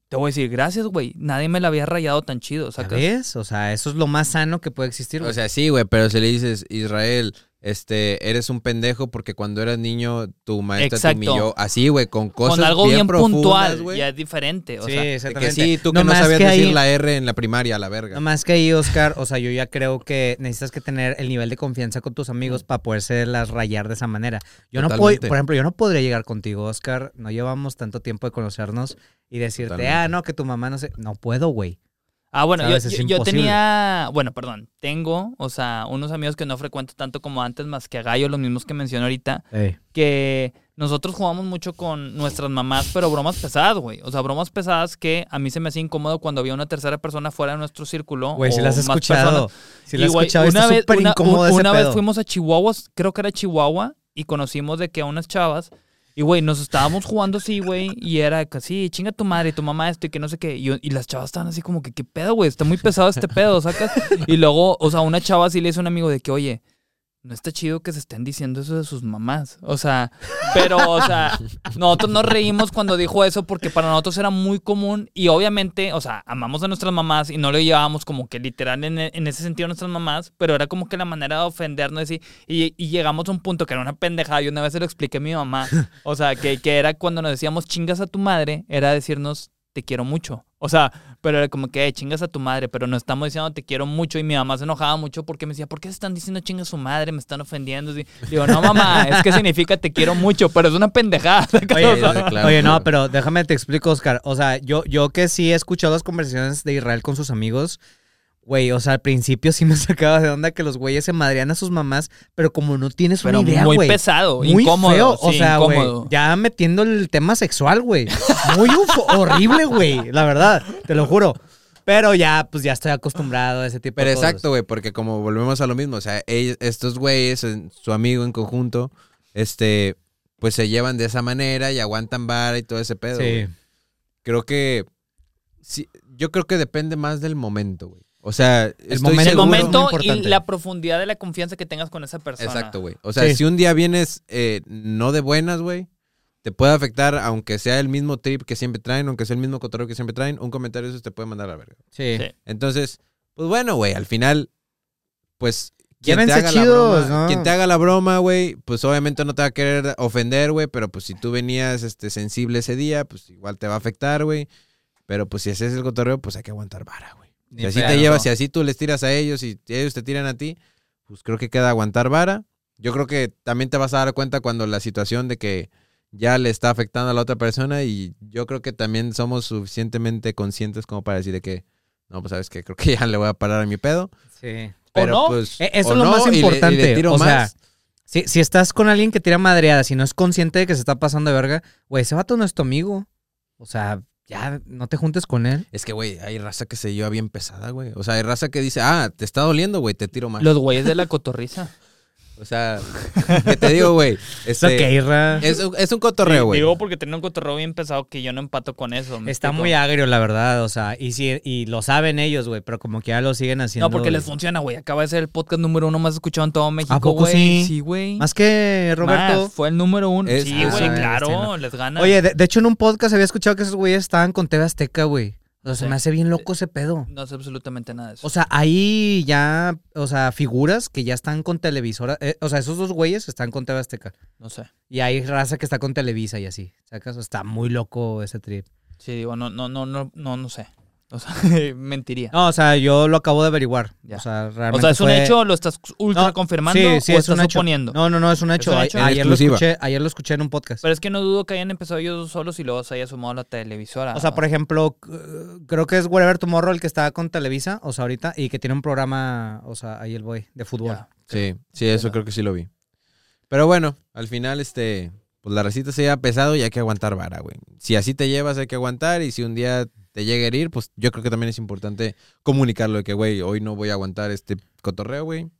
te voy a decir, gracias, güey. Nadie me la había rayado tan chido. ¿ya ¿sacas? ves? O sea, eso es lo más sano que puede existir. O güey. sea, sí, güey, pero si le dices, Israel, este, eres un pendejo porque cuando eras niño tu maestra Exacto. te humilló así, güey, con cosas Con algo bien, puntual, güey. ya es diferente. O sí, sea, que sí, tú que No no, más sabías que decir ahí- la R en la primaria, a la verga. Nada más que ahí, Oscar, o sea, yo ya creo que necesitas que tener el nivel de confianza con tus amigos para poderse las rayar de esa manera. Yo no puedo, por ejemplo, yo no podría llegar contigo, Oscar, no llevamos tanto tiempo de conocernos y decirte, Totalmente. ah, no, que tu mamá no sé, no puedo, güey. Ah, bueno, yo, tenía, bueno, perdón, tengo, o sea, unos amigos que no frecuento tanto como antes, más que a Gallo, los mismos que mencioné ahorita, que nosotros jugamos mucho con nuestras mamás, pero bromas pesadas, güey. O sea, bromas pesadas que a mí se me hacía incómodo cuando había una tercera persona fuera de nuestro círculo. Güey, si las has escuchado. Si las has güey, escuchado, una vez, súper una- incómodo un- ese una vez fuimos a Chihuahua, creo que era Chihuahua, y conocimos de que a unas chavas, y güey, nos estábamos jugando así, güey, y era sí, chinga tu madre, tu mamá esto y que no sé qué. Y, y las chavas estaban así como que, ¿qué pedo, güey? Está muy pesado este pedo, ¿sacas? Y luego, o sea, una chava sí le hizo a un amigo de que, oye, no está chido que se estén diciendo eso de sus mamás. O sea, pero, o sea, nosotros nos reímos cuando dijo eso porque para nosotros era muy común y obviamente, o sea, amamos a nuestras mamás y no lo llevábamos como que literal en, en ese sentido a nuestras mamás, pero era como que la manera de ofendernos y, y, y llegamos a un punto que era una pendejada. Y una vez se lo expliqué a mi mamá. O sea, que, que era cuando nos decíamos chingas a tu madre, era decirnos te quiero mucho. O sea, pero era como que "Eh, chingas a tu madre, pero no estamos diciendo te quiero mucho. Y mi mamá se enojaba mucho porque me decía, ¿por qué se están diciendo chingas a su madre? Me están ofendiendo. Y digo, no, mamá, es que significa te quiero mucho, pero es una pendejada. Oye, O sea, Sí, claro, Oye, no, pero déjame te explico, Oscar. O sea, yo, yo que sí he escuchado las conversaciones de Israel con sus amigos, güey, o sea, al principio sí me sacaba de onda que los güeyes se madrean a sus mamás, pero como no tienes pero una idea, muy güey. pesado, Muy incómodo. feo, o sí, sea, güey, ya metiendo el tema sexual, güey. Muy horrible, güey, la verdad, te lo juro. Pero ya, pues ya estoy acostumbrado a ese tipo Pero de cosas. exacto, güey, porque como volvemos a lo mismo, o sea, ellos- estos güeyes, su amigo en conjunto, este, pues se llevan de esa manera y aguantan vara y todo ese pedo. Sí. Creo que, sí, yo creo que depende más del momento, güey. O sea, estoy momento- el seguro- momento y la profundidad de la confianza que tengas con esa persona. Exacto, güey. O sea, Sí. si un día vienes eh, no de buenas, güey, te puede afectar, aunque sea el mismo trip que siempre traen, aunque sea el mismo cotorreo que siempre traen, un comentario de esos te puede mandar a la verga. Sí. Sí. Entonces, pues bueno, güey, al final, pues. Quien te, haga la broma, ¿no? quien te haga la broma, güey, pues obviamente no te va a querer ofender, güey, pero pues si tú venías este, sensible ese día, pues igual te va a afectar, güey. Pero pues si haces el cotorreo, pues hay que aguantar vara, güey. Si Ni así pedo. te llevas, si así tú les tiras a ellos y ellos te tiran a ti, pues creo que queda aguantar vara. Yo creo que también te vas a dar cuenta cuando la situación de que ya le está afectando a la otra persona y yo creo que también somos suficientemente conscientes como para decir de que, no, pues sabes que creo que ya le voy a parar a mi pedo. Sí. Pero no? pues... Eh, eso o es lo no, más y le- y le importante, tiro o sea, más. Si, si estás con alguien que tira madreadas y no es consciente de que se está pasando de verga, güey, ese vato no es tu amigo. O sea, Ya, no te juntes con él. Es que, güey, hay raza que se lleva bien pesada, güey. O sea, hay raza que dice, ah, te está doliendo, güey, te tiro más. Los güeyes de la cotorriza. O sea, que te digo, güey. Es Este, es, es un cotorreo, güey. Digo porque tiene un cotorreo bien pesado que yo no empato con eso. ¿me Está explico? muy agrio, la verdad. O sea, y, si, y lo saben ellos, güey, pero como que ya lo siguen haciendo. No, porque les funciona, güey. Acaba de ser el podcast número uno más escuchado en todo México, ¿A poco güey. sí? Sí, güey. Más que Roberto. Más, fue el número uno. Es- sí, ah, güey, sí, claro. sí, no. Les gana. Oye, de, de hecho en un podcast había escuchado que esos güeyes estaban con TV Azteca, güey. O sea, se me hace bien loco ese pedo. No sé absolutamente nada de eso. O sea, hay ya, o sea, figuras que ya están con televisora. eh, o sea, esos dos güeyes están con TV Azteca. no sé. Y hay raza que está con Televisa y así. ¿Sacas? Está muy loco ese trip. Sí, digo, no, no, no, no, no, no sé. O sea, mentiría. No, o sea, yo lo acabo de averiguar. Ya. O sea, o realmente. sea, ¿es un fue- hecho o lo estás ultra No, confirmando Sí, sí, o es un estás hecho. suponiendo? No, no, no, es un hecho. un A-? Ayer, lo escuché, ayer lo escuché en un podcast. Pero es que no dudo que hayan empezado ellos solos y luego se haya sumado la televisora. O sea, por ejemplo, creo que es Whatever Tomorrow el que está con Televisa, o sea, ahorita, y que tiene un programa, o sea, ahí el boy, de fútbol. Ya. Sí, sí, eso creo que sí lo vi. Pero bueno, al final, este, pues la recita se lleva pesado y hay que aguantar vara, güey. Si así te llevas, hay que aguantar. Y si un día te llega a herir, pues yo creo que también es importante comunicarlo de que, güey, hoy no voy a aguantar este cotorreo, güey.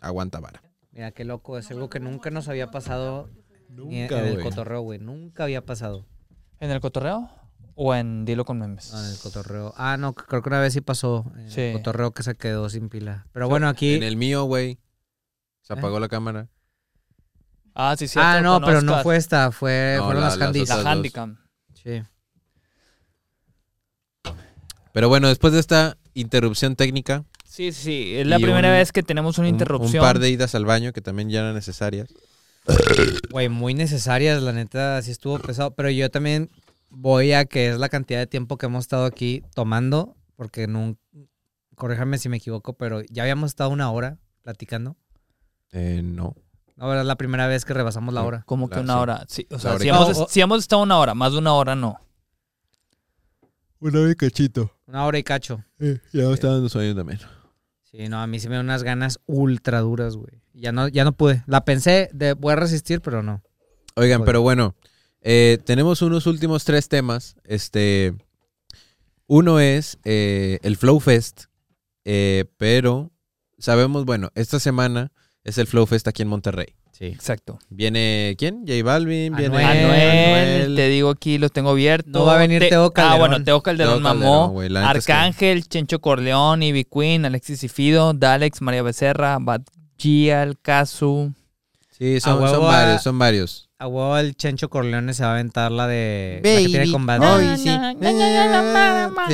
Aguanta vara. Mira, qué loco, es algo que nunca nos había pasado en, Nunca, en el güey. cotorreo, güey. Nunca había pasado ¿En el cotorreo? ¿O en Dilo con memes? no, en el cotorreo. Ah, no, creo que una vez sí pasó en Sí. el cotorreo que se quedó sin pila. Pero bueno, aquí... En el mío, güey, se ¿Eh? apagó la cámara. Ah, sí, sí. ah, no, pero no fue esta, fue, No, fueron la- las las handys. La. Handicam. Sí. Pero bueno, después de esta interrupción técnica, Sí, sí. Es la primera un- vez que tenemos una un- interrupción. un par de idas al baño que también ya eran necesarias. Güey, muy necesarias, la neta, sí estuvo pesado. Pero yo también voy a que es la cantidad de tiempo que hemos estado aquí tomando, porque no, corríjame si me equivoco, pero ya habíamos estado una hora platicando. Eh, no. Ahora es la primera vez que rebasamos la hora. Como que una sí. hora. Sí, o sea, si hemos, si hemos estado una hora, más de una hora no. Una vez cachito. Una hora y cacho. ya me está dando sueño también. Sí, no, a mí sí me dan unas ganas ultra duras, güey. Ya no, ya no pude. La pensé, de, voy a resistir, pero no. Oigan, pero bueno, eh, tenemos unos últimos tres temas. Este, uno es eh, el Flow Fest, eh, pero sabemos, bueno, esta semana es el Flow Fest aquí en Monterrey. Sí. Exacto. Viene quién? J Balvin, viene Anuel. Anuel, te digo aquí, los tengo abiertos. No va a venir Te- Teo Ah, Calderón. bueno, Teo Calderón Teo mamó. Calderón, neta es que- Arcángel, Chencho Corleón, Ivy Queen, Alexis y Fido, Dalex, María Becerra, Bad Gial, Casu. Sí, son, son varios, son varios. A huevo el Chencho Corleone se va a aventar la de... La que Baby. tiene con Bad Ay, Bunny. sí.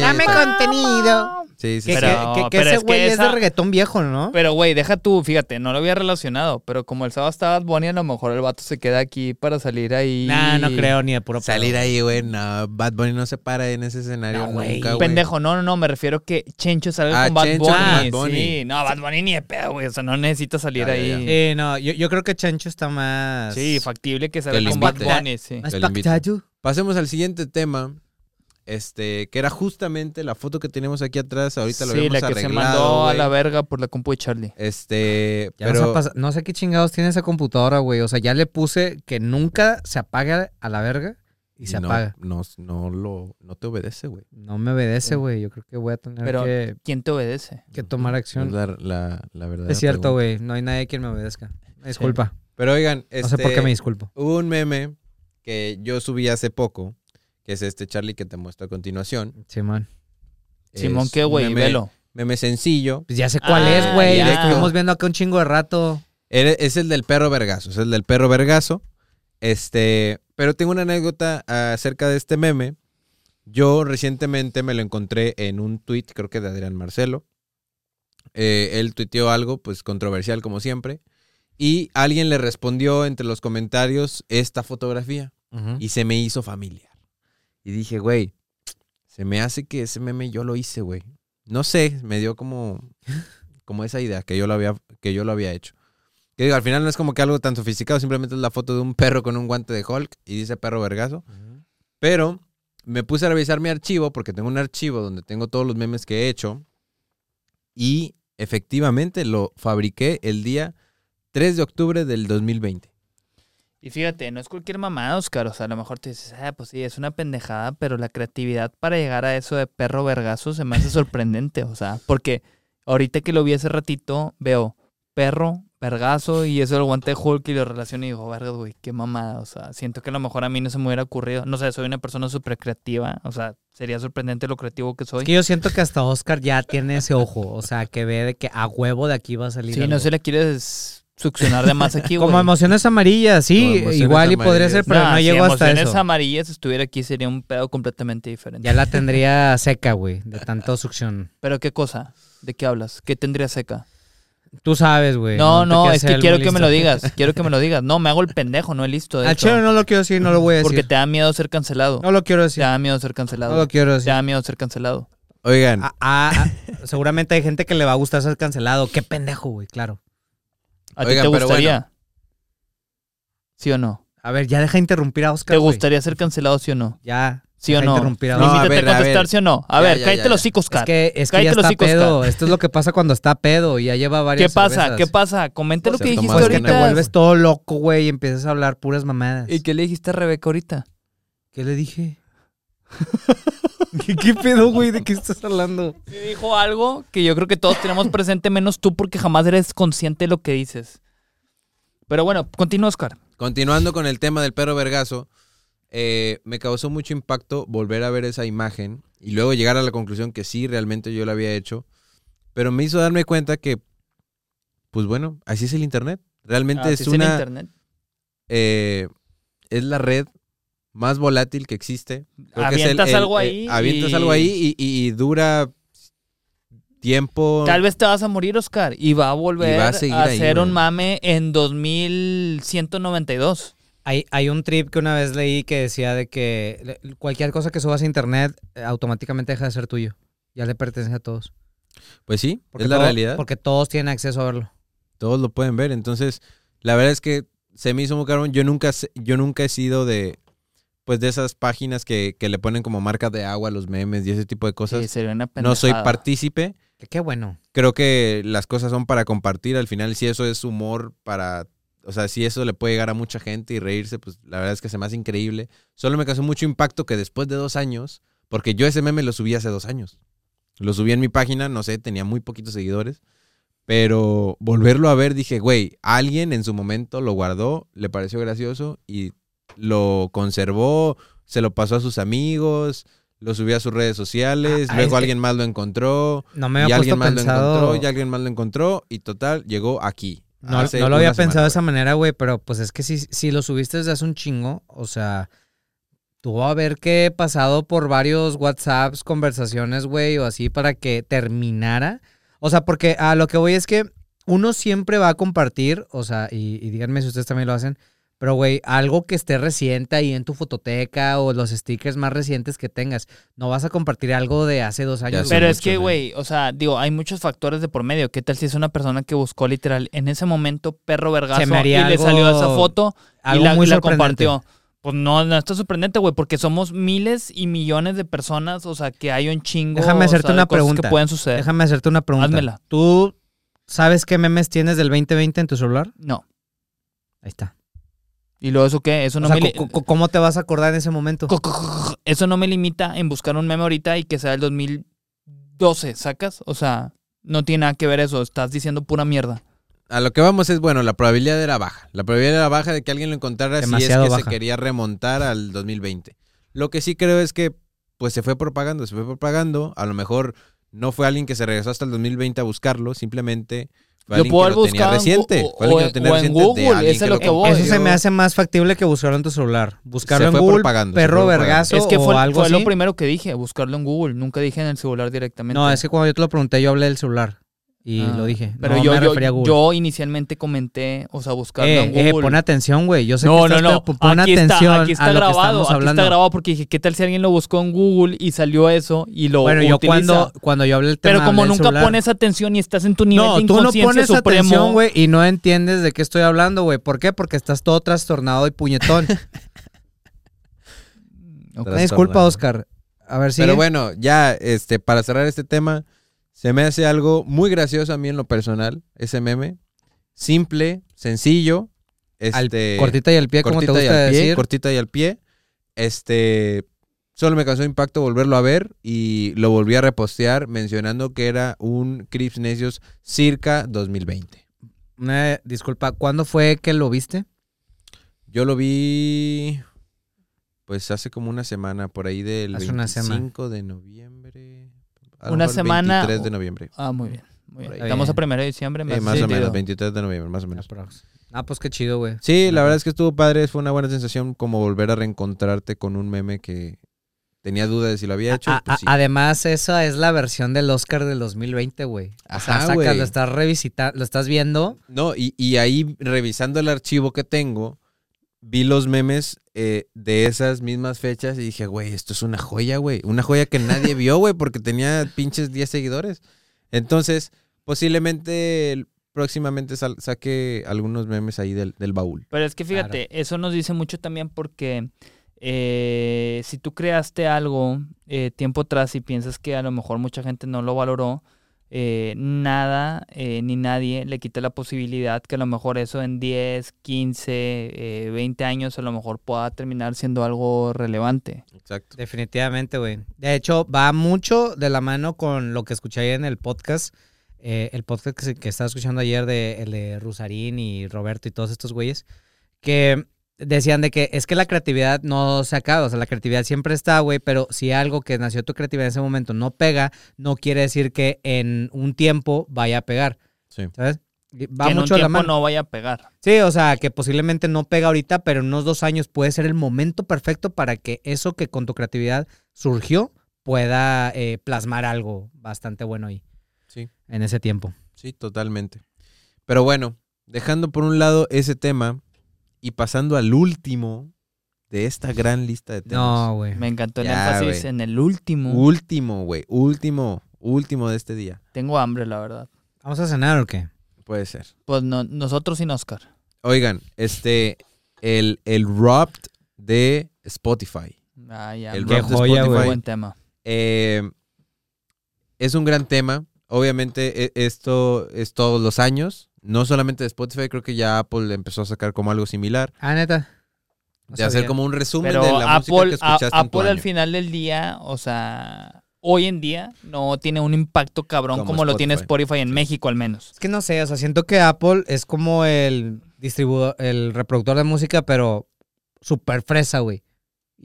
Dame contenido. Sí, sí, Que, sí. Pero- que- que- que pero ese es que güey es de reggaetón viejo, ¿no? Pero, güey, deja tú, fíjate, no lo había relacionado, pero como el sábado estaba Bad Bunny, a lo mejor el vato se queda aquí para salir ahí. Nah, no creo ni de puro pedo. Salir ahí, güey, no, Bad Bunny no se para en ese escenario No, güey. nunca, güey. Pendejo, no, no, no, me refiero que Chencho salga Ah, con Bad Chencho Bunny. con Bad Bunny. Sí, no, Bad Bunny ni de pedo, güey, o sea, no necesita salir ahí. ya. Sí, no, yo, yo creo que Chencho está más... Sí, factible que salga con Bad. Bunny, sí. Pasemos al siguiente tema, este, que era justamente la foto que tenemos aquí atrás. Ahorita lo sí, la que se mandó a la verga por la compu de Charlie. Este, Ya pero no sé qué chingados tiene esa computadora, güey. O sea, ya le puse que nunca se apaga a la verga y se no, apaga. No, no lo, no te obedece, güey. No me obedece, güey. Yo creo que voy a tener Pero- que, ¿Quién te obedece? que tomar acción. la, la, la verdad. Es cierto, güey. No hay nadie quien me obedezca. Disculpa. Pero oigan, No sé por este, qué me disculpo. hubo un meme que yo subí hace poco, que es este Charlie que te muestro a continuación. Simón. Simón, ¿qué, güey? meme- Velo. Meme sencillo. Pues ya sé cuál Ah, es, güey. ya. Lo estuvimos viendo acá un chingo de rato. Es el del perro vergazo, es el del perro vergazo. Este, pero tengo una anécdota acerca de este meme. Yo recientemente me lo encontré en un tweet, creo que de Adrián Marcelo. Eh, él tuiteó algo, pues controversial como siempre. Y alguien le respondió entre los comentarios esta fotografía. Y se me hizo familiar. Y dije, güey, se me hace que ese meme yo lo hice, güey. No sé, me dio como, como esa idea que yo lo había, que yo lo había hecho. Que digo, al final no es como que algo tan sofisticado, simplemente es la foto de un perro con un guante de Hulk y dice perro vergazo. Pero me puse a revisar mi archivo porque tengo un archivo donde tengo todos los memes que he hecho. Y efectivamente lo fabriqué el día 3 de octubre del 2020. Y fíjate, no es cualquier mamada, Oscar. O sea, a lo mejor te dices, ah, pues sí, es una pendejada, pero la creatividad para llegar a eso de perro vergazo se me hace sorprendente. O sea, porque ahorita que lo vi hace ratito, veo perro, vergazo y eso del guante de Hulk y lo relaciono y digo, verga, güey, qué mamada. O sea, siento que a lo mejor a mí no se me hubiera ocurrido. No sé, soy una persona súper creativa. O sea, sería sorprendente lo creativo que soy. Es que yo siento que hasta Oscar ya tiene ese ojo. O sea, que ve de que a huevo de aquí va a salir. Sí, algo. no se le quieres succionar de más aquí, güey. Como emociones amarillas, sí, emociones igual y podría ser, pero Nah, no si llegó hasta emociones eso. amarillas estuviera aquí sería un pedo completamente diferente. Ya la tendría seca, güey, de tanto succión. ¿Pero qué cosa? ¿De qué hablas? ¿Qué tendría seca? Tú sabes, güey. no, te no, es que quiero que me lo digas. Quiero que me lo digas. No, me hago el pendejo, no el listo. De Al chile no lo quiero decir, no lo voy a decir. porque te da miedo ser cancelado. No lo quiero Te decir. da miedo ser No cancelado. lo quiero Te decir. da miedo ser cancelado. Oigan, Ah, ah, ah, seguramente hay gente que le va a gustar ser cancelado. Qué pendejo, güey, claro. ¿A ti Oigan, te pero gustaría? ¿Sí o no? A ver, ya deja de interrumpir a Oscar. ¿Te güey. gustaría ser cancelado, sí o no? Ya. ¿Sí o deja no? interrumpir a No, Oscar. a Límite ver, a a contestar, ver. sí o no. A Ya, ver, ya, cállate ya, los ya. hocicos, Es Oscar. que, es que ya Cállate los está hocicos, pedo. Oscar. Esto es lo que pasa cuando está pedo y ya lleva ¿Qué varias pasa? cervezas. ¿Qué pasa? Comenta lo que dijiste Pues que ahorita. te vuelves todo loco, güey, y empiezas a hablar puras mamadas. ¿Y qué le dijiste a Rebeca ahorita? ¿Qué le dije? ¿Qué, qué pedo, güey? ¿De qué estás hablando? Me dijo algo que yo creo que todos tenemos presente, menos tú, porque jamás eres consciente de lo que dices. Pero bueno, continúa, Oscar. continuando con el tema del perro vergazo, eh, me causó mucho impacto volver a ver esa imagen y luego llegar a la conclusión que sí, realmente yo lo había hecho. Pero me hizo darme cuenta que, pues bueno, así es el Internet. Realmente Ah, es en una... internet. eh, es la red más volátil que existe. Creo que es el- Avientas el- algo eh, ahí avientas y- algo ahí y, y- y dura tiempo. Tal vez te vas a morir, Oscar, y va a volver va a a, ahí, ser un mame en 2192. Hay, hay un trip que una vez leí que decía de que cualquier cosa que subas a internet eh, automáticamente deja de ser tuyo. Ya le pertenece a todos. Pues sí, Porque es la todo- realidad. Porque todos tienen acceso a verlo. Todos lo pueden ver. Entonces, la verdad es que se me hizo muy caro. Yo nunca, yo nunca he sido de, pues, de esas páginas que, que le ponen como marca de agua a los memes y ese tipo de cosas. Sí, sería una no soy partícipe. Que qué bueno. Creo que las cosas son para compartir. Al final, si eso es humor para... O sea, si eso le puede llegar a mucha gente y reírse, pues la verdad es que se me hace increíble. Solo me causó mucho impacto que después de dos años, porque yo ese meme lo subí hace dos años. Lo subí en mi página, no sé, tenía muy poquitos seguidores. Pero volverlo a ver, dije, güey, alguien en su momento lo guardó, le pareció gracioso y lo conservó, se lo pasó a sus amigos, lo subió a sus redes sociales, Ah, luego que- alguien más lo encontró, No me y alguien más lo encontró, y alguien más lo encontró, y total, llegó aquí. No, lo había semana, pensado de esa manera, güey, pero pues es que si, si lo subiste desde hace un chingo, o sea, tuvo a haber que pasado por varios WhatsApps, conversaciones, güey, o así para que terminara. O sea, porque a lo que voy es que uno siempre va a compartir, o sea, y, y díganme si ustedes también lo hacen, pero, güey, algo que esté reciente ahí en tu fototeca o los stickers más recientes que tengas. No vas a compartir algo de hace dos años. hace Pero es mucho, que, güey, o sea, digo, hay muchos factores de por medio. ¿Qué tal si es una persona que buscó literal en ese momento perro vergazo Se me y le salió esa foto y algo la, muy y la compartió? Pues no, no está sorprendente, güey, porque somos miles y millones de personas, o sea, que hay un chingo Déjame o sea, hacerte de una cosas pregunta. que pueden suceder. Déjame hacerte una pregunta. Házmela. ¿Tú sabes qué memes tienes del 2020 en tu celular? No. Ahí está. ¿Y luego eso qué? Eso no o sea, me... li- co- co- ¿cómo te vas a acordar en ese momento? co- co- co- Eso no me limita en buscar un meme ahorita y que sea el 2012, ¿sacas? O sea, no tiene nada que ver eso, estás diciendo pura mierda. A lo que vamos es, bueno, la probabilidad era baja. La probabilidad era baja de que alguien lo encontrara Demasiado si es que baja. se quería remontar al 2020. Lo que sí creo es que, pues se fue propagando, se fue propagando. A lo mejor no fue alguien que se regresó hasta el 2020 a buscarlo, simplemente Yo puedo haber buscado en reciente. Alguien o que lo en- tenía o en Google, eso es lo que voy. Eso se me hace más factible que buscarlo en tu celular. Buscarlo Se en fue Google, perro vergazo Es que fue, o algo fue así. lo primero que dije, buscarlo en Google. Nunca dije en el celular directamente. No, es que cuando yo te lo pregunté, yo hablé del celular. Y Ah, lo dije. Pero no yo, me yo, refería a Google. yo inicialmente comenté, o sea, buscarlo eh, en eh, Google. pon atención, güey. Yo sé no, que no, estás, no. pero pon aquí atención está, aquí está a lo que grabado. estamos Aquí hablando. está grabado porque dije, ¿qué tal si alguien lo buscó en Google y salió eso y lo bueno, yo utiliza? cuando, cuando yo hablé del tema Pero como nunca celular. pones atención y estás en tu nivel No, de tú no pones supremo. atención, güey, y no entiendes de qué estoy hablando, güey. ¿Por qué? Porque estás todo trastornado y puñetón. Disculpa, Oscar. A ver si. Pero bueno, ya este, para cerrar este tema, se me hace algo muy gracioso a mí en lo personal, ese meme. Simple, sencillo, Al- Este, cortita y al pie, como te cortita y gusta al pie, decir. cortita y al pie. Este, solo me causó impacto volverlo a ver y lo volví a repostear mencionando que era un Crips Necios circa 2020. Una disculpa, ¿cuándo fue que lo viste? Yo lo vi pues hace como una semana, por ahí del Hace una 25 de noviembre. A Una semana 23 de noviembre. Ah, muy bien. Muy bien. Estamos a Bien. primero de diciembre. hace más o menos, 23 de noviembre, más o menos. Ah, pues qué chido, güey. Sí, la verdad es que estuvo padre, fue una buena sensación como volver a reencontrarte con un meme que tenía duda de si lo había hecho. A- pues a- sí. Además, esa es la versión del Oscar del 2020, güey. O sea, sacas, lo estás revisitando, lo estás viendo. No, y, y ahí revisando el archivo que tengo, vi los memes eh, de esas mismas fechas y dije, güey, esto es una joya, güey. Una joya que nadie vio, güey, porque tenía pinches 10 seguidores. Entonces, posiblemente próximamente saque algunos memes ahí del, del baúl. Pero es que fíjate, eso nos dice mucho también porque eh, si tú creaste algo eh, tiempo atrás y piensas que a lo mejor mucha gente no lo valoró, eh, nada eh, ni nadie le quita la posibilidad que a lo mejor eso en 10, 15, eh, 20 años a lo mejor pueda terminar siendo algo relevante. Exacto. Definitivamente, güey. De hecho, va mucho de la mano con lo que escuché ayer en el podcast. eh, el podcast que, se- que estaba escuchando ayer de, el de Rusarín y Roberto y todos estos güeyes. Que decían de que es que la creatividad no se acaba. O sea, la creatividad siempre está, güey. Pero si algo que nació tu creatividad en ese momento no pega, no quiere decir que en un tiempo vaya a pegar. Sí. ¿Sabes? Va que en un mucho la tiempo mano. no vaya a pegar. Sí, o sea, que posiblemente no pega ahorita, pero en unos dos años puede ser el momento perfecto para que eso que con tu creatividad surgió pueda eh, plasmar algo bastante bueno ahí Sí. en ese tiempo. Sí, totalmente. Pero bueno, dejando por un lado ese tema y pasando al último de esta gran lista de temas. No, güey. Me encantó el Ya, énfasis en el último. Último, güey. Último, último de este día. Tengo hambre, la verdad. ¿Vamos a cenar o qué? Puede ser. Pues no, nosotros sin Oscar. Oigan, este, el, el Wrapped de Spotify. Ah, ya. El Qué Wrapped de joya, Spotify. Buen tema. Eh, es un gran tema. Obviamente e- esto es todos los años. No solamente de Spotify, creo que ya Apple empezó a sacar como algo similar. Ah, neta. No de hacer como un resumen Pero de la música Apple, que escuchaste a- en tu Apple al final del día, o sea, hoy en día no tiene un impacto cabrón Como como, lo tiene Spotify. Spotify en México al menos. Es que no sé, o sea, siento que Apple es como el distribuidor, el reproductor de música, pero súper fresa, güey.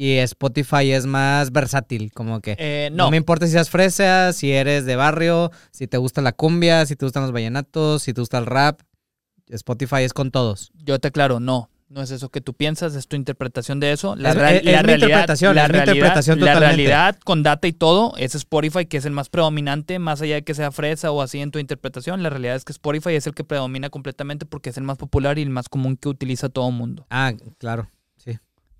Y Spotify es más versátil, como que Eh, no. no, me importa si seas fresa, si eres de barrio, si te gusta la cumbia, si te gustan los vallenatos, si te gusta el rap. Spotify es con todos. yo te aclaro, no. No es eso que tú piensas, es tu interpretación de eso. La, Es- real- es- la es mi realidad, interpretación, la es realidad- interpretación la realidad con data y todo es Spotify, que es el más predominante, más allá de que sea fresa o así en tu interpretación. La realidad es que Spotify es el que predomina completamente porque es el más popular y el más común que utiliza todo el mundo. Ah, claro.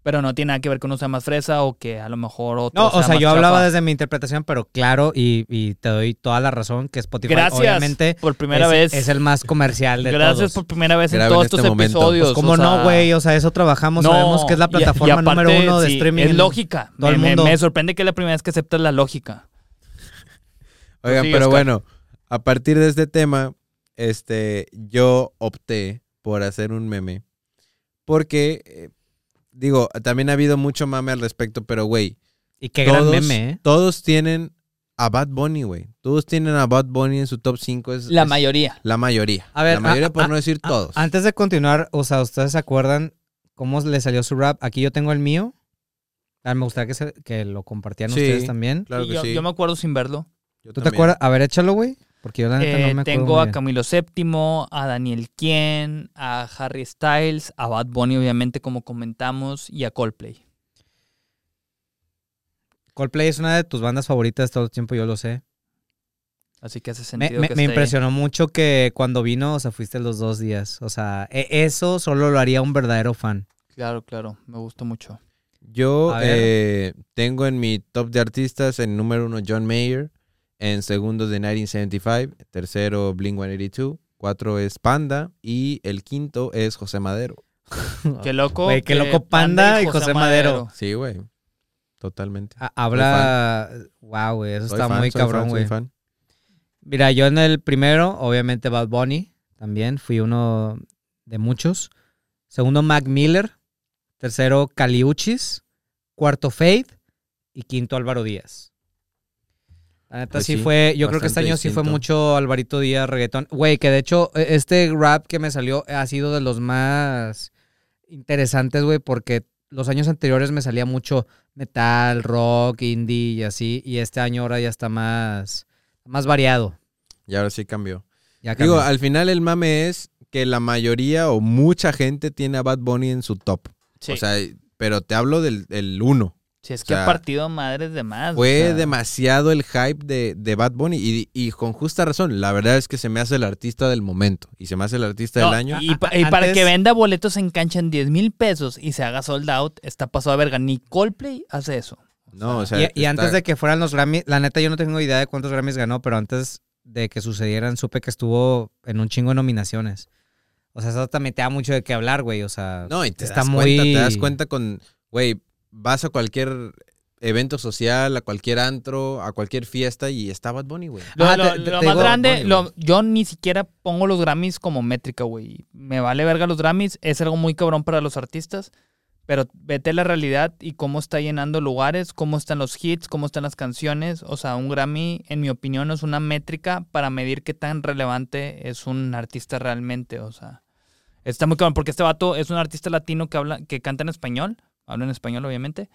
Pero no tiene nada que ver con uno sea más fresa o que a lo mejor otro No, o sea, más yo hablaba desde mi interpretación, pero claro, y, y te doy toda la razón que Spotify Gracias obviamente por primera es, vez. es el más comercial de Gracias todos. por primera vez en todos este estos momento. episodios. Pues cómo o sea, no, güey, o sea, eso trabajamos, sabemos que es la y- y plataforma aparte, número uno de sí, streaming. Es lógica. todo Me, el me- mundo. me sorprende que es la primera vez que aceptas la lógica. Oigan, pero Oscar. bueno, a partir de este tema, este, yo opté por hacer un meme. Porque, eh, digo, también ha habido mucho mame al respecto, pero güey, Y qué gran todos, meme, ¿eh? todos tienen a Bad Bunny, güey. Todos tienen a Bad Bunny en su top 5. Es, La es mayoría. La mayoría. A ver, la mayoría, a- por a- no decir a- todos. Antes de continuar, o sea, ¿ustedes se acuerdan cómo le salió su rap? Aquí yo tengo el mío. Ah, me gustaría que, se- que lo compartieran Sí. ustedes también. claro que yo, sí. yo me acuerdo sin verlo. Yo ¿Tú te acuerdas? A ver, échalo, güey. Porque yo la neta Eh, no me acuerdo. tengo a. Camilo VII, a Daniel Kien, a Harry Styles, a Bad Bunny, obviamente, como comentamos, y a Coldplay. Coldplay es una de tus bandas favoritas todo el tiempo, yo lo sé. Así que hace sentido me- que me impresionó mucho que cuando vino, o sea, fuiste los dos días. O sea, e- eso solo lo haría un verdadero fan. Claro, claro. Me gustó mucho. Yo eh, tengo en mi top de artistas en número uno John Mayer, en segundo de 1975, tercero Blink 182, cuatro es Panda y el quinto es José Madero. Qué loco. Güey, qué loco Panda y José Madero. Sí, güey. Totalmente. Ha- Habla. Wow, güey, eso Soy está fan, muy soy cabrón, güey. fan. Mira, yo en el primero, obviamente Bad Bunny, también fui uno de muchos. Segundo, Mac Miller. Tercero, Caliuchis. Cuarto, Faith. Y quinto, Álvaro Díaz. La neta Pues sí, sí, fue, yo creo que este año sí fue mucho Alvarito Díaz reggaetón. Güey, que de hecho e- este rap que me salió ha sido de los más interesantes, güey, porque los años anteriores me salía mucho metal, rock, indie y así, y este año ahora ya está más, más variado. Y ahora sí cambió. Ya Digo, al final el mame es que la mayoría o mucha gente tiene a Bad Bunny en su top. Sí. O sea, pero te hablo del el uno. Si es o que sea, ha partido madres de más. Fue o sea, demasiado el hype de, de Bad Bunny y, y con justa razón. La verdad es que se me hace el artista del momento y se me hace el artista no, del año. Y, pa- y para que venda boletos en cancha en 10 mil pesos y se haga sold out, está pasado a verga. Ni Coldplay hace eso. No, o sea, y, antes de que fueran los Grammys, la neta yo no tengo idea de cuántos Grammys ganó, pero antes de que sucedieran supe que estuvo en un chingo de nominaciones. O sea, eso también te da mucho de qué hablar, güey. O sea, No, y te está das muy... cuenta, te das cuenta con, güey, vas a cualquier evento social, a cualquier antro, a cualquier fiesta y está Bad Bunny, güey. Lo, Ah, lo- te- te- lo te más grande, Bunny, lo- güey. yo ni siquiera pongo los Grammys como métrica, güey. Me vale verga los Grammys, es algo muy cabrón para los artistas, pero vete a la realidad y cómo está llenando lugares, cómo están los hits, cómo están las canciones. O sea, un Grammy, en mi opinión, es una métrica para medir qué tan relevante es un artista realmente. O sea, está muy cabrón, porque este vato es un artista latino que habla, que canta en español, habla en español, obviamente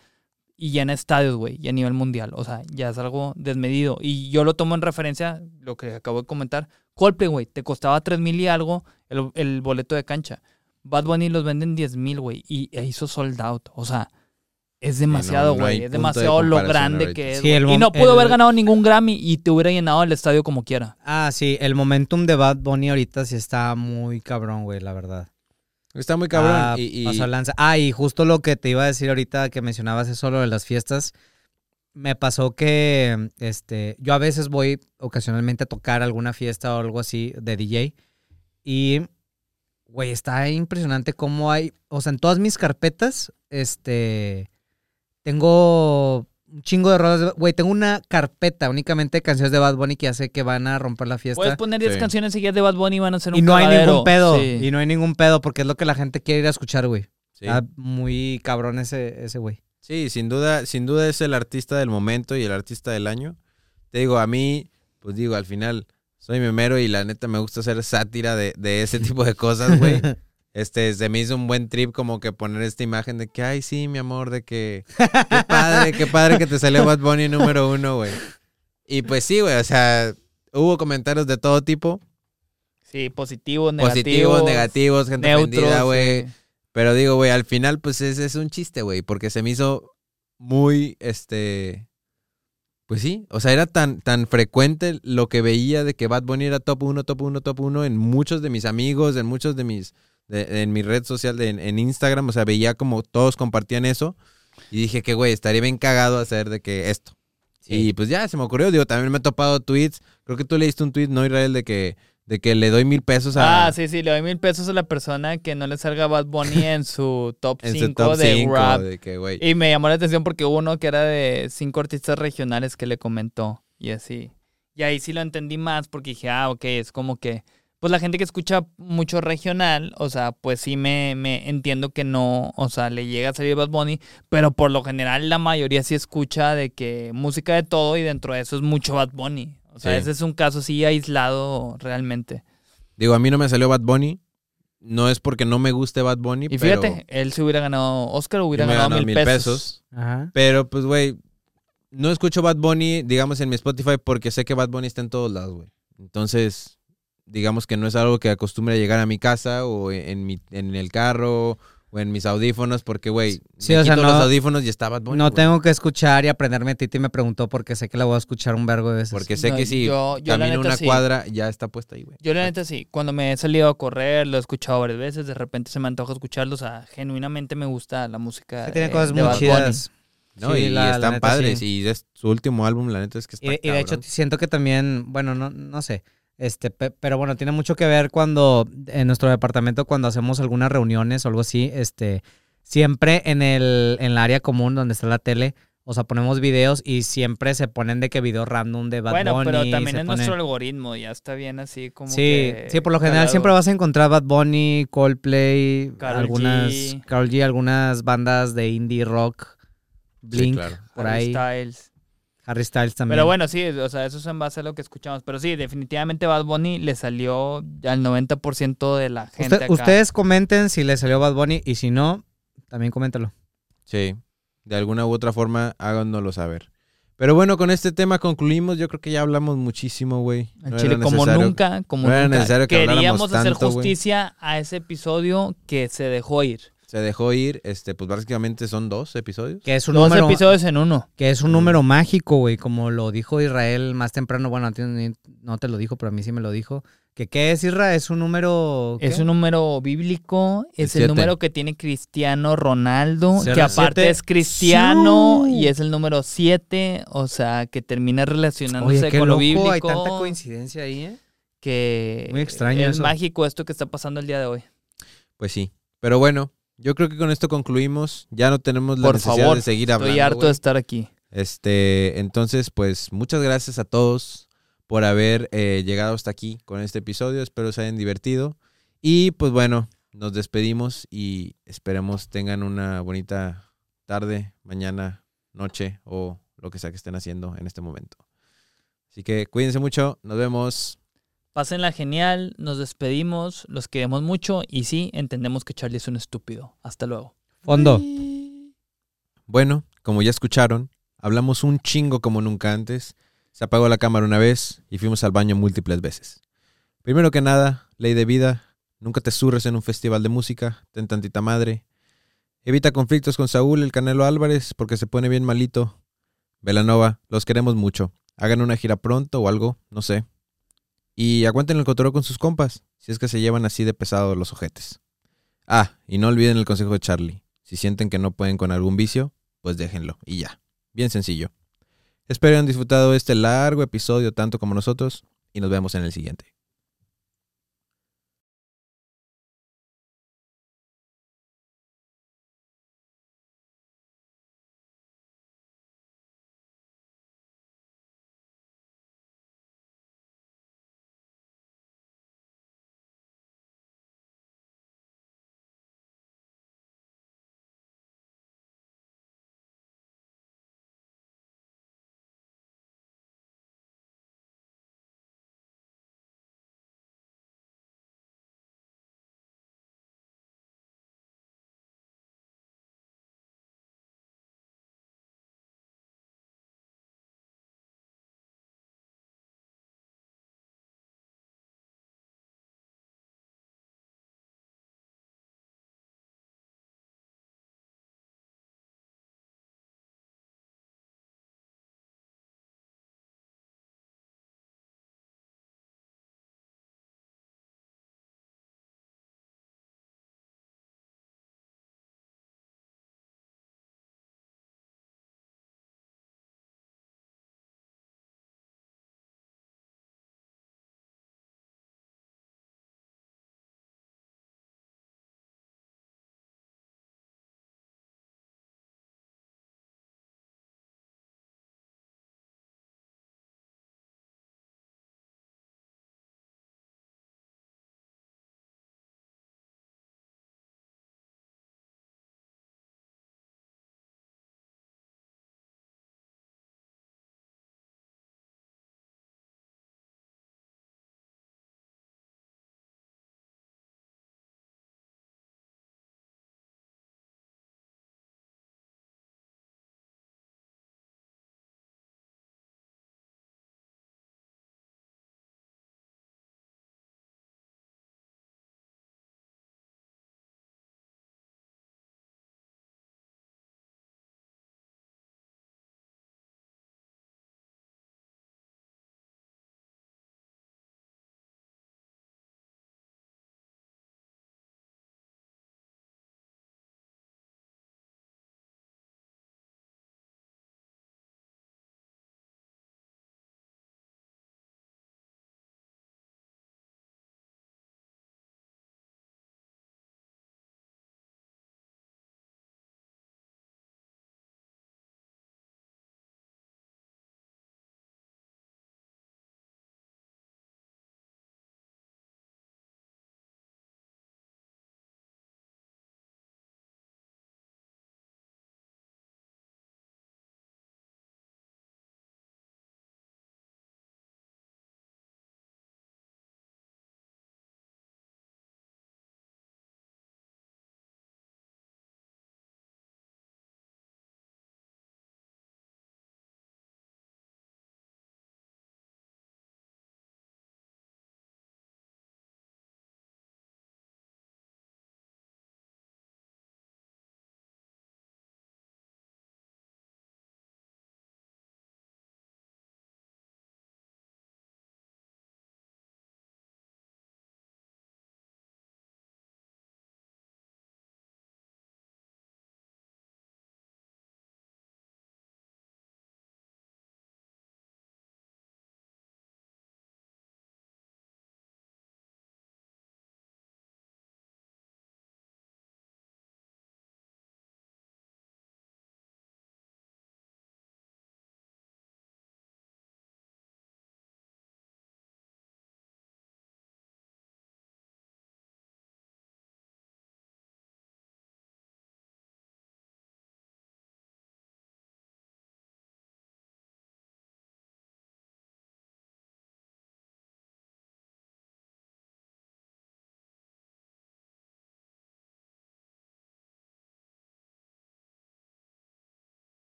y llena estadios, güey, y a nivel mundial. O sea, ya es algo desmedido. Y yo lo tomo en referencia, lo que acabo de comentar. Coldplay, güey, te costaba 3 mil y algo el, el boleto de cancha. Bad Bunny los venden 10 mil, güey, y e hizo sold out. O sea, es demasiado, no güey. hay es punto de demasiado lo grande ahorita. que es. Sí, y no pudo el- haber ganado ningún Grammy y te hubiera llenado el estadio como quiera. Ah, sí, el momentum de Bad Bunny ahorita sí está muy cabrón, güey, la verdad. Está muy cabrón. Ah, y, y- lanza. Ah, y justo lo que te iba a decir ahorita que mencionabas eso lo de las fiestas. Me pasó que este, yo a veces voy ocasionalmente a tocar alguna fiesta o algo así de DJ. Y, güey, está impresionante cómo hay. O sea, en todas mis carpetas, este. Tengo un chingo de rolas. de- Güey, tengo una carpeta únicamente de canciones de Bad Bunny que ya sé que van a romper la fiesta. Puedes poner 10 Sí. canciones seguidas de Bad Bunny y van a ser un Y no hay ningún pedo. Sí. Y no hay ningún pedo porque es lo que la gente quiere ir a escuchar, güey. sí. Está muy cabrón ese, ese güey. Sí, sin duda, sin duda es el artista del momento y el artista del año. Te digo, a mí, pues digo, al final soy memero y la neta me gusta hacer sátira de, de ese tipo de cosas, güey. Este, se me hizo un buen trip como que poner esta imagen de que, ay, sí, mi amor, de que, qué padre, qué padre que te salió Bad Bunny número uno, güey. Y pues sí, güey, o sea, hubo comentarios de todo tipo, Sí, positivos, negativos. positivos, negativos, gente neutros. güey. sí. Pero digo, güey, al final, pues es, es un chiste, güey, porque se me hizo muy, este, pues sí, o sea, era tan, tan frecuente lo que veía de que Bad Bunny era top 1, top 1, top 1 en muchos de mis amigos, en muchos de mis, de- en mi red social, de- en, en Instagram, o sea, veía como todos compartían eso y dije que, güey, estaría bien cagado hacer de que esto. Y pues ya se me ocurrió, digo, también me he topado tweets, creo que tú leíste un tweet, ¿no, Israel? De que, de que le doy mil pesos a... Ah, sí, sí, le doy mil pesos a la persona que no le salga Bad Bunny en su top en su 5 top de 5, rap. de que, güey. Y me llamó la atención porque hubo uno que era de cinco artistas regionales que le comentó y así. Y ahí sí lo entendí más porque dije, ah, ok, es como que, pues la gente que escucha mucho regional, o sea, pues sí me, me entiendo que no, o sea, le llega a salir Bad Bunny, pero por lo general la mayoría sí escucha de que música de todo y dentro de eso es mucho Bad Bunny. O sea, Sí. ese es un caso así aislado realmente. Digo, a mí no me salió Bad Bunny. No es porque no me guste Bad Bunny, Y pero fíjate, él se hubiera ganado, Oscar hubiera ganado ganado mil, mil pesos. pesos. Ajá. Pero pues, güey, no escucho Bad Bunny, digamos, en mi Spotify porque sé que Bad Bunny está en todos lados, güey. Entonces, digamos que no es algo que acostumbre a llegar a mi casa o en, mi, en el carro o en mis audífonos porque, güey, Sí, me o sea, quito no- los audífonos y está Bad Bunny, No tengo que escuchar y aprenderme a Titi me preguntó porque sé que la voy a escuchar un vergo de veces. Porque sé No, que si yo- yo camino neta una sí. cuadra, ya está puesta ahí, güey. Yo la neta sí, cuando me he salido a correr, lo he escuchado varias veces, de repente se me antoja escucharlo, o sea, genuinamente me gusta la música. Sí, tiene eh, cosas de muy Bad Bunny. chidas. No, Sí, y, y la- la están neta, padres. sí. Y es su último álbum, la neta es que está Y, y de hecho siento que también, bueno, no, no sé, este, pe- pero bueno, tiene mucho que ver cuando en nuestro departamento cuando hacemos algunas reuniones o algo así, este, siempre en el en el área común donde está la tele O sea, ponemos videos y siempre se ponen de que video random de Bad bueno, Bunny. pero también se es pone- nuestro algoritmo, ya está bien así como Sí, que sí, por lo general calado. siempre vas a encontrar Bad Bunny, Coldplay, Karol algunas G. G, algunas bandas de indie rock, Blink, claro. por Harry ahí, Styles. Harry Styles también. Pero bueno, sí, o sea, eso es en base a lo que escuchamos. Pero sí, definitivamente Bad Bunny le salió al 90% de la gente Usted- acá. ustedes comenten si les salió Bad Bunny y si no, también coméntalo. Sí, de alguna u otra forma háganoslo saber. Pero bueno, con este tema concluimos. Yo creo que ya hablamos muchísimo, güey. No Chile, era como nunca, como no era nunca. necesario que habláramos Queríamos hacer tanto, justicia a ese episodio que se dejó ir. Se dejó ir, este, pues básicamente son dos episodios. Que es un Dos número episodios en uno. que es un número mágico, güey, como lo dijo Israel más temprano, bueno, a ti ni- no te lo dijo, pero a mí sí me lo dijo. Que qué es Israel? Es un número ¿qué? Es un número bíblico, es el siete. número que tiene Cristiano Ronaldo, ¿Será que aparte siete? es cristiano ¡Siu! y es el número 7, o sea, que termina relacionándose Oye, qué con lo bíblico. hay tanta coincidencia ahí, ¿eh? que Muy extraño es eso. mágico esto que está pasando el día de hoy. Pues sí. Pero bueno, yo creo que con esto concluimos. Ya no tenemos la Por necesidad favor, de seguir hablando. Estoy harto de estar aquí. Este, entonces, pues muchas gracias a todos por haber eh, llegado hasta aquí con este episodio. Espero se hayan divertido. Y pues bueno, nos despedimos y esperemos tengan una bonita tarde, mañana, noche o lo que sea que estén haciendo en este momento. Así que cuídense mucho, nos vemos. Pásenla genial, nos despedimos, los queremos mucho y sí, entendemos que Charlie es un estúpido. Hasta luego. Fondo. Bueno, como ya escucharon, hablamos un chingo como nunca antes. Se apagó la cámara una vez y fuimos al baño múltiples veces. Primero que nada, ley de vida, nunca te surres en un festival de música, ten tantita madre. Evita conflictos con Saúl el Canelo Álvarez porque se pone bien malito. Velanova, los queremos mucho. Hagan una gira pronto o algo, no sé. Y aguanten el cotorreo con sus compas, si es que se llevan así de pesado los ojetes. Ah, y no olviden el consejo de Charlie. Si sienten que no pueden con algún vicio, pues déjenlo y ya. Bien sencillo. Espero hayan disfrutado este largo episodio tanto como nosotros y nos vemos en el siguiente.